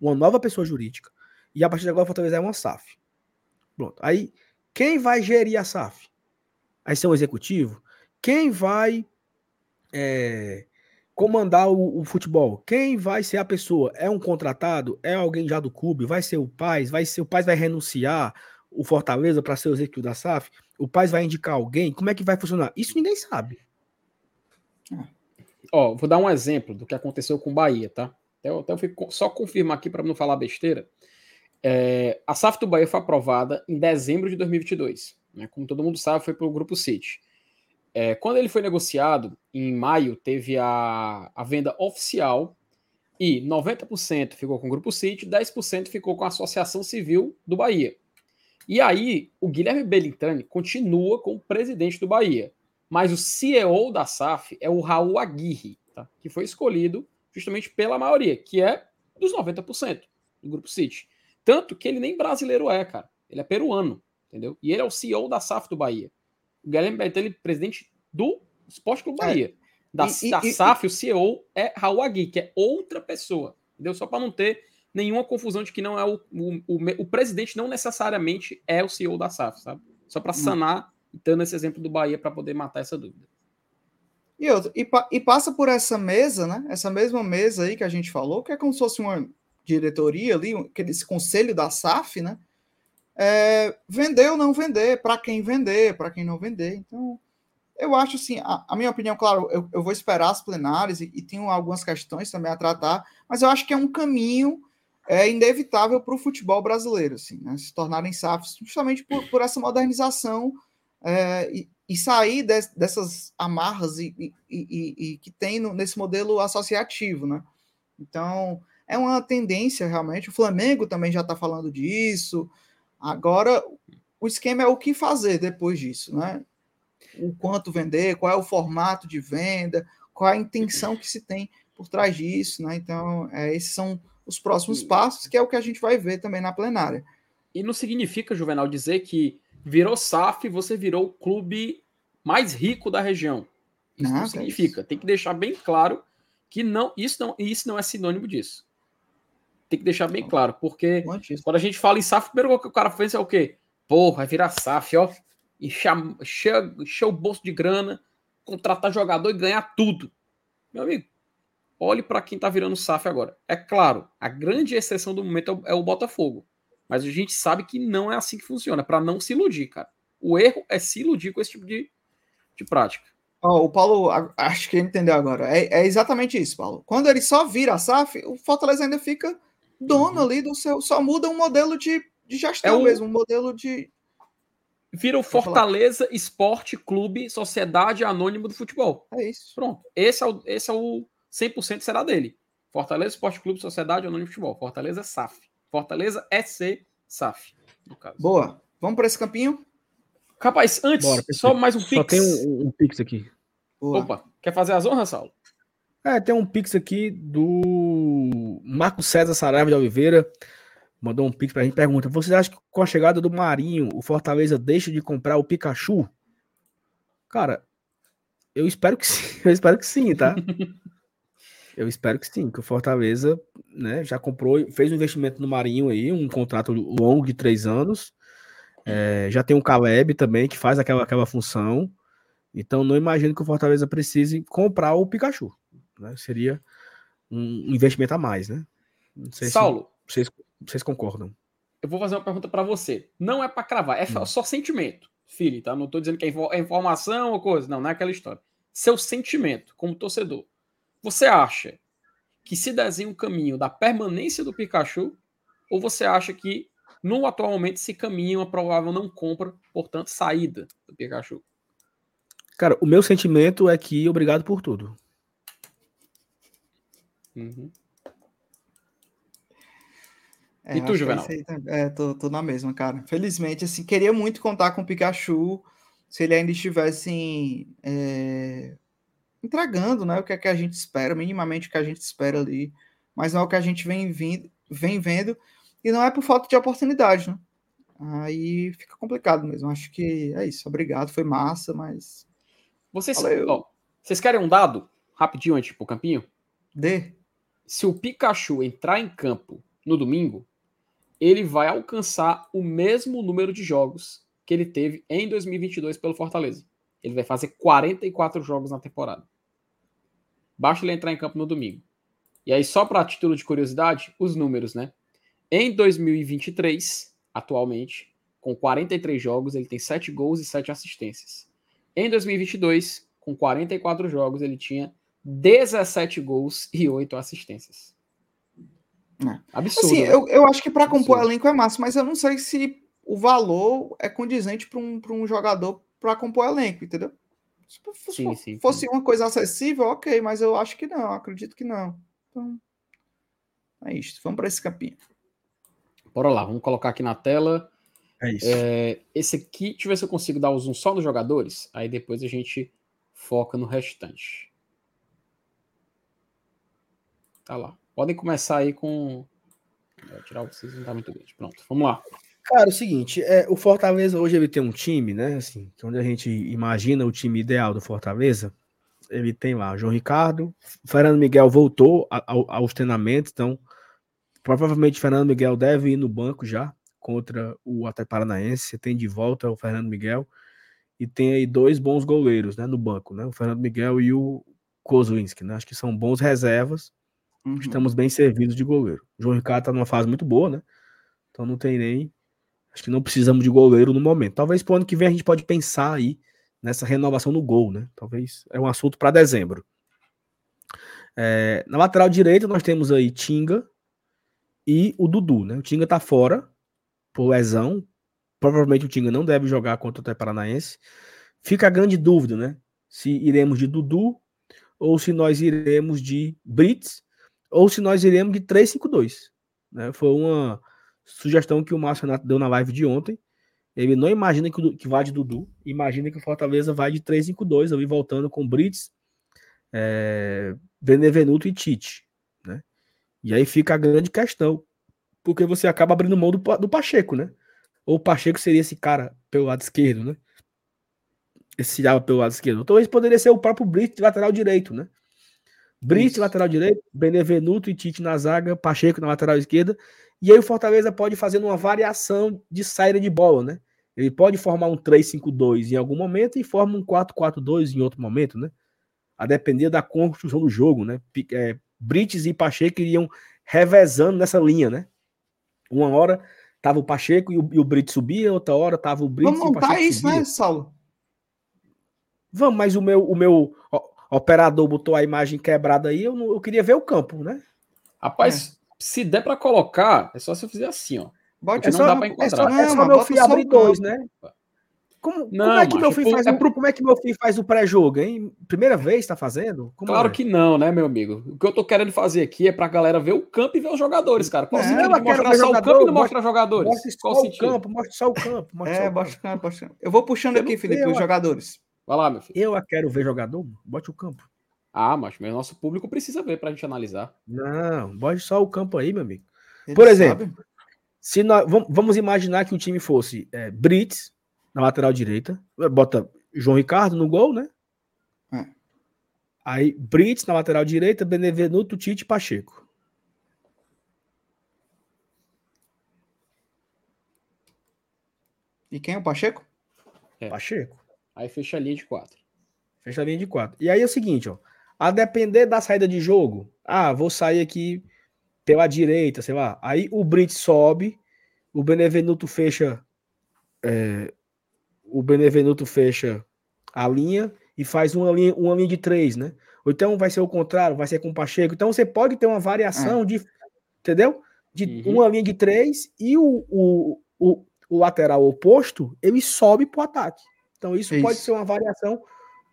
uma nova pessoa jurídica, e a partir de agora o Fortaleza é uma SAF. Pronto. Aí, quem vai gerir a SAF? Aí ser um executivo? Quem vai é, comandar o, o, futebol. Quem vai ser a pessoa? É um contratado? É alguém já do clube? Vai ser o pai? Vai ser o pai vai renunciar o Fortaleza para ser o executivo da SAF? O pai vai indicar alguém? Como é que vai funcionar? Isso ninguém sabe. Ó, vou dar um exemplo do que aconteceu com o Bahia, tá? Até eu, até eu só confirmar aqui para não falar besteira. É, a SAF do Bahia foi aprovada em dezembro de 2022. Né? Como todo mundo sabe, foi para o Grupo City. É, quando ele foi negociado, em maio, teve a, a venda oficial e 90% ficou com o Grupo City, 10% ficou com a Associação Civil do Bahia. E aí, o Guilherme Belintani continua como presidente do Bahia, mas o CEO da SAF é o Raul Aguirre, tá? que foi escolhido justamente pela maioria, que é dos 90% do Grupo City. Tanto que ele nem brasileiro é, cara. Ele é peruano, entendeu? E ele é o CEO da SAF do Bahia. O Guilherme Bertelli, presidente do Esporte Clube é. Bahia. É. Da, e, da e, SAF, e... o CEO é Raul Agui, que é outra pessoa. Entendeu? Só para não ter nenhuma confusão de que não é o, o, o, o, presidente não necessariamente é o CEO da SAF, sabe? Só para sanar, dando esse exemplo do Bahia para poder matar essa dúvida. E, outro, e, e, passa por essa mesa, né? Essa mesma mesa aí que a gente falou, que é como se fosse uma, diretoria ali, esse conselho da SAF, né? É, vender ou não vender, para quem vender, para quem não vender. Então, eu acho assim, a, a minha opinião, claro, eu, eu, vou esperar as plenárias e, e tenho algumas questões também a tratar, mas eu acho que é um caminho é inevitável para o futebol brasileiro, assim, né? se tornarem SAFs, justamente por, por essa modernização é, e, e, sair de, dessas amarras e, e, e que tem no, nesse modelo associativo, né? Então, é uma tendência realmente. O Flamengo também já está falando disso. Agora, o esquema é o que fazer depois disso, né? O quanto vender, qual é o formato de venda, qual é a intenção que se tem por trás disso, né? Então, é, esses são os próximos passos, que é o que a gente vai ver também na plenária. E não significa, Juvenal, dizer que virou SAF, você virou o clube mais rico da região. Isso não significa. Tem que deixar bem claro que não isso não isso não é sinônimo disso. Tem que deixar bem claro, porque quando a gente fala em SAF, primeiro que o cara fez é o quê? Porra, vai virar SAF, ó. Encher, encher, encher o bolso de grana, contratar jogador e ganhar tudo. Meu amigo, olhe para quem está virando SAF agora. É claro, a grande exceção do momento é o Botafogo. Mas a gente sabe que não é assim que funciona, para não se iludir, cara. O erro é se iludir com esse tipo de, de prática. Oh, o Paulo, acho que ele entendeu agora. É, é, exatamente isso, Paulo. Quando ele só vira a SAF, o Fortaleza ainda fica dono uhum. ali do seu. Só muda um modelo de, de gestão é o, mesmo, um modelo de. Vira o Fortaleza Esporte Clube Sociedade Anônima do Futebol. É isso. Pronto. Esse é o, esse é o 100% será dele. Fortaleza Esporte Clube Sociedade Anônima de Futebol. Fortaleza é SAF. Fortaleza SC SAF, no caso. Boa. Vamos para esse campinho? Rapaz, antes, Bora, só mais um Pix. Só tem um, um Pix aqui. Boa. Opa, quer fazer as honras, Saulo? É, tem um Pix aqui do Marco César Saraiva de Oliveira. Mandou um Pix pra gente. Pergunta: Vocês acham que com a chegada do Marinho, o Fortaleza deixa de comprar o Pikachu? Cara, eu espero que sim. Eu espero que sim, tá? Eu espero que sim, que o Fortaleza né, já comprou, fez um investimento no Marinho aí, um contrato longo de três anos. É, já tem um Caleb também que faz aquela, aquela função. Então não imagino que o Fortaleza precise comprar o Pikachu. Né? Seria um investimento a mais, né? Saulo, se vocês, vocês concordam. Eu vou fazer uma pergunta para você. Não é para cravar, é hum. só sentimento, filho, tá? Não tô dizendo que é, é informação ou coisa, não, não é aquela história. Seu sentimento como torcedor. Você acha que se desenha um caminho da permanência do Pikachu, ou você acha que no atual momento esse caminho é provável não compra, portanto, saída do Pikachu? Cara, o meu sentimento é que obrigado por tudo. Uhum. É, e tu, Juvenal? Tá, é, tô, tô, na mesma, cara. Felizmente, assim, queria muito contar com o Pikachu se ele ainda estivesse é, entregando né, o que, é que a gente espera, minimamente o que a gente espera ali, mas não é o que a gente vem, vindo, vem vendo, e não é por falta de oportunidade, né? Aí fica complicado mesmo. Acho que é isso. Obrigado, foi massa, mas. Vocês, ó, vocês querem um dado rapidinho antes pro campinho? Dê. Se o Pikachu entrar em campo no domingo, ele vai alcançar o mesmo número de jogos que ele teve em 2022 pelo Fortaleza. Ele vai fazer 44 jogos na temporada. Basta ele entrar em campo no domingo. E aí, só para título de curiosidade, os números, né? Em 2023, atualmente, com 43 jogos, ele tem 7 gols e 7 assistências. Em 2022, com 44 jogos, ele tinha 17 gols e 8 assistências. É. Absurdo. Assim, né? eu, eu acho que para compor elenco é massa, mas eu não sei se o valor é condizente para um, um jogador para compor elenco, entendeu? Se fosse, sim, sim, fosse sim. uma coisa acessível, ok, mas eu acho que não, acredito que não. Então, é isso. Vamos para esse capinho. Bora lá, vamos colocar aqui na tela. É isso. É, esse aqui, deixa eu ver se eu consigo dar o zoom só nos jogadores. Aí depois a gente foca no restante. Tá lá. Podem começar aí com. Vou tirar vocês, não tá muito grande. Pronto, vamos lá. Cara, é o seguinte, é, o Fortaleza hoje ele tem um time, né? Assim, que onde a gente imagina o time ideal do Fortaleza, ele tem lá João Ricardo, Fernando Miguel voltou ao, aos treinamentos, então provavelmente Fernando Miguel deve ir no banco já contra o Atlético Paranaense. Você tem de volta o Fernando Miguel e tem aí dois bons goleiros, né, no banco, né? O Fernando Miguel e o Kozlinski, né? Acho que são bons reservas Uhum. Estamos bem servidos de goleiro. O João Ricardo tá numa fase muito boa, né? Então não tem nem. Acho que não precisamos de goleiro no momento. Talvez pro ano que vem a gente pode pensar aí nessa renovação no gol, né? Talvez é um assunto para dezembro. É, na lateral direita nós temos aí Tinga e o Dudu, né? O Tinga tá fora por lesão. Provavelmente o Tinga não deve jogar contra o Até Paranaense. Fica a grande dúvida, né? Se iremos de Dudu ou se nós iremos de Brits ou se nós iremos de 3-5-2. Né? Foi uma sugestão que o Márcio Renato deu na live de ontem. Ele não imagina que, que vai de Dudu, imagina que o Fortaleza vai de 3-5-2, ali voltando com Brits, é, Benevenuto e Tite. Né? E aí fica a grande questão, porque você acaba abrindo mão do, do Pacheco, né? Ou o Pacheco seria esse cara pelo lado esquerdo, né? Esse cara pelo lado esquerdo. Talvez poderia ser o próprio Brits lateral direito, né? Brits lateral direito, Benevenuto e Tite na zaga, Pacheco na lateral esquerda. E aí o Fortaleza pode fazer uma variação de saída de bola, né? Ele pode formar um 3-5-2 em algum momento e forma um 4-4-2 em outro momento, né? A depender da construção do jogo, né? É, Brits e Pacheco iriam revezando nessa linha, né? Uma hora tava o Pacheco e o, e o Brits subia, outra hora tava o Brits Vamos montar isso, subia. né, Saulo? Vamos, mas o meu, o meu operador botou a imagem quebrada aí, eu, não, eu queria ver o campo, né? Rapaz, é. se der para colocar, é só se eu fizer assim, ó. Bote não só, dá pra enquadrar. É só, é só meu filho abrir dois, né? Como, não, como é que macho, meu filho faz é pro... como é que meu filho faz o pré-jogo, hein? Primeira vez tá fazendo? Como claro é? que não, né, meu amigo? O que eu tô querendo fazer aqui é pra galera ver o campo e ver os jogadores, cara. Qual é, sentido de mostrar só jogador, o campo e não mostrar jogadores? Mostra Qual só sentido? o campo, mostra só o campo. Mostra é, mostra o campo, mostra o campo. Eu vou puxando eu aqui, Felipe, os jogadores. Vai lá, meu filho. Eu quero ver jogador, bote o campo. Ah, mas o nosso público precisa ver pra gente analisar. Não, bote só o campo aí, meu amigo. Ele Por exemplo, sabe. se nós vamos imaginar que o time fosse é, Brits na lateral direita, bota João Ricardo no gol, né? É. Aí Brits na lateral direita, Benevenuto, Tite, Pacheco. E quem é o Pacheco? É. Pacheco. Aí fecha a linha de quatro. Fecha a linha de quatro. E aí é o seguinte, ó. A depender da saída de jogo, ah, vou sair aqui pela direita, sei lá. Aí o Brit sobe, o Benevenuto fecha. É, o Benevenuto fecha a linha e faz uma linha, uma linha de três, né? Ou então vai ser o contrário, vai ser com o Pacheco. Então você pode ter uma variação é. de. Entendeu? De uhum. uma linha de três e o, o, o, o lateral oposto ele sobe para o ataque. Então isso, isso, pode ser uma variação,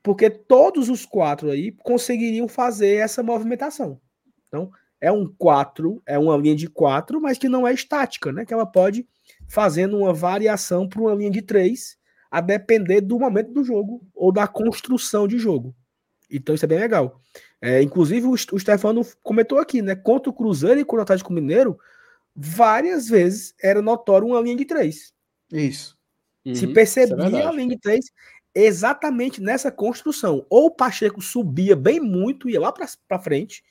porque todos os quatro aí conseguiriam fazer essa movimentação. Então é um quatro, é uma linha de quatro, mas que não é estática, né? Que ela pode fazendo uma variação para uma linha de três, a depender do momento do jogo ou da construção de jogo. Então isso é bem legal. É, inclusive o, o Stefano comentou aqui, né? Contra o Cruzeiro e contra o Atlético Mineiro, várias vezes era notório uma linha de três. Isso. Uhum, Se percebia é a linha de três exatamente nessa construção. Ou o Pacheco subia bem muito, ia lá para frente,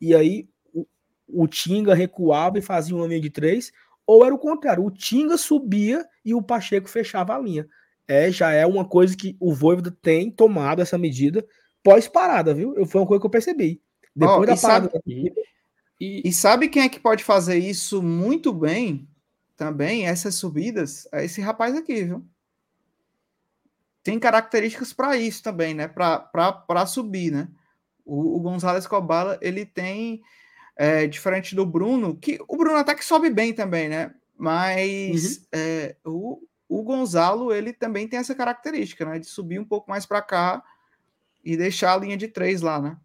e aí o, o Tinga recuava e fazia uma linha de três, ou era o contrário, o Tinga subia e o Pacheco fechava a linha. É, já é uma coisa que o Voivoda tem tomado essa medida pós-parada, viu? Eu, foi uma coisa que eu percebi. Depois oh, da parada. Sabe, e, e sabe quem é que pode fazer isso muito bem? Também essas subidas é esse rapaz aqui, viu? Tem características para isso também, né? Para subir, né? O, o Gonzalez Cobala, ele tem, é, diferente do Bruno, que o Bruno até que sobe bem também, né? Mas uhum. é, o, o Gonzalo, ele também tem essa característica, né? De subir um pouco mais para cá e deixar a linha de três lá, né?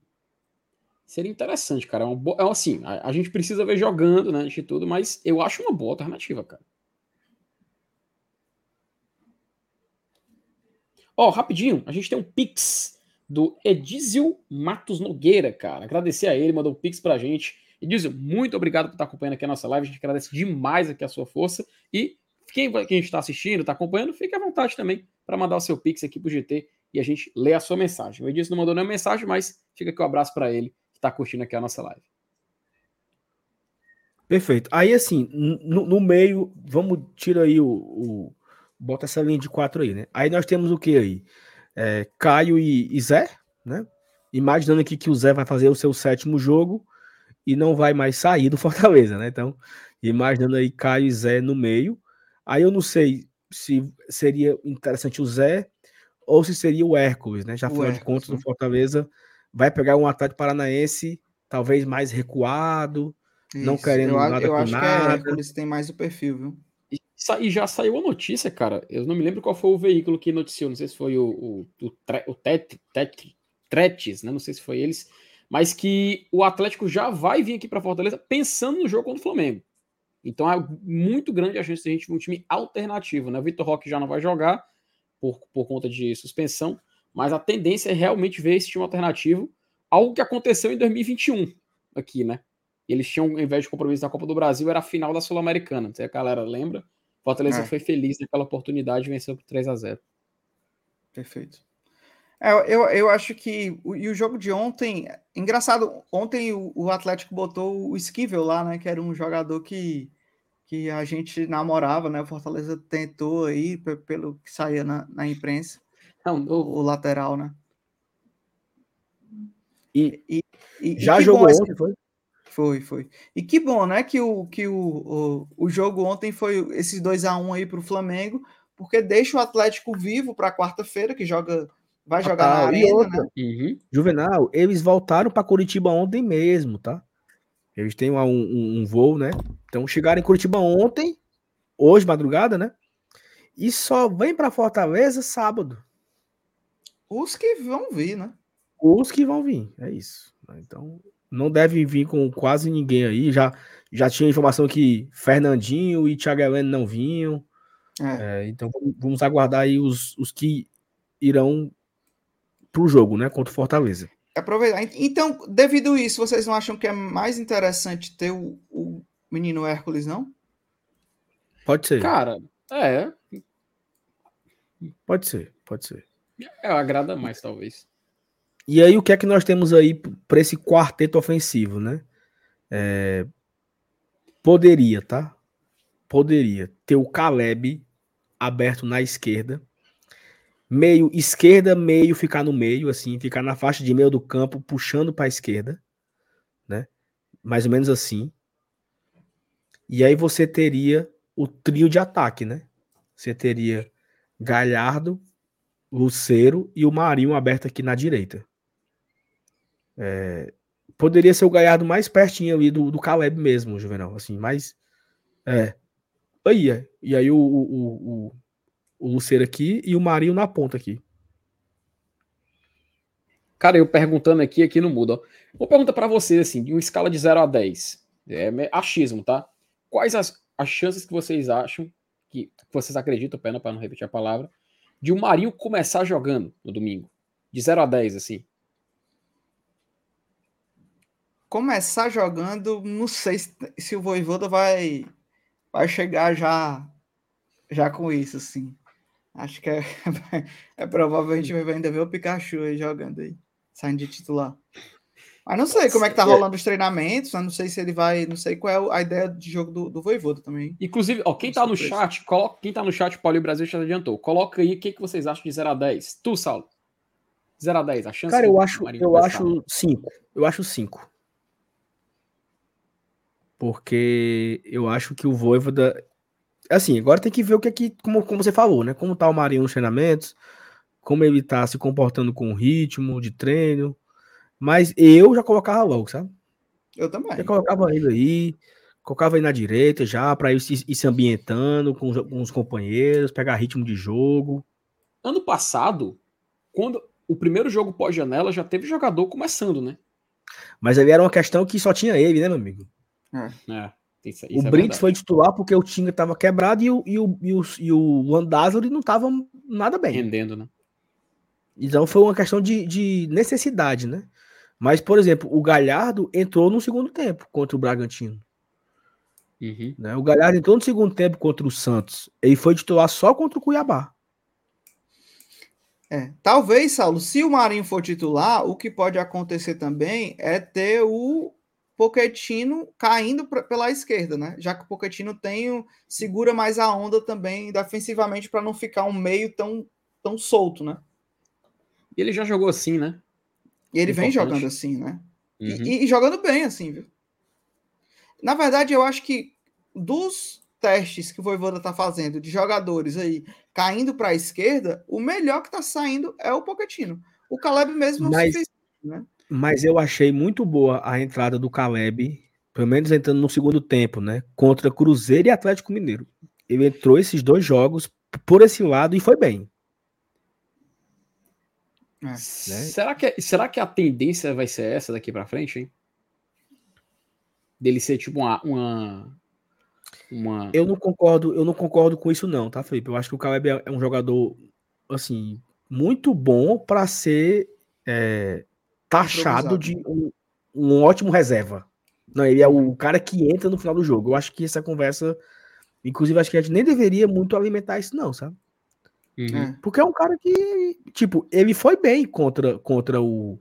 Seria interessante, cara. É, um bo... é assim, a, a, gente precisa ver jogando, né, de tudo, mas eu acho uma boa alternativa, cara. Ó, oh, rapidinho, a gente tem um Pix do Edizio Matos Nogueira, cara. Agradecer a ele, mandou um Pix pra gente. Edizio, muito obrigado por estar acompanhando aqui a nossa live. A gente agradece demais aqui a sua força. E quem, quem está assistindo, está acompanhando, fique à vontade também para mandar o seu Pix aqui pro GT e a gente lê a sua mensagem. O Edizio não mandou nenhuma mensagem, mas fica aqui um abraço para ele está curtindo aqui a nossa live. Perfeito. Aí, assim, no, no meio, vamos tirar aí o, o, Bota essa linha de quatro aí, né? Aí nós temos o que aí? É, Caio e, e Zé, né? Imaginando aqui que o Zé vai fazer o seu sétimo jogo e não vai mais sair do Fortaleza, né? Então, imaginando aí Caio e Zé no meio. Aí eu não sei se seria interessante o Zé ou se seria o Hércules, né? Já afinal de contas, o Fortaleza vai pegar um Atlético Paranaense talvez mais recuado, Isso. não querendo eu, nada eu com acho nada. que é Hércules tem mais o perfil, viu? E já saiu a notícia, cara. Eu não me lembro qual foi o veículo que noticiou. Não sei se foi o, o, o, o tet, tet, Tretes, né? Não sei se foi eles. Mas que o Atlético já vai vir aqui para Fortaleza pensando no jogo contra o Flamengo. Então é muito grande a chance de a gente ver um time alternativo, né? O Vitor Roque já não vai jogar por, por conta de suspensão, mas a tendência é realmente ver esse time alternativo, algo que aconteceu em 2021 aqui, né? Eles tinham, ao invés de compromisso da Copa do Brasil, era a final da Sul-Americana. Se a galera lembra. Fortaleza é. foi feliz naquela oportunidade e venceu por 3 a 0 Perfeito. É, eu, eu acho que e o jogo de ontem, engraçado, ontem o, o, Atlético botou o Esquivel lá, né? Que era um jogador que, que a gente namorava, né? O Fortaleza tentou aí, pelo que saía na, na imprensa, Não, o, o lateral, né? E, e, e já jogou ontem, foi? Foi, foi. E que bom, né? Que o, que o, o, o jogo ontem foi esses 2 a 1 um aí para o Flamengo, porque deixa o Atlético vivo para quarta-feira, que joga vai jogar ah, na arena, né? Uhum. Juvenal, eles voltaram para Curitiba ontem mesmo, tá? Eles têm um, um, um, voo, né? Então chegaram em Curitiba ontem, hoje madrugada, né? E só vem para Fortaleza sábado. Os que vão vir, né? Os que vão vir, é isso. Então, não deve vir com quase ninguém aí. Já, já tinha informação que Fernandinho e Thiago Heleno não vinham. É. É, então vamos aguardar aí os, os que irão para o jogo, né? Contra o Fortaleza. Aproveitar. Então, devido a isso, vocês não acham que é mais interessante ter o, o menino Hércules, não? Pode ser. Cara, é. Pode ser, pode ser. É, agrada mais, talvez. E aí, o que é que nós temos aí para esse quarteto ofensivo, né? É... Poderia, tá? Poderia ter o Caleb aberto na esquerda. Meio esquerda, meio ficar no meio, assim, ficar na faixa de meio do campo, puxando para a esquerda, né? Mais ou menos assim. E aí você teria o trio de ataque, né? Você teria Galhardo, Luceiro e o Marinho aberto aqui na direita. É, poderia ser o Galhardo mais pertinho ali do, do Caleb mesmo, Juvenal. Assim, mais. É. Aí, é. E aí o, o, o, o Luceiro aqui e o Marinho na ponta aqui. Cara, eu perguntando aqui, aqui no muda. Vou perguntar para vocês, assim, de uma escala de 0 a 10. É achismo, tá? Quais as, as chances que vocês acham, que, que vocês acreditam, pena para não repetir a palavra, de o Marinho começar jogando no domingo? De 0 a 10, assim. começar jogando, não sei se, se o Voivoda vai, vai chegar já já com isso, assim. Acho que é, é gente vai ainda ver o Pikachu aí jogando aí, saindo de titular. Mas não sei como é que tá rolando os treinamentos, né? não sei se ele vai, não sei qual é a ideia de jogo do, do Voivoda também. Inclusive, ó, quem tá no chat, coloca, quem tá no chat, Paulo Brasil já adiantou. Coloca aí o que, que vocês acham de 0 a 10. Tu, Saulo. 0 a 10, a chance Cara, eu acho, eu acho 5. Eu acho 5 porque eu acho que o Voivoda. Assim, agora tem que ver o que é que, como, como você falou, né? Como tá o Marinho nos treinamentos, como ele tá se comportando com o ritmo de treino. Mas eu já colocava logo, sabe? Eu também. Já colocava ele aí, colocava ele na direita já, para ir, ir, se ambientando com os, com os companheiros, pegar ritmo de jogo. Ano passado, quando o primeiro jogo pós-janela já teve jogador começando, né? Mas ali era uma questão que só tinha ele, né, meu amigo? É. é. Isso, isso o é Brits foi titular porque o Tinga estava quebrado e o, e o, e o, e o Landázuri não estava nada bem. Rendendo, né? Então foi uma questão de, de necessidade, né? Mas, por exemplo, o Galhardo entrou no segundo tempo contra o Bragantino. Uhum. Né? O Galhardo entrou no segundo tempo contra o Santos. Ele foi titular só contra o Cuiabá. É, talvez, Saulo, se o Marinho for titular, o que pode acontecer também é ter o Pochettino caindo pra, pela esquerda, né? Já que o Pochettino tem segura mais a onda também defensivamente para não ficar um meio tão tão solto, né? E ele já jogou assim, né? E ele Importante. vem jogando assim, né? Uhum. E, e, jogando bem, assim, viu? Na verdade, eu acho que dos testes que o Voivoda tá fazendo de jogadores aí caindo para a esquerda, o melhor que tá saindo é o Pochettino. O Caleb mesmo não Mas- se fez, né? Mas eu achei muito boa a entrada do Caleb, pelo menos entrando no segundo tempo, né? Contra Cruzeiro e Atlético Mineiro. Ele entrou esses dois jogos por esse lado e foi bem. Será, que, será que a tendência vai ser essa daqui pra frente, hein? Dele ser tipo uma. uma, uma... Eu não concordo, eu não concordo com isso não, tá, Felipe? Eu acho que o Caleb é é um jogador assim muito bom para ser é, taxado de um, um ótimo reserva. Não, ele é o cara que entra no final do jogo. Eu acho que essa conversa, inclusive, acho que a gente nem deveria muito alimentar isso não, sabe? Uhum. É. Porque é um cara que, tipo, ele foi bem contra, contra o,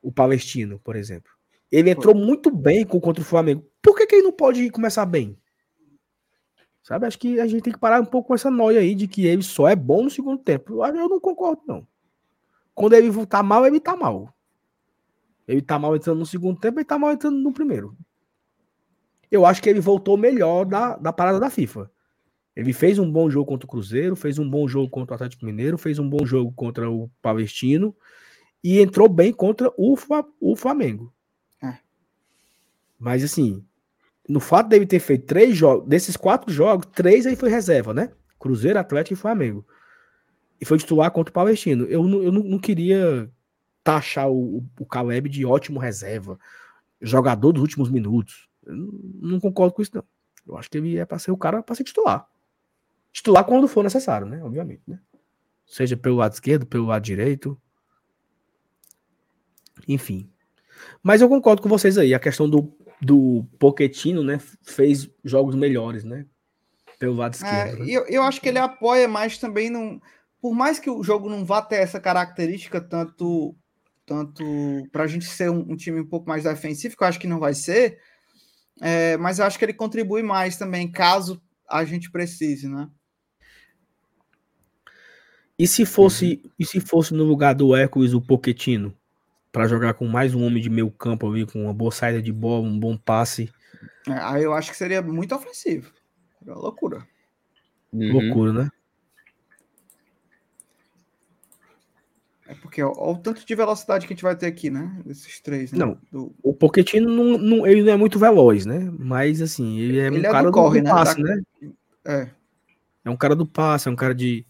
o Palestino, por exemplo. Ele entrou muito bem contra o Flamengo. Por que, que ele não pode começar bem? Sabe? Acho que a gente tem que parar um pouco com essa noia aí de que ele só é bom no segundo tempo. Eu, eu não concordo, não. Quando ele tá mal, ele tá mal. Ele tá mal entrando no segundo tempo, ele tá mal entrando no primeiro. Eu acho que ele voltou melhor da, da parada da FIFA. Ele fez um bom jogo contra o Cruzeiro, fez um bom jogo contra o Atlético Mineiro, fez um bom jogo contra o Palestino e entrou bem contra o, o Flamengo. É. Mas assim, no fato dele ter feito três jogos, desses quatro jogos, três aí foi reserva, né? Cruzeiro, Atlético e Flamengo. E foi titular contra o Palestino. Eu, não- eu não, não queria taxar o, o Caleb de ótimo reserva, jogador dos últimos minutos. Eu não, não concordo com isso, não. Eu acho que ele é para ser o cara para ser titular. Titular quando for necessário, né? Obviamente, né? Seja pelo lado esquerdo, pelo lado direito. Enfim. Mas eu concordo com vocês aí. A questão do, do Poquetino, né? Fez jogos melhores, né? Pelo lado esquerdo. É, né? e eu, eu acho que ele apoia mais também num. Por mais que o jogo não vá ter essa característica, tanto tanto para a gente ser um, um time um pouco mais defensivo, que eu acho que não vai ser, é, mas eu acho que ele contribui mais também, caso a gente precise, né? E se fosse, e se fosse no lugar do Hércules o Poquetino? Para jogar com mais um homem de meio campo ali, com uma boa saída de bola, um bom passe. É, aí eu acho que seria muito ofensivo. Uma loucura. Uhum. Loucura, né? É porque ó, ó o tanto de velocidade que a gente vai ter aqui, né? Esses três, né? Não. Do- O Poquetino não, não- ele não é muito veloz, né? Mas assim, ele é Ele um é cara do, corre, do né? passe, Da- né? É. É um cara do passe, é um cara de,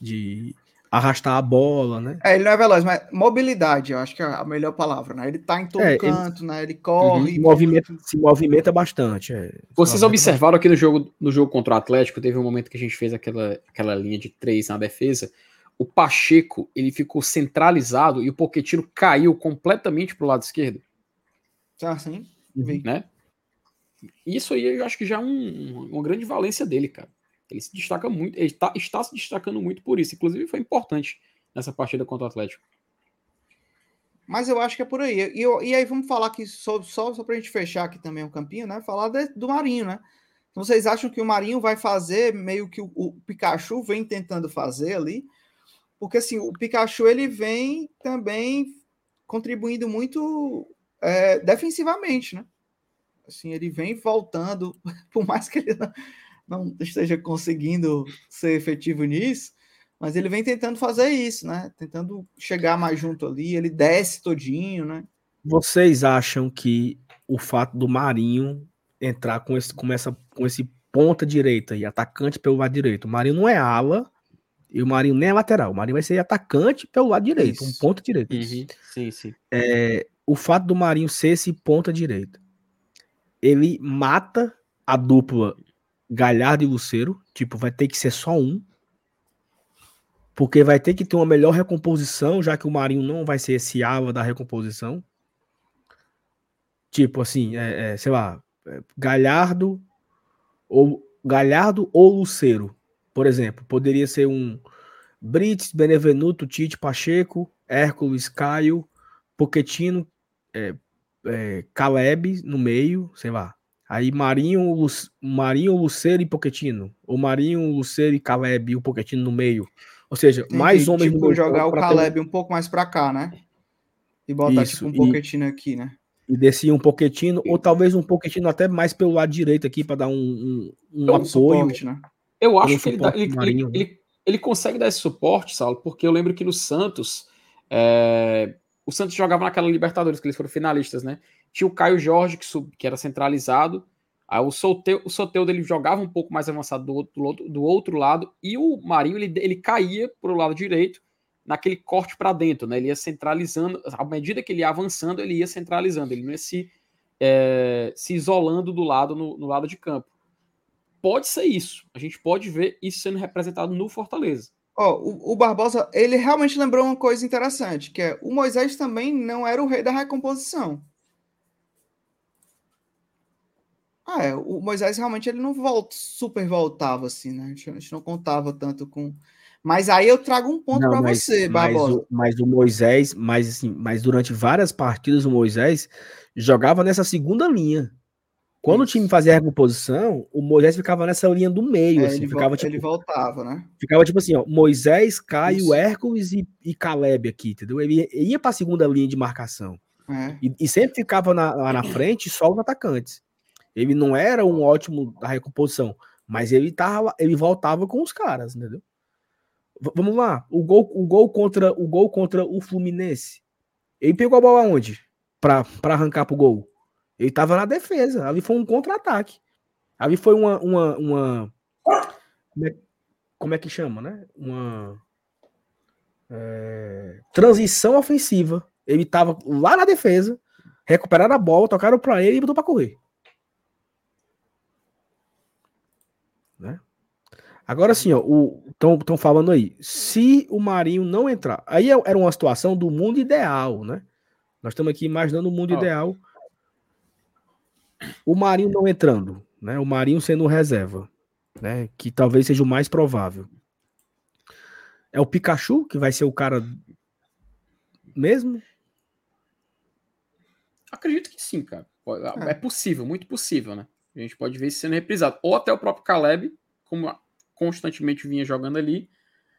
de arrastar a bola, né? É, ele não é veloz, mas mobilidade, eu acho que é a melhor palavra, né? Ele tá em todo É, ele- canto, né? Ele corre. Se movimenta, se movimenta bastante. é. Vocês observaram aqui no jogo, no jogo contra o Atlético, teve um momento que a gente fez aquela, aquela linha de três na defesa. O Pacheco ele ficou centralizado e o Poquetino caiu completamente pro lado esquerdo, Ah, sim. Uhum. Vi. né? Isso aí eu acho que já é um- uma grande valência dele, cara. Ele se destaca muito, ele tá- está se destacando muito por isso. Inclusive foi importante nessa partida contra o Atlético. Mas eu acho que é por aí. E, e aí vamos falar aqui só, só, só pra gente fechar aqui também o campinho, né? Falar de- do Marinho, né? Então vocês acham que o Marinho vai fazer meio que o, o Pikachu vem tentando fazer ali? Porque assim, o Pikachu ele vem também contribuindo muito é, defensivamente, né? Assim, ele vem voltando, por mais que ele não, esteja conseguindo ser efetivo nisso, mas ele vem tentando fazer isso, né? Tentando chegar mais junto ali, ele desce todinho, né? Vocês acham que o fato do Marinho entrar com esse, com essa, com esse ponta direita e atacante pelo lado direito, o Marinho não é ala e o Marinho nem é lateral, o Marinho vai ser atacante pelo lado direito, um Isso. ponta direito. Sim, sim. É, o fato do Marinho ser esse ponta direita, ele mata a dupla Galhardo e Luceiro, tipo, vai ter que ser só um, porque vai ter que ter uma melhor recomposição, já que o Marinho não vai ser esse ala da recomposição. Tipo assim, é, é, sei lá, é, Galhardo ou Galhardo ou Luceiro, por exemplo, poderia ser um Brits, Benevenuto, Tite, Pacheco, Hércules, Caio, Poquetino, é, é, Caleb no meio, sei lá. Aí Marinho, Lu- Marinho, Luceiro e Poquetino. Ou Marinho, Luceiro e Caleb e o Poquetino no meio. Ou seja, Tem mais que, homens tipo, jogar o pra ter um- Caleb um pouco mais para cá, né? E botar Isso, tipo um e- Pochettino aqui, né? e descia um pouquinho, ou talvez um pouquinho até mais pelo lado direito aqui para dar um, um, um apoio. Suporte, né? Eu acho que ele, dá, ele, ele, ele, ele, consegue dar esse suporte, Saulo, porque eu lembro que no Santos, é, o Santos jogava naquela Libertadores, que eles foram finalistas, né? Tinha o Caio Jorge, que, sub, que era centralizado, aí o Soteudo, o Soteudo ele jogava um pouco mais avançado do outro, do outro lado, e o Marinho ele, ele caía para o lado direito, naquele corte para dentro, né? Ele ia centralizando, à medida que ele ia avançando, ele ia centralizando, ele não ia se, é, se isolando do lado no, no, lado de campo. Pode ser isso. A gente pode ver isso sendo representado no Fortaleza. Oh, o, o, Barbosa, ele realmente lembrou uma coisa interessante, que é o Moisés também não era o rei da recomposição. Ah, é, o Moisés realmente ele não volta, super voltava assim, né? A gente, a gente não contava tanto com mas aí eu trago um ponto para você, Barbosa. Mas o, mas o Moisés, mas, assim, mas durante várias partidas o Moisés jogava nessa segunda linha. Quando Isso. o time fazia a recomposição, o Moisés ficava nessa linha do meio, é, assim, ele, ficava tipo, ele voltava, né? Ficava tipo assim, ó, Moisés, Caio, Hércules e, e Caleb aqui, entendeu? Ele, ele ia para a segunda linha de marcação. É. E, e, sempre ficava na, lá na frente só os atacantes. Ele não era um ótimo da recomposição, mas ele tava, ele voltava com os caras, entendeu? Vamos lá, o gol, o gol contra o gol contra o Fluminense. Ele pegou a bola onde? Para arrancar pro gol. Ele tava na defesa. Ali foi um contra-ataque. Ali foi uma uma, uma como, é, como é que chama, né? Uma é, transição ofensiva. Ele tava lá na defesa, recuperaram a bola, tocaram para ele e botou para correr. Agora sim, estão falando aí, se o Marinho não entrar, aí é, era uma situação do mundo ideal, né? Nós estamos aqui imaginando o mundo oh. ideal. O Marinho não entrando, né? O Marinho sendo reserva, né? Que talvez seja o mais provável. É o Pikachu que vai ser o cara mesmo? Acredito que sim, cara. É, é possível, muito possível, né? A gente pode ver isso sendo reprisado. Ou até o próprio Caleb, como constantemente vinha jogando ali.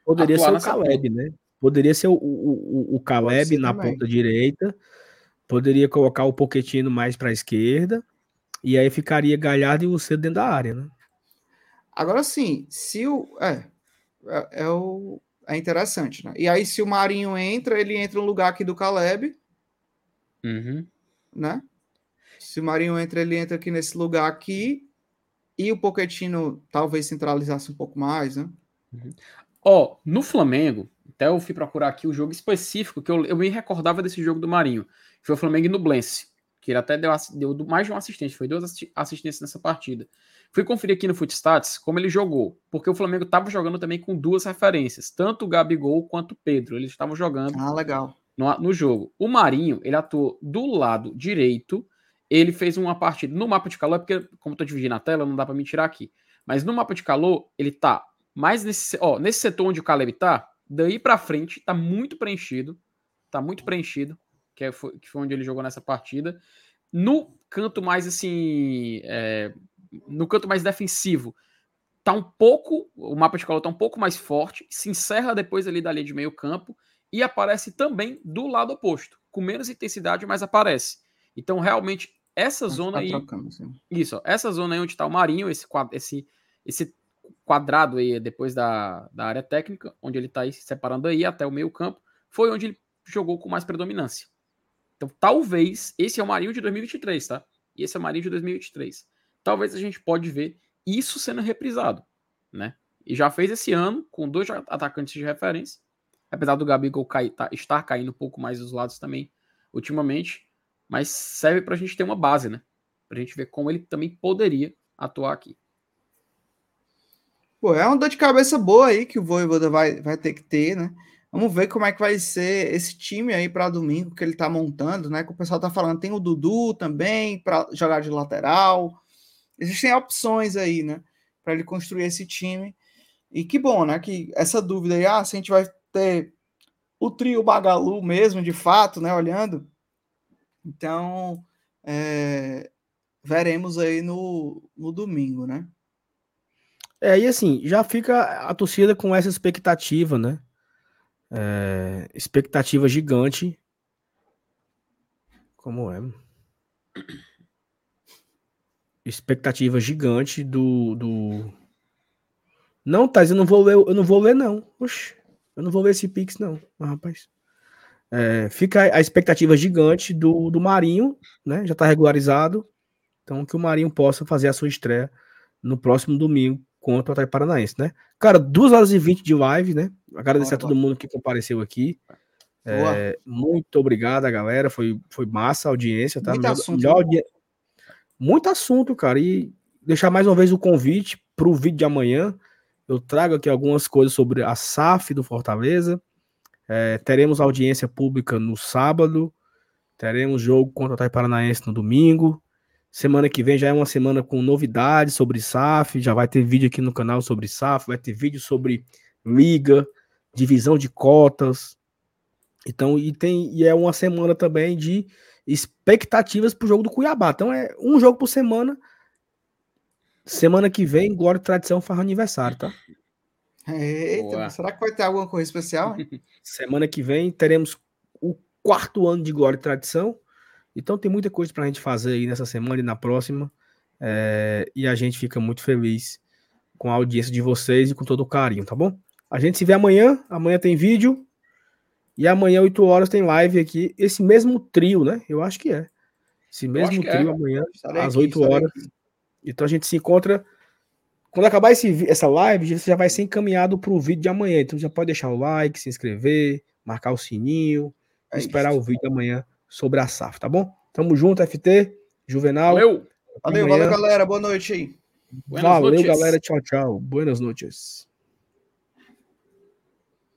Poderia ser o Caleb, ponta. né? Poderia ser o, o, o Caleb na também. ponta direita. Poderia colocar o Poquetino mais para a esquerda. E aí ficaria Galhardo e o Cedo dentro da área, né? Agora sim, se o. É, é, é, o, é interessante, né? E aí, se o Marinho entra, ele entra no lugar aqui do Caleb. Uhum. Né? Se o Marinho entra, ele entra aqui nesse lugar aqui. E o Pochettino talvez centralizasse um pouco mais, né? Uhum. Ó, oh, no Flamengo, até eu fui procurar aqui o jogo específico, que eu, eu me recordava desse jogo do Marinho, foi o Flamengo no Blense, que ele até deu, deu mais de um assistente, foi duas assistências nessa partida. Fui conferir aqui no Footstats como ele jogou, porque o Flamengo estava jogando também com duas referências, tanto o Gabigol quanto o Pedro, eles estavam jogando ah, legal. No, no jogo. O Marinho, ele atuou do lado direito, ele fez uma partida no mapa de calor, porque como estou dividindo a tela, não dá para me tirar aqui. Mas no mapa de calor, ele tá mais nesse, ó, nesse setor onde o Caleb tá, daí para frente tá muito preenchido, tá muito preenchido, que, é, foi, que foi onde ele jogou nessa partida. No canto mais assim, é, no canto mais defensivo, tá um pouco, o mapa de calor tá um pouco mais forte, se encerra depois ali da linha de meio campo e aparece também do lado oposto, com menos intensidade, mas aparece. Então realmente essa zona tá aí. Trocando, isso, ó, essa zona aí onde está o Marinho, esse, esse, esse quadrado aí depois da, da área técnica, onde ele está se separando aí até o meio-campo, foi onde ele jogou com mais predominância. Então, talvez esse é o Marinho de 2023, tá? E esse é o Marinho de 2023. Talvez a gente pode ver isso sendo reprisado, né? E já fez esse ano com dois atacantes de referência, apesar do Gabigol cair, tá, estar caindo um pouco mais dos lados também ultimamente mas serve para a gente ter uma base, né? Para a gente ver como ele também poderia atuar aqui. Pô, é uma dor de cabeça boa aí que o Voivoda vai, vai ter que ter, né? Vamos ver como é que vai ser esse time aí para domingo que ele tá montando, né? Que o pessoal tá falando, tem o Dudu também para jogar de lateral. Existem opções aí, né? Para ele construir esse time. E que bom, né? Que essa dúvida aí, ah, se a gente vai ter o trio Bagalu mesmo, de fato, né? Olhando, então, é, veremos aí no, no domingo, né? É, e assim, já fica a torcida com essa expectativa, né? É, expectativa gigante. Como é? expectativa gigante do, do... Não, Thais, eu não vou ler, eu não vou ler, não. Eu não vou ler esse Pix, não, rapaz. É, fica a expectativa gigante do, do Marinho, né? Já está regularizado. Então, que o Marinho possa fazer a sua estreia no próximo domingo contra o Atlético Paranaense, né? Cara, 2 horas e 20 de live, né? Agradecer Bora, a todo mundo que compareceu aqui. É, muito obrigado, galera. Foi, foi massa a audiência, tá? Muito melhor, assunto, melhor audi... muito assunto, cara. E deixar mais uma vez o convite para o vídeo de amanhã. Eu trago aqui algumas coisas sobre a SAF do Fortaleza. É, teremos audiência pública no sábado. Teremos jogo contra o Atlético Paranaense no domingo. Semana que vem já é uma semana com novidades sobre SAF, já vai ter vídeo aqui no canal sobre SAF, vai ter vídeo sobre liga, divisão de cotas. Então, e tem e é uma semana também de expectativas para o jogo do Cuiabá. Então é um jogo por semana. Semana que vem, Glória e Tradição faz aniversário, tá? Eita, Boa. será que vai ter alguma coisa especial? semana que vem teremos o quarto ano de Glória e Tradição. Então tem muita coisa para a gente fazer aí nessa semana e na próxima. É, e a gente fica muito feliz com a audiência de vocês e com todo o carinho, tá bom? A gente se vê amanhã. Amanhã tem vídeo. E amanhã, 8 horas, tem live aqui. Esse mesmo trio, né? Eu acho que é. Esse mesmo trio é. amanhã, estarei às aqui, 8 horas. Aqui. Então a gente se encontra. Quando acabar esse, essa live, você já vai ser encaminhado para o vídeo de amanhã. Então já pode deixar o like, se inscrever, marcar o sininho, é esperar isso. o vídeo de amanhã sobre a SAF, tá bom? Tamo junto, FT, Juvenal. Valeu. Valeu, valeu, galera. Boa noite aí. Buenas Valeu, noches. galera. Tchau, tchau. Buenas noches.